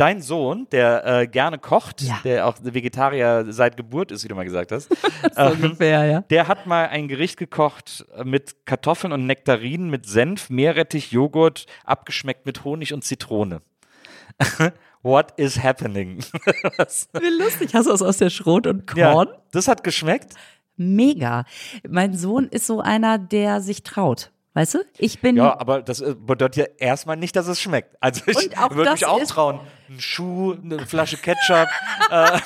Dein Sohn, der äh, gerne kocht, Ja. der auch Vegetarier seit Geburt ist, wie du mal gesagt hast, So ungefähr, ja. der hat mal ein Gericht gekocht mit Kartoffeln und Nektarinen, mit Senf, Meerrettich, Joghurt, abgeschmeckt mit Honig und Zitrone. What is happening? Wie lustig, hast du das aus der Schrot und Ja, Korn? das hat geschmeckt. Mega. Mein Sohn ist so einer, der sich traut. Weißt du? Ich bin. Ja, aber das äh, bedeutet ja erstmal nicht, dass es schmeckt. Also ich würde mich auch trauen. Ein Schuh, eine Flasche Ketchup, äh, ein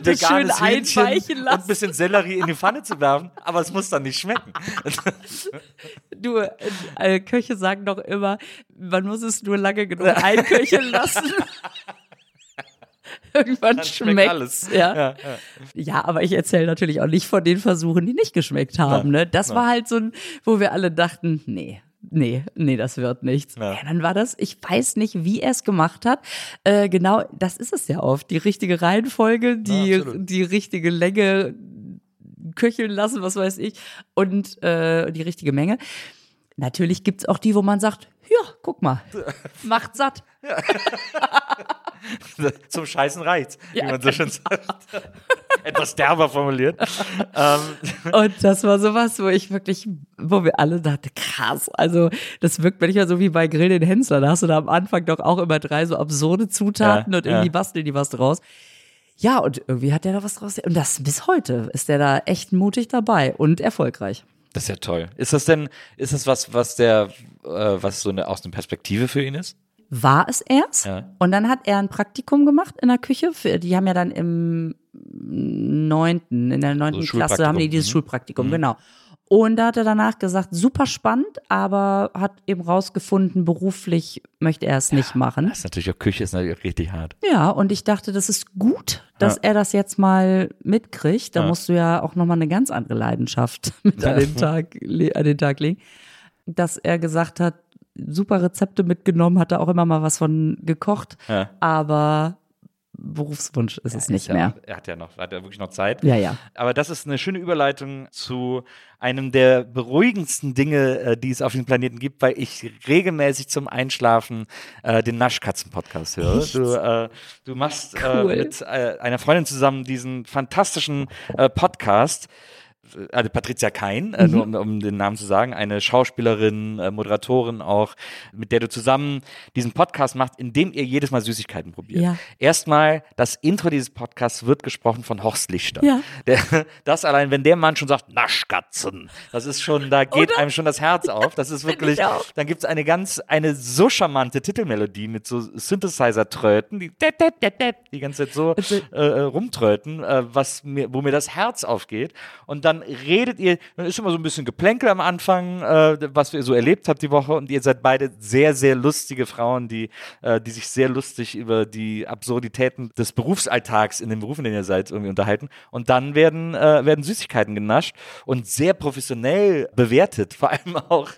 das schön veganes Hähnchen und ein bisschen Sellerie in die Pfanne zu werfen, aber es muss dann nicht schmecken. Du, äh, äh, Köche sagen doch immer, man muss es nur lange genug einköcheln lassen. Irgendwann Dann schmeckt schmeckt alles. Ja. Ja, ja. aber ich erzähle natürlich auch nicht von den Versuchen, die nicht geschmeckt haben. Nein, Ne? Das nein. war halt so ein, wo wir alle dachten, nee. Nee, nee, das wird nichts. Ja. Ja. dann war das, ich weiß nicht, wie er es gemacht hat. Äh, genau, das ist es ja oft. Die richtige Reihenfolge, die, Ja, die richtige Länge köcheln lassen, was weiß ich, und äh, die richtige Menge. Natürlich gibt's auch die, wo man sagt, ja, guck mal, macht satt. Zum Scheißen reicht's, wie man so schön sagt. Etwas derber formuliert. ähm, Und das war sowas, wo ich wirklich, wo wir alle dachten, krass, also das wirkt manchmal so wie bei Grill den Hensler. Da hast du da am Anfang doch auch immer drei so absurde Zutaten Ja, und irgendwie ja. basteln die was draus. Ja, und irgendwie hat der da was draus. Und das bis heute ist der da echt mutig dabei und erfolgreich. das ist ja toll. Ist das denn, ist das was, was der, äh, was so eine, aus einer Perspektive für ihn ist? War es erst. Ja. Und dann hat er ein Praktikum gemacht in der Küche. Für, die haben ja dann im neunten, in der neunten So Klasse haben die dieses mhm. Schulpraktikum, Mhm. genau. Und da hat er danach gesagt, super spannend, aber hat eben rausgefunden, beruflich möchte er es nicht machen. Das ist natürlich auch Küche, ist natürlich auch richtig hart. Ja, und ich dachte, das ist gut, dass Ja. er das jetzt mal mitkriegt. Da Ja. musst du ja auch nochmal eine ganz andere Leidenschaft mit an, den Tag, an den Tag legen. Dass er gesagt hat, super Rezepte mitgenommen, hat er auch immer mal was von gekocht, Ja. aber Berufswunsch ist es nicht ja, mehr. Er hat ja noch, hat ja wirklich noch Zeit. Ja, ja. Aber das ist eine schöne Überleitung zu einem der beruhigendsten Dinge, äh, die es auf diesem Planeten gibt, weil ich regelmäßig zum Einschlafen äh, den Naschkatzen-Podcast höre. Du, äh, du machst Cool. äh, mit äh, einer Freundin zusammen diesen fantastischen äh, Podcast. Also Patricia Kein, Mhm. äh, nur um, um den Namen zu sagen, eine Schauspielerin, äh, Moderatorin auch, mit der du zusammen diesen Podcast macht, in dem ihr jedes Mal Süßigkeiten probiert. Ja. Erstmal, das Intro dieses Podcasts wird gesprochen von Horst Lichter. Ja. Der, das allein, wenn der Mann schon sagt, Naschkatzen, das ist schon, da geht Oder? einem schon das Herz auf. Das ist wirklich, dann gibt es eine ganz, eine so charmante Titelmelodie mit so Synthesizer-Tröten, die die ganze Zeit so Also- äh, äh, rumtröten, äh, was mir, wo mir das Herz aufgeht. Und dann redet ihr, dann ist immer so ein bisschen Geplänkel am Anfang, äh, was ihr so erlebt habt die Woche. Und ihr seid beide sehr, sehr lustige Frauen, die, äh, die sich sehr lustig über die Absurditäten des Berufsalltags in den Berufen, in denen ihr seid, irgendwie unterhalten. Und dann werden, äh, werden Süßigkeiten genascht und sehr professionell bewertet, vor allem auch.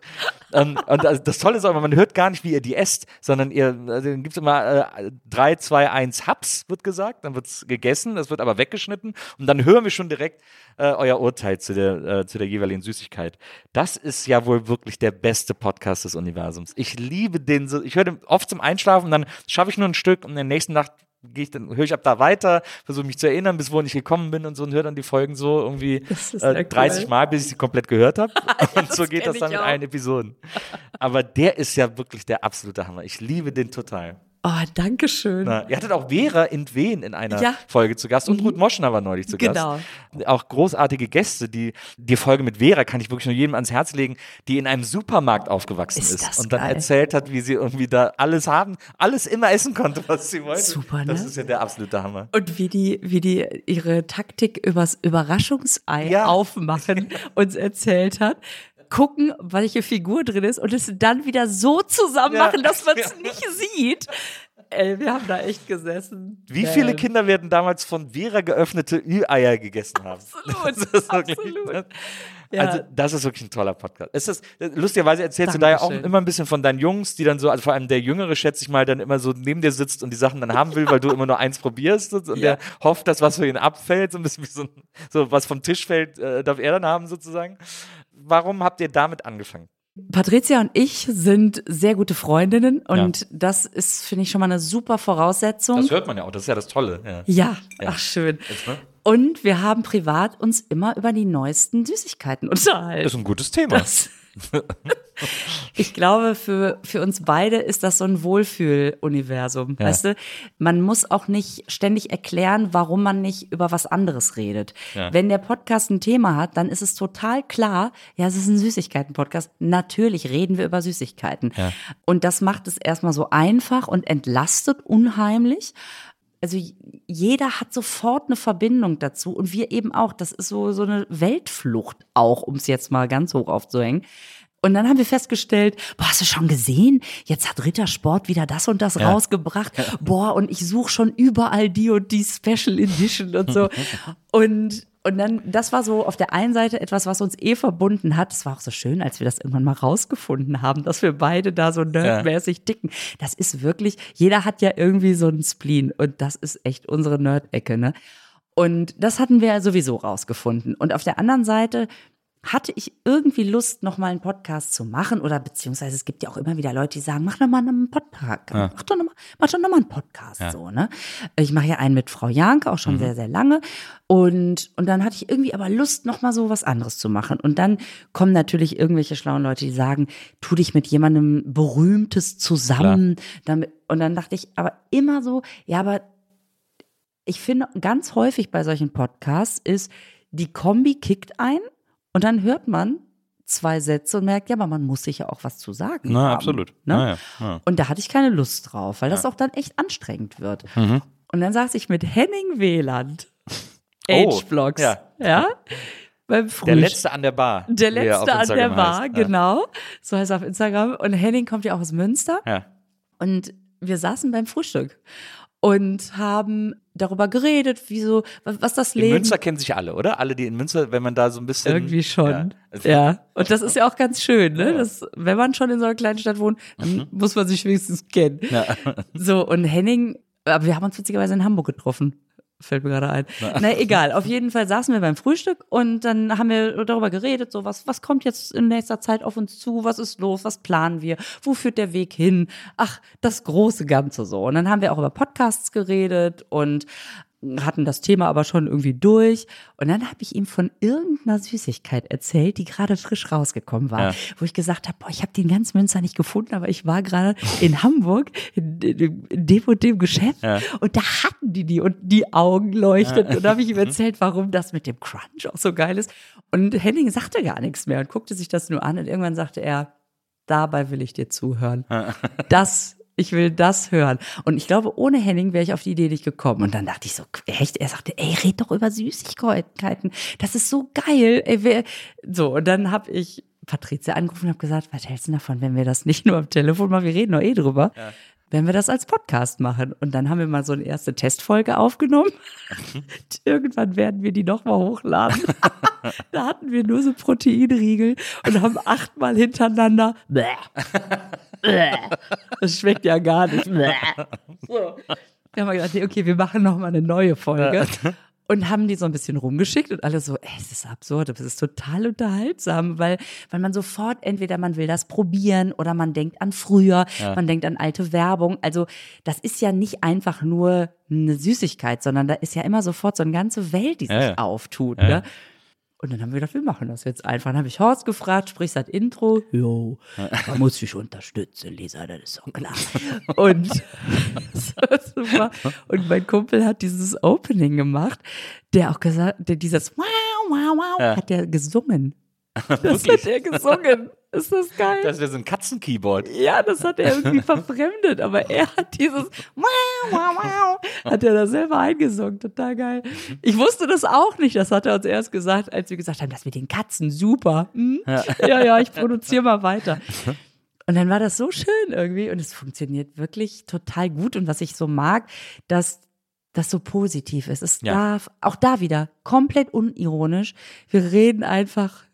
Ähm, und das Tolle ist auch, man hört gar nicht, wie ihr die esst, sondern ihr, also dann gibt es immer äh, 3, 2, 1 Haps, wird gesagt, dann wird es gegessen, das wird aber weggeschnitten und dann hören wir schon direkt äh, euer Urteil zu der, äh, zu der jeweiligen Süßigkeit. Das ist ja wohl wirklich der beste Podcast des Universums. Ich liebe den so, ich höre den oft zum Einschlafen, dann schaffe ich nur ein Stück und in der nächsten Nacht gehe ich dann, höre ich ab da weiter, versuche mich zu erinnern, bis wohin ich gekommen bin und so und höre dann die Folgen so irgendwie äh, ja 30 cool. Mal, bis ich sie komplett gehört habe. und so geht das dann mit allen Episoden. Aber der ist ja wirklich der absolute Hammer. Ich liebe den total. Oh, danke schön. Na, ihr hattet auch Vera in Wien in einer Ja. Mhm. Folge zu Gast und Ruth Moschner war neulich zu Genau. Gast. Auch großartige Gäste, die die Folge mit Vera kann ich wirklich nur jedem ans Herz legen, die in einem Supermarkt aufgewachsen ist, Ist und dann geil. erzählt hat, wie sie irgendwie da alles haben, alles immer essen konnte, was sie wollte. Super, ne? Das ist ja der absolute Hammer. Und wie die, wie die ihre Taktik übers Überraschungsei Ja. aufmachen uns erzählt hat. Gucken, welche Figur drin ist und es dann wieder so zusammen Ja. machen, dass man es Ja. nicht sieht. Ey, wir haben da echt gesessen. Wie viele Ähm, Kinder werden damals von Vera geöffnete Ü-Eier gegessen haben? Absolut, Das wirklich- absolut. Ja. Also, das ist wirklich ein toller Podcast. Es ist, lustigerweise erzählst du da ja auch Dankeschön. immer ein bisschen von deinen Jungs, die dann so, also vor allem der Jüngere, schätze ich mal, dann immer so neben dir sitzt und die Sachen dann haben will, weil du immer nur eins probierst und, Ja. der hofft, dass was für ihn abfällt, so ein bisschen wie so, so was vom Tisch fällt, äh, darf er dann haben sozusagen. Warum habt ihr damit angefangen? Patricia und ich sind sehr gute Freundinnen und das ist, finde ich, schon mal eine super Voraussetzung. Das hört man ja auch, das ist ja das Tolle. Ja. ja, Ja. ach schön. Jetzt, ne? Und wir haben privat uns immer über die neuesten Süßigkeiten unterhalten. Das ist ein gutes Thema. Ich glaube, für, für uns beide ist das so ein Wohlfühluniversum. Ja. Weißt du, man muss auch nicht ständig erklären, warum man nicht über was anderes redet. Ja. Wenn der Podcast ein Thema hat, dann ist es total klar, ja, es ist ein Süßigkeiten-Podcast. Natürlich reden wir über Süßigkeiten. Ja. Und das macht es erstmal so einfach und entlastet unheimlich. Also jeder hat sofort eine Verbindung dazu und wir eben auch. Das ist so, so eine Weltflucht auch, um es jetzt mal ganz hoch aufzuhängen. Und dann haben wir festgestellt, boah, hast du schon gesehen? Jetzt hat Rittersport wieder das und das Ja. rausgebracht. Boah, und ich suche schon überall die und die Special Edition und so. und, und dann, das war so auf der einen Seite etwas, was uns eh verbunden hat. Es war auch so schön, als wir das irgendwann mal rausgefunden haben, dass wir beide da so nerdmäßig dicken. Das ist wirklich, jeder hat ja irgendwie so einen Spleen und das ist echt unsere Nerd-Ecke, ne? Und das hatten wir sowieso rausgefunden. Und auf der anderen Seite hatte ich irgendwie Lust, noch mal einen Podcast zu machen? Oder beziehungsweise es gibt ja auch immer wieder Leute, die sagen, mach doch mal einen Podcast, mach doch noch mal, mach doch noch mal einen Podcast so, ne? Ich mache ja einen mit Frau Janke auch schon sehr sehr lange. Und und dann hatte ich irgendwie aber Lust, noch mal so was anderes zu machen. Und dann kommen natürlich irgendwelche schlauen Leute, die sagen, tu dich mit jemandem berühmtes zusammen, damit und dann dachte ich aber immer so, ja, aber ich finde ganz häufig bei solchen Podcasts ist, die Kombi kickt ein und dann hört man zwei Sätze und merkt, ja, aber man muss sich ja auch was zu sagen. Na, haben, absolut. Ne? Na ja, ja. Und da hatte ich keine Lust drauf, weil das auch dann echt anstrengend wird. Mhm. Und dann saß ich mit Henning Wieland, Oh, H-Vlogs, ja. ja. beim Der letzte an der Bar. Der er letzte an der Bar. Ja. genau. So heißt er auf Instagram. Und Henning kommt ja auch aus Münster. Ja. Und wir saßen beim Frühstück und haben darüber geredet, wie so, was, was das In Leben. Münster kennen sich alle, oder? Alle, die in Münster, wenn man da so ein bisschen. Irgendwie schon. Also- Ja. Und das ist ja auch ganz schön, ne? Ja. Das, wenn man schon in so einer kleinen Stadt wohnt, dann muss man sich wenigstens kennen. Ja. So, und Henning, aber wir haben uns witzigerweise in Hamburg getroffen. Fällt mir gerade ein. Na, egal. Auf jeden Fall saßen wir beim Frühstück und dann haben wir darüber geredet, so was, was kommt jetzt in nächster Zeit auf uns zu? Was ist los? Was planen wir? Wo führt der Weg hin? Ach, das große Ganze so. Und dann haben wir auch über Podcasts geredet und hatten das Thema aber schon irgendwie durch. Und dann habe ich ihm von irgendeiner Süßigkeit erzählt, die gerade frisch rausgekommen war. Ja. Wo ich gesagt habe, boah, ich habe den ganz Münster nicht gefunden, aber ich war gerade in Hamburg in, in, dem und dem Geschäft Ja. und da hatten die die und die Augen leuchteten. Und da habe ich ihm erzählt, warum das mit dem Crunch auch so geil ist. Und Henning sagte gar nichts mehr und guckte sich das nur an. Und irgendwann sagte er, dabei will ich dir zuhören. Das, ich will das hören. Und ich glaube, ohne Henning wäre ich auf die Idee nicht gekommen. Und dann dachte ich so, echt? Er sagte, ey, red doch über Süßigkeiten. Das ist so geil. Ey, so, und dann habe ich Patricia angerufen und habe gesagt, was hältst du davon, wenn wir das nicht nur am Telefon machen, wir reden doch eh drüber, wenn wir das als Podcast machen. Und dann haben wir mal so eine erste Testfolge aufgenommen. Irgendwann werden wir die nochmal hochladen. da hatten wir nur so Proteinriegel und haben achtmal hintereinander. Das schmeckt ja gar nicht. So. Wir haben gedacht, nee, okay, wir machen nochmal eine neue Folge. Und haben die so ein bisschen rumgeschickt und alle so, ey, es ist absurd, aber es ist total unterhaltsam, weil, weil man sofort entweder man will das probieren oder man denkt an früher, man denkt an alte Werbung. Also das ist ja nicht einfach nur eine Süßigkeit, sondern da ist ja immer sofort so eine ganze Welt, die sich Ja, ja. auftut. Ja. Ne? Und dann haben wir gedacht, wir machen das jetzt einfach. Dann habe ich Horst gefragt, sprichst das Intro? Jo, man muss dich unterstützen, Lisa, das ist doch klar. Und. Und mein Kumpel hat dieses Opening gemacht, der auch gesagt, der dieses Wow, wow, wow, Ja. hat der gesungen. Das hat er gesungen. Ist das geil? Das wäre so ein Katzenkeyboard. ja, das hat er irgendwie verfremdet, aber er hat dieses Wow, wow, wow, hat er da selber eingesungen. Total geil. Ich wusste das auch nicht. Das hat er uns erst gesagt, als wir gesagt haben, das mit den Katzen, super. Hm? Ja, ja, ich produziere mal weiter. Und dann war das so schön irgendwie und es funktioniert wirklich total gut. Und was ich so mag, dass das so positiv ist. Es Ja. darf, auch da wieder, komplett unironisch. Wir reden einfach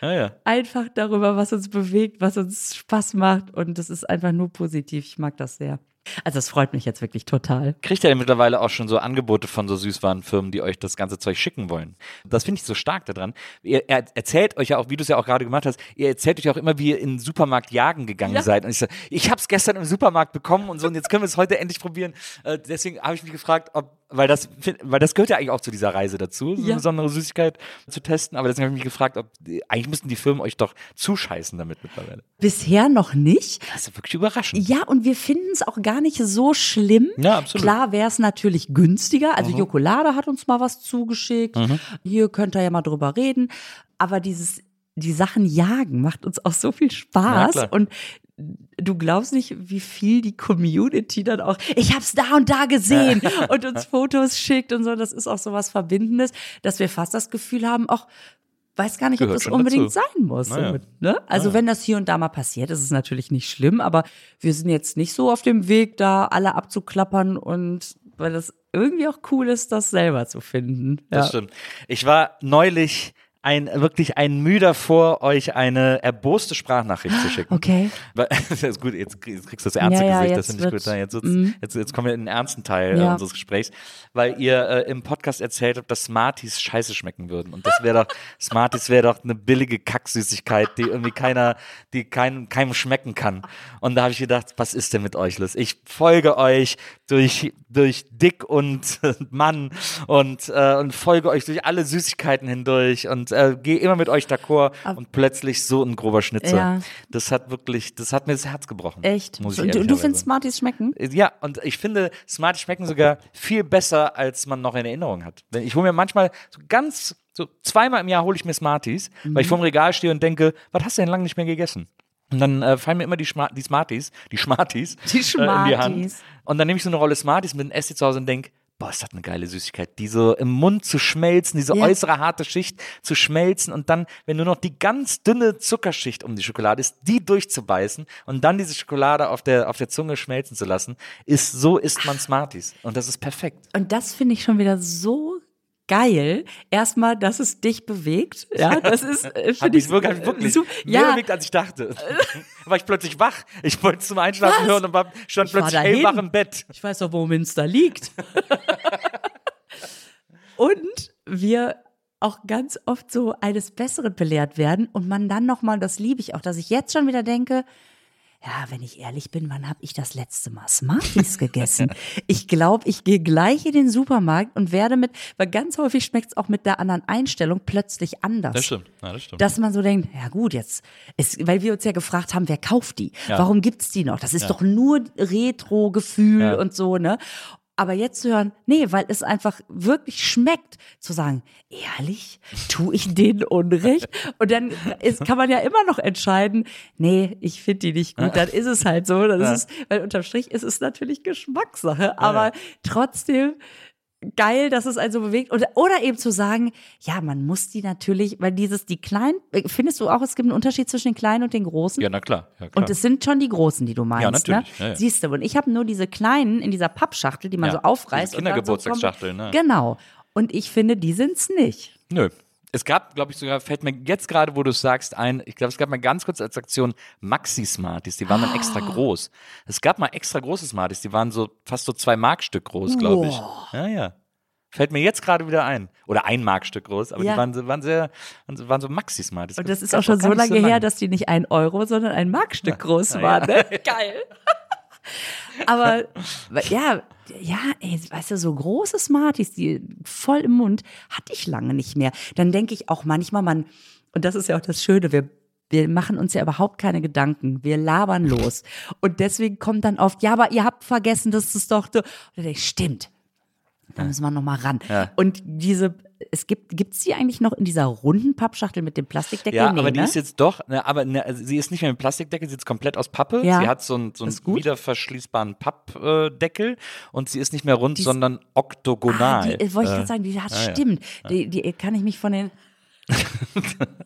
Ja, ja. einfach darüber, was uns bewegt, was uns Spaß macht. Und das ist einfach nur positiv. Ich mag das sehr. Also es freut mich jetzt wirklich total. Kriegt ihr denn mittlerweile auch schon so Angebote von so Süßwarenfirmen, die euch das ganze Zeug schicken wollen? Das finde ich so stark daran. Ihr er erzählt euch ja auch, wie du es ja auch gerade gemacht hast, ihr erzählt euch auch immer, wie ihr in den Supermarkt jagen gegangen Ja. seid. Und ich so, ich habe es gestern im Supermarkt bekommen und so, und jetzt können wir es heute endlich probieren. Äh, deswegen habe ich mich gefragt, ob, weil das, weil das gehört ja eigentlich auch zu dieser Reise dazu, so eine Ja. besondere Süßigkeit zu testen. Aber deswegen habe ich mich gefragt, ob, eigentlich müssten die Firmen euch doch zuscheißen damit mittlerweile. Bisher noch nicht. Das ist wirklich überraschend. Ja, und wir finden es auch gar nicht so schlimm. Ja, absolut. Klar wäre es natürlich günstiger. Also Jokolade hat uns mal was zugeschickt. Hier könnt ihr ja mal drüber reden. Aber dieses, die Sachen jagen macht uns auch so viel Spaß. klar. und du glaubst nicht, wie viel die Community dann auch, ich hab's da und da gesehen und uns Fotos schickt und so. Das ist auch so was Verbindendes, dass wir fast das Gefühl haben, auch weiß gar nicht, ob das unbedingt dazu. sein muss. Naja. So, ne? Also wenn das hier und da mal passiert, ist es natürlich nicht schlimm, aber wir sind jetzt nicht so auf dem Weg, da alle abzuklappern und weil das irgendwie auch cool ist, das selber zu finden. Das ja. stimmt. Ich war neulich ein wirklich ein Mühe davor, euch eine erboste Sprachnachricht zu schicken. Okay. Das ist gut, jetzt, krieg- jetzt kriegst du das ernste Ja, ja, Gesicht, jetzt das finde ich gut. Jetzt, mhm. jetzt, jetzt kommen wir in den ernsten Teil äh, Ja. unseres Gesprächs, weil ihr äh, im Podcast erzählt habt, dass Smarties scheiße schmecken würden. Und das wäre doch, Smarties wäre doch eine billige Kacksüßigkeit, die irgendwie keiner, die kein, keinem schmecken kann. Und da habe ich gedacht, was ist denn mit euch los? Ich folge euch durch, durch Dick und Mann und, äh, und folge euch durch alle Süßigkeiten hindurch und äh, gehe immer mit euch d'accord und plötzlich so ein grober Schnitzer. Ja. Das hat wirklich, das hat mir das Herz gebrochen. Echt? Muss ich du, du ehrlicherweise findest Smarties schmecken? ja, und ich finde, Smarties schmecken sogar viel besser, als man noch in Erinnerung hat. Ich hole mir manchmal so ganz So zweimal im Jahr hole ich mir Smarties, weil ich Mhm. vorm Regal stehe und denke, was hast du denn lange nicht mehr gegessen? Und dann äh, fallen mir immer die, Schma die Smarties, die Schmarties, Die Äh, in die Hand. Schmarties. Und dann nehme ich so eine Rolle Smarties mit und esse die zu Hause und denke, boah, ist das eine geile Süßigkeit, die so im Mund zu schmelzen, diese Ja. äußere harte Schicht zu schmelzen und dann, wenn nur noch die ganz dünne Zuckerschicht um die Schokolade ist, die durchzubeißen und dann diese Schokolade auf der, auf der Zunge schmelzen zu lassen, ist, so isst man Smarties. Und das ist perfekt. Und das finde ich schon wieder so geil. Erstmal, dass es dich bewegt. Ja, das ist, äh, finde ich wirklich, wirklich su- mehr Ja, bewegt, als ich dachte. war ich plötzlich wach. Ich wollte zum Einschlafen Was? hören und war, stand Ich war plötzlich dahin. hellwach im Bett. ich weiß doch, wo Münster liegt. und wir auch ganz oft so eines Besseren belehrt werden und man dann nochmal, das liebe ich auch, dass ich jetzt schon wieder denke, ja, wenn ich ehrlich bin, wann habe ich das letzte Mal Smarties gegessen? Ich glaube, ich gehe gleich in den Supermarkt und werde mit, weil ganz häufig schmeckt es auch mit der anderen Einstellung plötzlich anders. stimmt. Ja, das stimmt. Dass man so denkt, ja gut, jetzt, ist, weil wir uns ja gefragt haben, wer kauft die? Ja. Warum gibt's die noch? Das ist doch nur Retro-Gefühl Ja. und so, ne? Aber jetzt zu hören, nee, weil es einfach wirklich schmeckt, zu sagen, ehrlich, tue ich denen Unrecht? Und dann ist, kann man ja immer noch entscheiden, nee, ich finde die nicht gut, dann ist es halt so. Das Ja. ist, weil unterm Strich ist es natürlich Geschmackssache, aber trotzdem geil, dass es einen so bewegt. Oder, oder eben zu sagen, ja, man muss die natürlich, weil dieses, die kleinen, äh, findest du auch, es gibt einen Unterschied zwischen den kleinen und den großen? Ja, na klar. Ja, klar. Und es sind schon die großen, die du meinst, Ja, natürlich. ne? Ja, ja. Siehst du, und ich habe nur diese kleinen in dieser Pappschachtel, die man so aufreißt. dann so ne? Genau. Und ich finde, die sind's nicht. Nö. Es gab, glaube ich, sogar, fällt mir jetzt gerade, wo du es sagst, ein, ich glaube, es gab mal ganz kurz als Aktion Maxi-Smarties, die waren dann extra groß. Es gab mal extra große Smarties, die waren so fast so zwei Markstück groß, glaube ich. Ja, ja. Fällt mir jetzt gerade wieder ein. Oder ein Markstück groß, aber Ja. die waren, so- waren sehr, waren so Maxi-Smarties. Und das ist auch schon so lange her, dass die nicht ein Euro, sondern ein Markstück groß waren. Ne? Geil. Aber ja, ja, ey, weißt du, so große Smarties, die voll im Mund, hatte ich lange nicht mehr. Dann denke ich auch manchmal, man, und das ist ja auch das Schöne, wir wir machen uns ja überhaupt keine Gedanken. Wir labern los. Und deswegen kommt dann oft, ja, aber ihr habt vergessen, dass es doch. Und dann denke ich, stimmt. Da müssen wir nochmal ran. Ja. Und diese, es gibt, gibt's die eigentlich noch in dieser runden Pappschachtel mit dem Plastikdeckel? Ja, nee, aber die ne? ist jetzt doch, ne, aber ne, also sie ist nicht mehr mit Plastikdeckel, sie ist komplett aus Pappe. Ja. Sie hat so einen, so einen wiederverschließbaren Pappdeckel und sie ist nicht mehr rund, Die sondern oktogonal. Ah, die, äh, wollte ich Äh, gerade sagen, die hat, ja, ja. stimmt. Die, die kann ich mich von den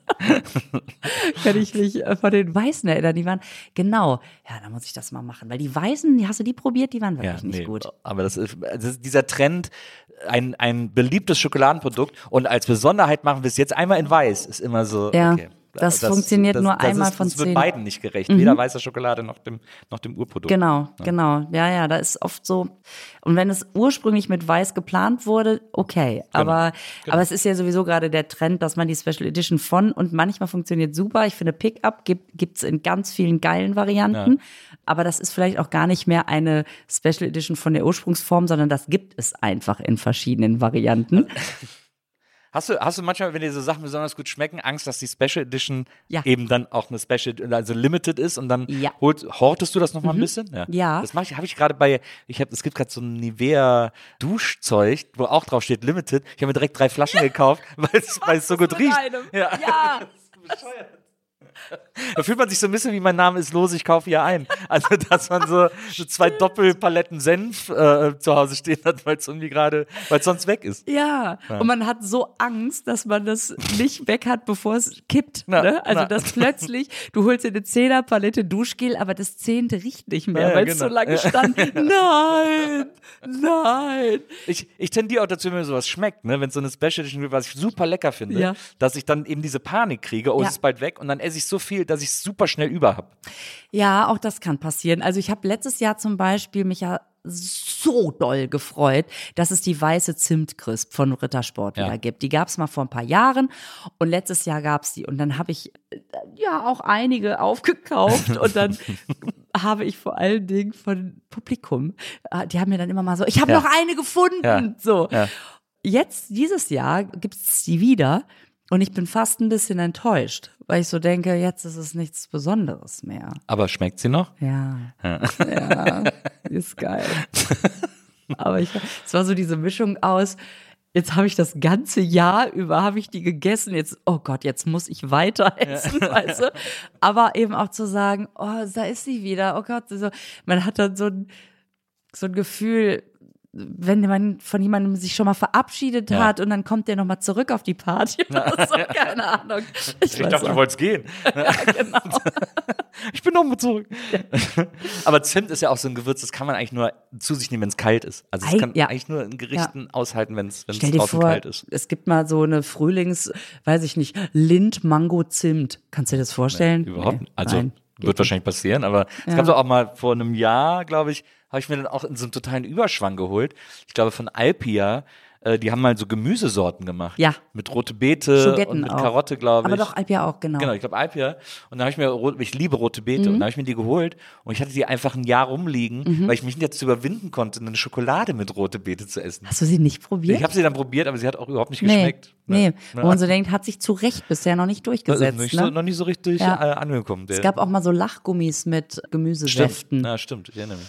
kann ich mich äh, von den Weißen erinnern. Die waren, genau, ja, da muss ich das mal machen. Weil die Weißen, hast du die probiert? Die waren wirklich Ja, nicht nee, gut. aber das ist, das ist dieser Trend, ein, ein beliebtes Schokoladenprodukt und als Besonderheit machen wir es jetzt einmal in weiß, ist immer so. Ja, okay. Das funktioniert nur einmal ist, von Das wird zehn. Mhm. beiden nicht gerecht, weder weißer Schokolade noch dem, noch dem Urprodukt. Genau, genau. Ja, ja, da ist oft so. Und wenn es ursprünglich mit weiß geplant wurde, okay. Aber, aber es ist ja sowieso gerade der Trend, dass man die Special Edition von und manchmal funktioniert super. Ich finde, Pickup gibt gibt's in ganz vielen geilen Varianten. Aber das ist vielleicht auch gar nicht mehr eine Special Edition von der Ursprungsform, sondern das gibt es einfach in verschiedenen Varianten. Hast du, hast du manchmal, wenn dir so Sachen besonders gut schmecken, Angst, dass die Special Edition Ja. eben dann auch eine Special, also limited ist und dann Ja. Mhm. holt, hortest du das noch mal ein bisschen? Ja. Das mache ich, habe ich gerade bei, ich habe, es gibt gerade so ein Nivea Duschzeug, wo auch drauf steht limited. Ich habe mir direkt drei Flaschen gekauft, weil es, so gut riecht. Ja. ja. Da fühlt man sich so ein bisschen wie mein Name ist los, ich kaufe hier ein. Also, dass man so, so zwei Doppelpaletten Senf äh, zu Hause stehen hat, weil es irgendwie gerade, weil es sonst weg ist. Ja. und man hat so Angst, dass man das nicht weg hat, bevor es kippt. Na, ne? Also na. dass plötzlich, du holst dir eine Zehnerpalette Duschgel, aber das Zehnte riecht nicht mehr, Ja, ja, weil es genau. so lange Ja. stand. Nein, nein. Ich, ich tendiere auch dazu, wenn mir sowas schmeckt, ne? wenn es so eine Special Edition gibt, was ich super lecker finde, Ja. dass ich dann eben diese Panik kriege, oh, Ja. es ist bald weg und dann esse ich so viel, dass ich es super schnell über habe. Ja, auch das kann passieren. Also ich habe letztes Jahr zum Beispiel mich ja so doll gefreut, dass es die weiße Zimtcrisp von Rittersport Ja. wieder gibt. Die gab es mal vor ein paar Jahren und letztes Jahr gab es die und dann habe ich ja auch einige aufgekauft und dann habe ich vor allen Dingen von Publikum, äh, die haben mir dann immer mal so, ich habe Ja. noch eine gefunden, Ja. so. Ja. Jetzt, dieses Jahr, gibt es die wieder und ich bin fast ein bisschen enttäuscht, weil ich so denke, jetzt ist es nichts Besonderes mehr. Aber schmeckt sie noch? Ja. Ja, ist geil. Aber ich, es war so diese Mischung aus, jetzt habe ich das ganze Jahr über, habe ich die gegessen, jetzt, oh Gott, jetzt muss ich weiter essen, weißt du? Aber eben auch zu sagen, oh, da ist sie wieder, oh Gott, so, man hat dann so ein, so ein Gefühl, wenn man von jemandem sich schon mal verabschiedet Ja. hat und dann kommt der nochmal zurück auf die Party oder so, keine Ahnung. Ich, Ich dachte, du wolltest gehen. genau. Ich bin nochmal zurück. Aber Zimt ist ja auch so ein Gewürz, das kann man eigentlich nur zu sich nehmen, wenn es kalt ist. Also es kann ja. eigentlich nur in Gerichten aushalten, wenn es draußen vor, kalt ist. es gibt mal so eine Frühlings, weiß ich nicht, Lind, Mango, Zimt. Kannst du dir das vorstellen? Überhaupt Nee. nicht. Also Nein. wird wahrscheinlich passieren, aber es Ja. gab so auch mal vor einem Jahr, glaube ich, habe ich mir dann auch in so einem totalen Überschwang geholt. Ich glaube von Alpia, äh, die haben mal so Gemüsesorten gemacht. Ja. Mit rote Beete Schogetten und mit auch. Karotte, glaube ich. Aber doch Alpia auch, genau. Genau, ich glaube Alpia. Und dann habe ich mir, ich liebe rote Beete, Mhm. und dann habe ich mir die geholt und ich hatte die einfach ein Jahr rumliegen, weil ich mich nicht dazu überwinden konnte, eine Schokolade mit rote Beete zu essen. Hast du sie nicht probiert? Ich habe sie dann probiert, aber sie hat auch überhaupt nicht nee, geschmeckt. nee, Ne? wo man so denkt, hat sich zu Recht bisher noch nicht durchgesetzt. nicht ne? so, noch nicht so richtig Ja. äh, angekommen. Der- es gab auch mal so Lachgummis mit stimmt. Gemüsesäften. Ja, stimmt, ich erinnere mich.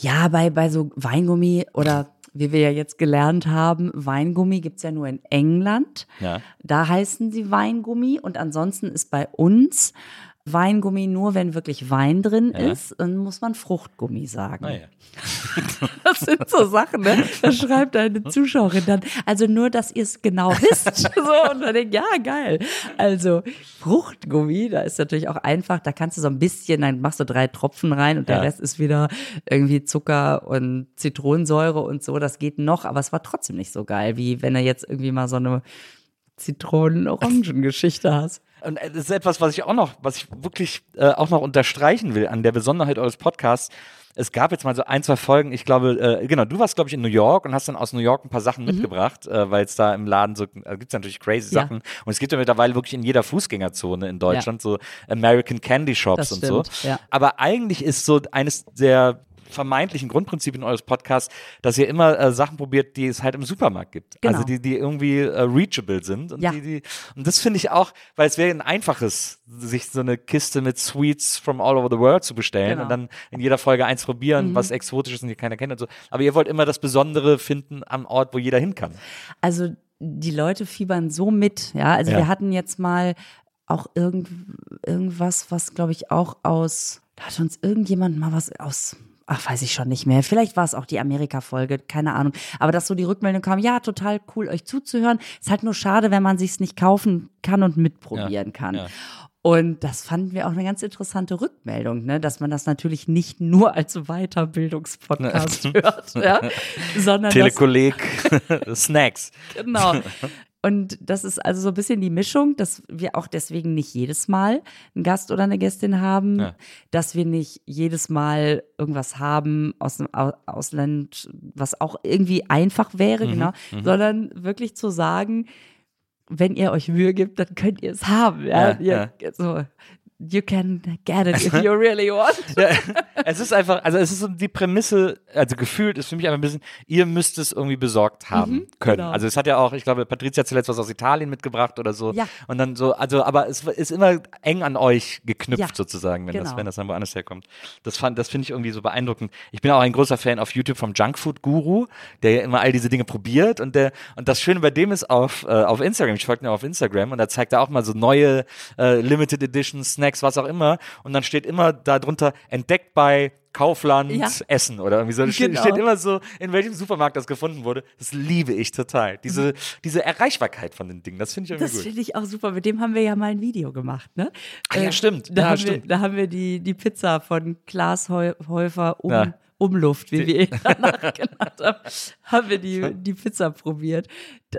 Ja, bei, bei so Weingummi oder wie wir ja jetzt gelernt haben, Weingummi gibt's ja nur in England. Ja. Da heißen sie Weingummi und ansonsten ist bei uns Weingummi nur, wenn wirklich Wein drin Ja. ist, dann muss man Fruchtgummi sagen. Naja. Das sind so Sachen, ne? Da schreibt eine Zuschauerin dann. Also nur, dass ihr es genau wisst. So, und dann denkt, ja, geil. Also Fruchtgummi, da ist natürlich auch einfach, da kannst du so ein bisschen, dann machst du drei Tropfen rein und der Ja. Rest ist wieder irgendwie Zucker und Zitronensäure und so. Das geht noch, aber es war trotzdem nicht so geil, wie wenn du jetzt irgendwie mal so eine Zitronen-Orangen-Geschichte hast. Und äh, das ist etwas, was ich auch noch, was ich wirklich äh, auch noch unterstreichen will an der Besonderheit eures Podcasts. Es gab jetzt mal so ein, zwei Folgen, ich glaube, äh, genau, du warst, glaube ich, in New York und hast dann aus New York ein paar Sachen mitgebracht, äh, weil es da im Laden so, äh, gibt's natürlich crazy Ja. Sachen. Und es gibt ja mittlerweile wirklich in jeder Fußgängerzone in Deutschland so American Candy Shops Das und so. stimmt, ja. Aber eigentlich ist so eines der vermeintlichen Grundprinzipien eures Podcasts, dass ihr immer äh, Sachen probiert, die es halt im Supermarkt gibt. Genau. Also die, die irgendwie äh, reachable sind. Und, Ja. die, die, und das finde ich auch, weil es wäre ein einfaches, sich so eine Kiste mit Sweets from all over the world zu bestellen Genau. Mhm. und dann in jeder Folge eins probieren, was exotisch ist und die keiner kennt und so. Aber ihr wollt immer das Besondere finden am Ort, wo jeder hin kann. Also die Leute fiebern so mit, ja. Also Ja. wir hatten jetzt mal auch irgend, irgendwas, was glaube ich auch aus, da hat uns irgendjemand mal was aus, ach weiß ich schon nicht mehr. Vielleicht war es auch die Amerika-Folge, keine Ahnung. Aber dass so die Rückmeldung kam, ja, total cool, euch zuzuhören. Ist halt nur schade, wenn man sich's nicht kaufen kann und mitprobieren kann. ja. Und das fanden wir auch eine ganz interessante Rückmeldung, ne? dass man das natürlich nicht nur als Weiterbildungspodcast hört, ja? sondern Telekolleg, Snacks. Genau. Und das ist also so ein bisschen die Mischung, dass wir auch deswegen nicht jedes Mal einen Gast oder eine Gästin haben, Ja. dass wir nicht jedes Mal irgendwas haben aus dem Au- Ausland, was auch irgendwie einfach wäre, Mhm, genau, sondern wirklich zu sagen, wenn ihr euch Mühe gibt, dann könnt ihr es haben. Ja, Ja, ihr, So, you can get it if you really want. Ja, es ist einfach, also es ist so die Prämisse, also gefühlt ist für mich einfach ein bisschen, ihr müsst es irgendwie besorgt haben können. genau. Also es hat ja auch, ich glaube, Patricia hat zuletzt was aus Italien mitgebracht oder so. Ja. Und dann so, also, aber es ist immer eng an euch geknüpft Ja, sozusagen, wenn das, genau. wenn das dann woanders herkommt. Das fand, das finde ich irgendwie so beeindruckend. Ich bin auch ein großer Fan auf YouTube vom Junkfood Guru, der ja immer all diese Dinge probiert und der, und das Schöne bei dem ist auf, äh, auf Instagram, ich folge ihm auf Instagram und da zeigt er auch mal so neue äh, Limited Edition Snacks, was auch immer. Und dann steht immer darunter entdeckt bei Kaufland Ja. Essen oder irgendwie so. Da steht, Genau. steht immer so, in welchem Supermarkt das gefunden wurde. Das liebe ich total. Diese, diese Erreichbarkeit von den Dingen, das finde ich irgendwie Das gut. finde ich auch super. Mit dem haben wir ja mal ein Video gemacht, ne? Ah ja, Äh, stimmt. Da, Ja, haben, stimmt. Wir, da haben wir die, die Pizza von Klaas Häufer um, Ja. Umluft, wie wir ihn danach genannt haben, haben wir die, die Pizza probiert.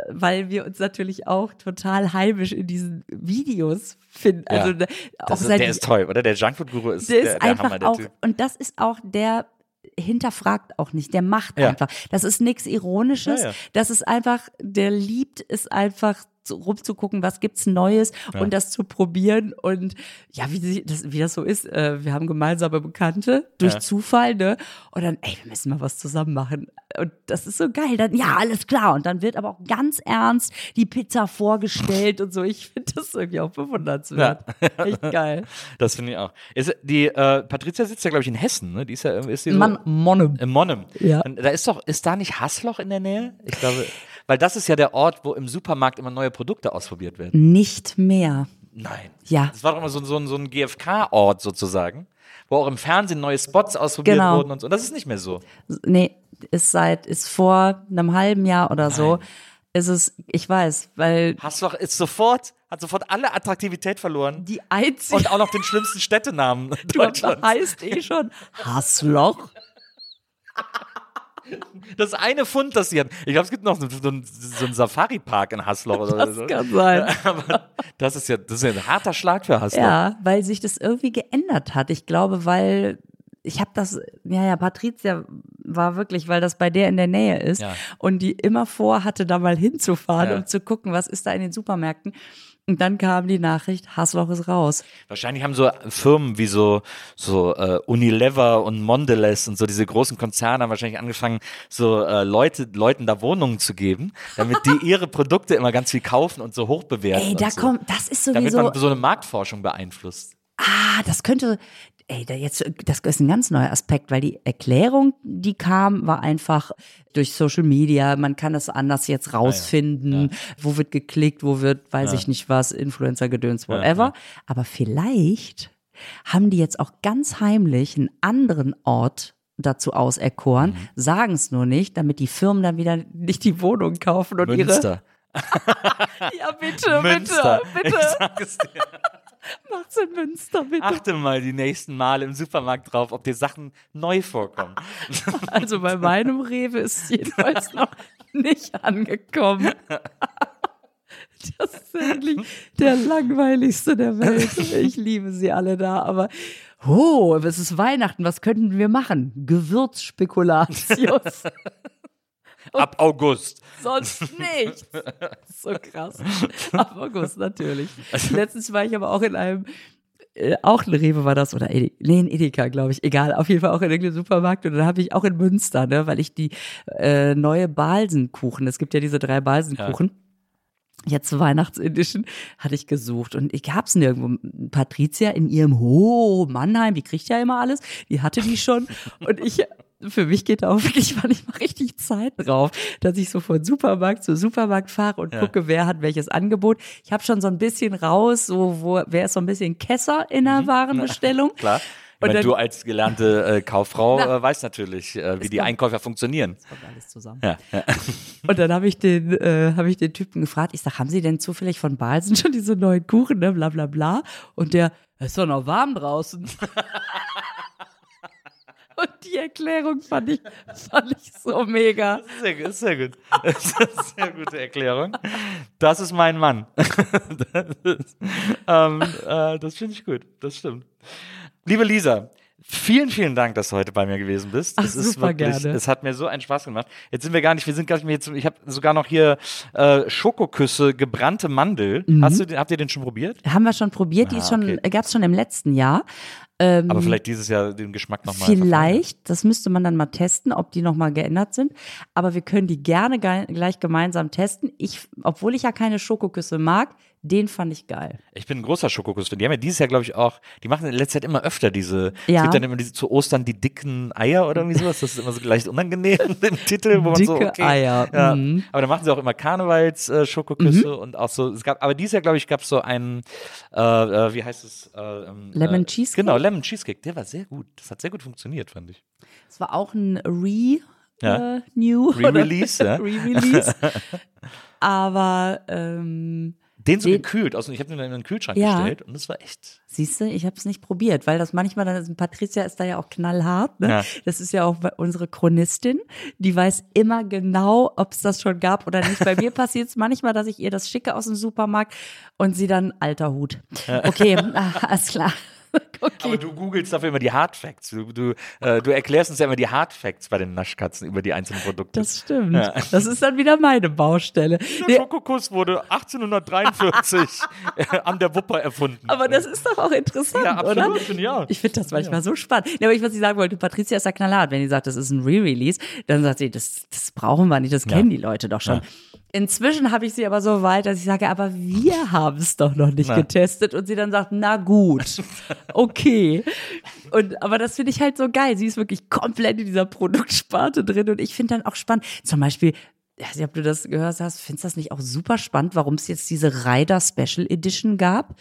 Weil wir uns natürlich auch total heimisch in diesen Videos finden. Also da- auch ist, der ist toll, oder? Der Junkfood Guru ist der der, ist der einfach Hammer, der auch, Typ. und das ist auch der hinterfragt auch nicht, der macht Ja. einfach. Das ist nichts Ironisches, Ja, ja. das ist einfach, der liebt es einfach rumzugucken, was gibt's Neues und das zu probieren und ja, wie, das, wie das so ist, äh, wir haben gemeinsame Bekannte durch Ja. Zufall, ne? Und dann, ey, wir müssen mal was zusammen machen. Und das ist so geil. Dann, ja, alles klar. Und dann wird aber auch ganz ernst die Pizza vorgestellt und so. Ich finde das irgendwie auch bewundernswert. Echt geil. Das finde ich auch. Ist, die äh, Patricia sitzt ja, glaube ich, in Hessen, ne? Die ist ja, ist die so Mann, Monnem. in Monnem. Ja. Und da ist doch, ist da nicht Hassloch in der Nähe? Ich glaube, Weil das ist ja der Ort, wo im Supermarkt immer neue Produkte ausprobiert werden. Nicht mehr. Nein. Ja. Das war doch immer so, so, so ein GFK-Ort sozusagen, wo auch im Fernsehen neue Spots ausprobiert Genau. wurden und so. Und das ist nicht mehr so. Nee, ist seit, ist vor einem halben Jahr oder so, ist es, ich weiß, weil Hast du doch, ist sofort, hat sofort alle Attraktivität verloren. die einzige, Und auch noch den schlimmsten Städtenamen du Deutschlands. heißt eh schon Hassloch. Das eine Fund, das sie hatten. Ich glaube, es gibt noch so, so, einen- so einen Safari-Park in Hasloch oder Das so. kann sein. Aber das ist ja, das ist ja ein harter Schlag für Hasloch. Ja, weil sich das irgendwie geändert hat. Ich glaube, weil ich habe das, ja, ja, Patricia war wirklich, weil das bei der in der Nähe ist Ja. und die immer vorhatte, da mal hinzufahren, Ja. um zu gucken, was ist da in den Supermärkten. Und dann kam die Nachricht, Hassloch ist raus. Wahrscheinlich haben so Firmen wie so, so äh, Unilever und Mondelez und so diese großen Konzerne haben wahrscheinlich angefangen, so äh, Leute, Leuten da Wohnungen zu geben, damit die ihre Produkte immer ganz viel kaufen und so hoch bewerten. Ey, da so. kommt, das ist Damit sowieso, man so eine Marktforschung beeinflusst. ah, das könnte, ey, da jetzt, das ist ein ganz neuer Aspekt, weil die Erklärung, die kam, war einfach durch Social Media, man kann das anders jetzt rausfinden, wo wird geklickt, wo wird, weiß ich nicht was, Influencer-Gedöns, whatever. Aber vielleicht haben die jetzt auch ganz heimlich einen anderen Ort dazu auserkoren, Mhm. sagen es nur nicht, damit die Firmen dann wieder nicht die Wohnung kaufen und ihre. Münster. Ja, bitte, Münster. bitte, Ich bitte. sag es dir. Macht's in Münster, bitte. Achte mal die nächsten Male im Supermarkt drauf, ob dir Sachen neu vorkommen. Also bei meinem Rewe ist es jedenfalls noch nicht angekommen. Das ist wirklich der langweiligste der Welt. Ich liebe sie alle da, aber oh, es ist Weihnachten, was könnten wir machen? Gewürzspekulatius. Ab August. Sonst nichts. So krass. Ab August natürlich. Letztens war ich aber auch in einem, äh, auch ein Rewe war das, oder Ede, nee, ein Edeka, glaube ich. Egal, auf jeden Fall auch in irgendeinem Supermarkt. Und dann habe ich auch in Münster, ne, weil ich die äh, neue Balsenkuchen, es gibt ja diese drei Balsenkuchen. Jetzt zur Weihnachtsedition hatte ich gesucht und ich hab's nirgendwo. Patricia in ihrem Ho Mannheim, die kriegt ja immer alles, die hatte die schon und ich für mich geht da auch wirklich manchmal richtig Zeit drauf, dass ich so von Supermarkt zu Supermarkt fahre und gucke, wer hat welches Angebot. Ich habe schon so ein bisschen raus, so wo wer ist so ein bisschen Kesser in der Warenbestellung. Klar. Ich Und meine, du als gelernte äh, Kauffrau Na. äh, weißt natürlich, äh, wie die kommt- Einkäufer funktionieren. kommt alles zusammen. Ja, ja. Und dann habe ich den, äh, habe ich den Typen gefragt, ich sag, haben Sie denn zufällig von Balsen schon diese neuen Kuchen, ne, bla bla bla. Und der, es ist doch noch warm draußen. Und die Erklärung fand ich, fand ich so mega. Sehr gut, sehr gut. Das ist eine sehr gute Erklärung. Das ist mein Mann. Das, ist, ähm, äh, das finde ich gut. Das stimmt. Liebe Lisa, vielen, vielen Dank, dass du heute bei mir gewesen bist. Ach, Es ist wirklich, gerne. Es hat mir so einen Spaß gemacht. Jetzt sind wir gar nicht, wir sind gar nicht mehr jetzt, ich habe sogar noch hier äh, Schokoküsse, gebrannte Mandel. Hast du, habt ihr den schon probiert? Haben wir schon probiert, die Ah, ist schon, okay. äh, gab's schon im letzten Jahr. Ähm, Aber vielleicht dieses Jahr den Geschmack nochmal. Vielleicht, das müsste man dann mal testen, ob die nochmal geändert sind. Aber wir können die gerne ge gleich gemeinsam testen. Ich, obwohl ich ja keine Schokoküsse mag, den fand ich geil. Ich bin ein großer Schokokuss-Fan. Die haben ja dieses Jahr, glaube ich, auch, die machen in letzter Zeit immer öfter diese, es Ja. gibt dann immer diese zu Ostern die dicken Eier oder irgendwie sowas. Das ist immer so leicht unangenehm im Titel, wo man so, Dicke okay. Eier, Ja. mhm. Aber dann machen sie auch immer Karnevals-Schokoküsse und auch so, es gab, aber dieses Jahr, glaube ich, gab es so einen, äh, äh, wie heißt es? Äh, ähm, Lemon äh, Cheesecake? Genau, Lemon Cheesecake. Der war sehr gut. Das hat sehr gut funktioniert, fand ich. Es war auch ein Re, Ja. äh, New. Re-Release, ja. Re-Release. Aber ähm, Den so Den- gekühlt, aus, ich habe den in den Kühlschrank Ja. gestellt und das war echt. siehst du, ich habe es nicht probiert, weil das manchmal dann ist, Patricia ist da ja auch knallhart. Ne? Ja. Das ist ja auch unsere Chronistin, die weiß immer genau, ob es das schon gab oder nicht. Bei mir passiert es manchmal, dass ich ihr das schicke aus dem Supermarkt und sie dann alter Hut. Okay, ah, alles klar. Aber Okay. du googelst dafür immer die Hard Facts. Du, du, äh, du erklärst uns ja immer die Hard Facts bei den Naschkatzen über die einzelnen Produkte. Das stimmt. Das ist dann wieder meine Baustelle. Der Schokokuss wurde 1843 äh, an der Wupper erfunden. aber das ist doch auch interessant, ja, absolut, oder? finde ich finde das manchmal so spannend. Ja, aber ich, was ich sagen wollte, Patricia ist ja knallhart. Wenn die sagt, das ist ein Re-Release, dann sagt sie, das, das brauchen wir nicht, das kennen die Leute doch schon. Inzwischen habe ich sie aber so weit, dass ich sage, aber wir haben es doch noch nicht Na. getestet. Und sie dann sagt, na gut, okay. Und, aber das finde ich halt so geil. Sie ist wirklich komplett in dieser Produktsparte drin. Und ich finde dann auch spannend, zum Beispiel, ich weiß nicht, ob du das gehört hast, findest du das nicht auch super spannend, warum es jetzt diese Rider Special Edition gab?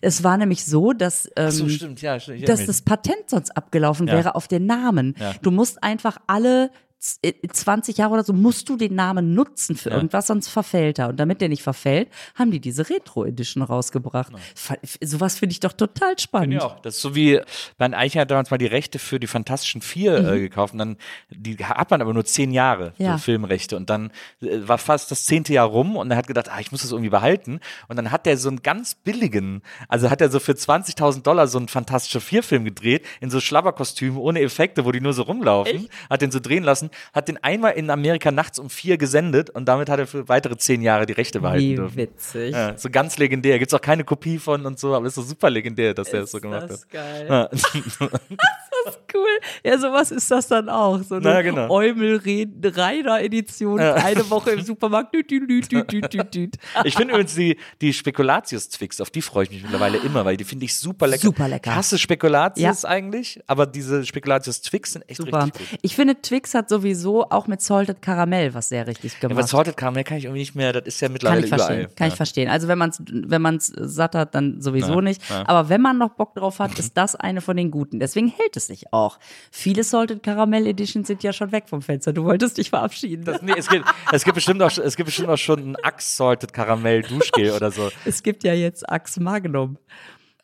Es war nämlich so, dass, ähm, so, stimmt, ja, stimmt. Dass das Patent sonst abgelaufen Ja. wäre auf den Namen. Ja. Du musst einfach alle 20 Jahre oder so musst du den Namen nutzen für Ja. irgendwas, sonst verfällt er. Und damit der nicht verfällt, haben die diese Retro Edition rausgebracht. Fa- Sowas finde ich doch total spannend. Ja, das ist so wie, man eigentlich hat damals mal die Rechte für die Fantastischen Vier äh, gekauft und dann, die hat man aber nur zehn Jahre, Mhm. Ja. so Filmrechte und dann äh, war fast das zehnte Jahr rum und er hat gedacht, ah, ich muss das irgendwie behalten und dann hat der so einen ganz billigen, also hat er so für 20.000 Dollar so einen Fantastische Vier Film gedreht, in so Schlabberkostümen, ohne Effekte, wo die nur so rumlaufen, hat den so drehen lassen, hat den einmal in Amerika nachts um vier gesendet und damit hat er für weitere zehn Jahre die Rechte behalten Wie dürfen. witzig. Ja, so ganz legendär. Gibt's auch keine Kopie von und so, aber ist so super legendär, dass er das so gemacht das hat. geil. Ja. Das ist cool. Ja, sowas ist das dann auch. So eine Na, genau. Eumel-Reiner-Edition. Eine Woche im Supermarkt. Düt, düt, düt. Ich finde übrigens die, die Spekulatius-Twix, auf die freue ich mich mittlerweile immer, weil die finde ich super lecker. Super lecker. Ich hasse Spekulatius eigentlich, aber diese Spekulatius-Twix sind echt Super. richtig gut. Ich finde, Twix hat sowieso auch mit Salted Karamell was sehr richtig Ja, aber gemacht. Salted Caramel kann ich irgendwie nicht mehr, das ist ja kann mittlerweile ich verstehen. überall. Kann ja. ich verstehen. Also wenn man es wenn man's satt hat, dann sowieso Ja, nicht. ja. Aber wenn man noch Bock drauf hat, ist das eine von den guten. Deswegen hält es sich auch. Viele Salted Caramel Editions sind ja schon weg vom Fenster. Du wolltest dich verabschieden. Das, nee, es, gibt, es, gibt bestimmt auch, es gibt bestimmt auch schon ein Axe-Salted Caramel Duschgel oder so. es gibt ja jetzt Axe Magnum.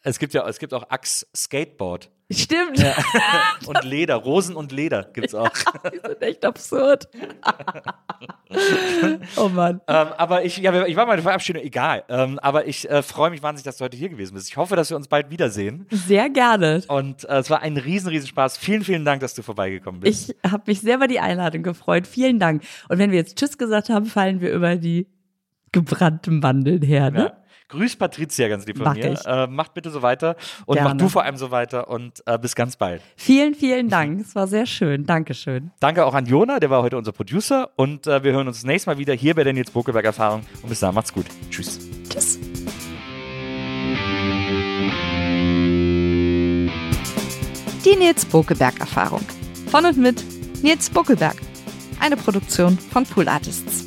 Es gibt ja, es gibt auch Axe Skateboard. Stimmt. Und Leder, Rosen und Leder gibt's auch. Die sind echt absurd. oh Mann. ähm, aber ich, ja, ich war meine Verabschiedung, egal. Ähm, aber ich äh, freue mich wahnsinnig, dass du heute hier gewesen bist. Ich hoffe, dass wir uns bald wiedersehen. Sehr gerne. Und äh, es war ein riesen, riesen Spaß. Vielen, vielen Dank, dass du vorbeigekommen bist. Ich habe mich sehr über die Einladung gefreut. Vielen Dank. Und wenn wir jetzt Tschüss gesagt haben, fallen wir über die gebrannten Mandeln her. Ne? ja. Grüß Patricia ganz lieb von Mach mir. ich. Äh, macht bitte so weiter und Gerne. mach du vor allem so weiter und äh, bis ganz bald. Vielen, vielen Dank. Es war sehr schön. Dankeschön. Danke auch an Jona, der war heute unser Producer und äh, wir hören uns das nächste Mal wieder hier bei der Nils Bokelberg Erfahrung und bis dahin macht's gut. Tschüss. Tschüss. Die Nils Bokelberg Erfahrung. Von und mit Nils Bokelberg. Eine Produktion von Pool Artists.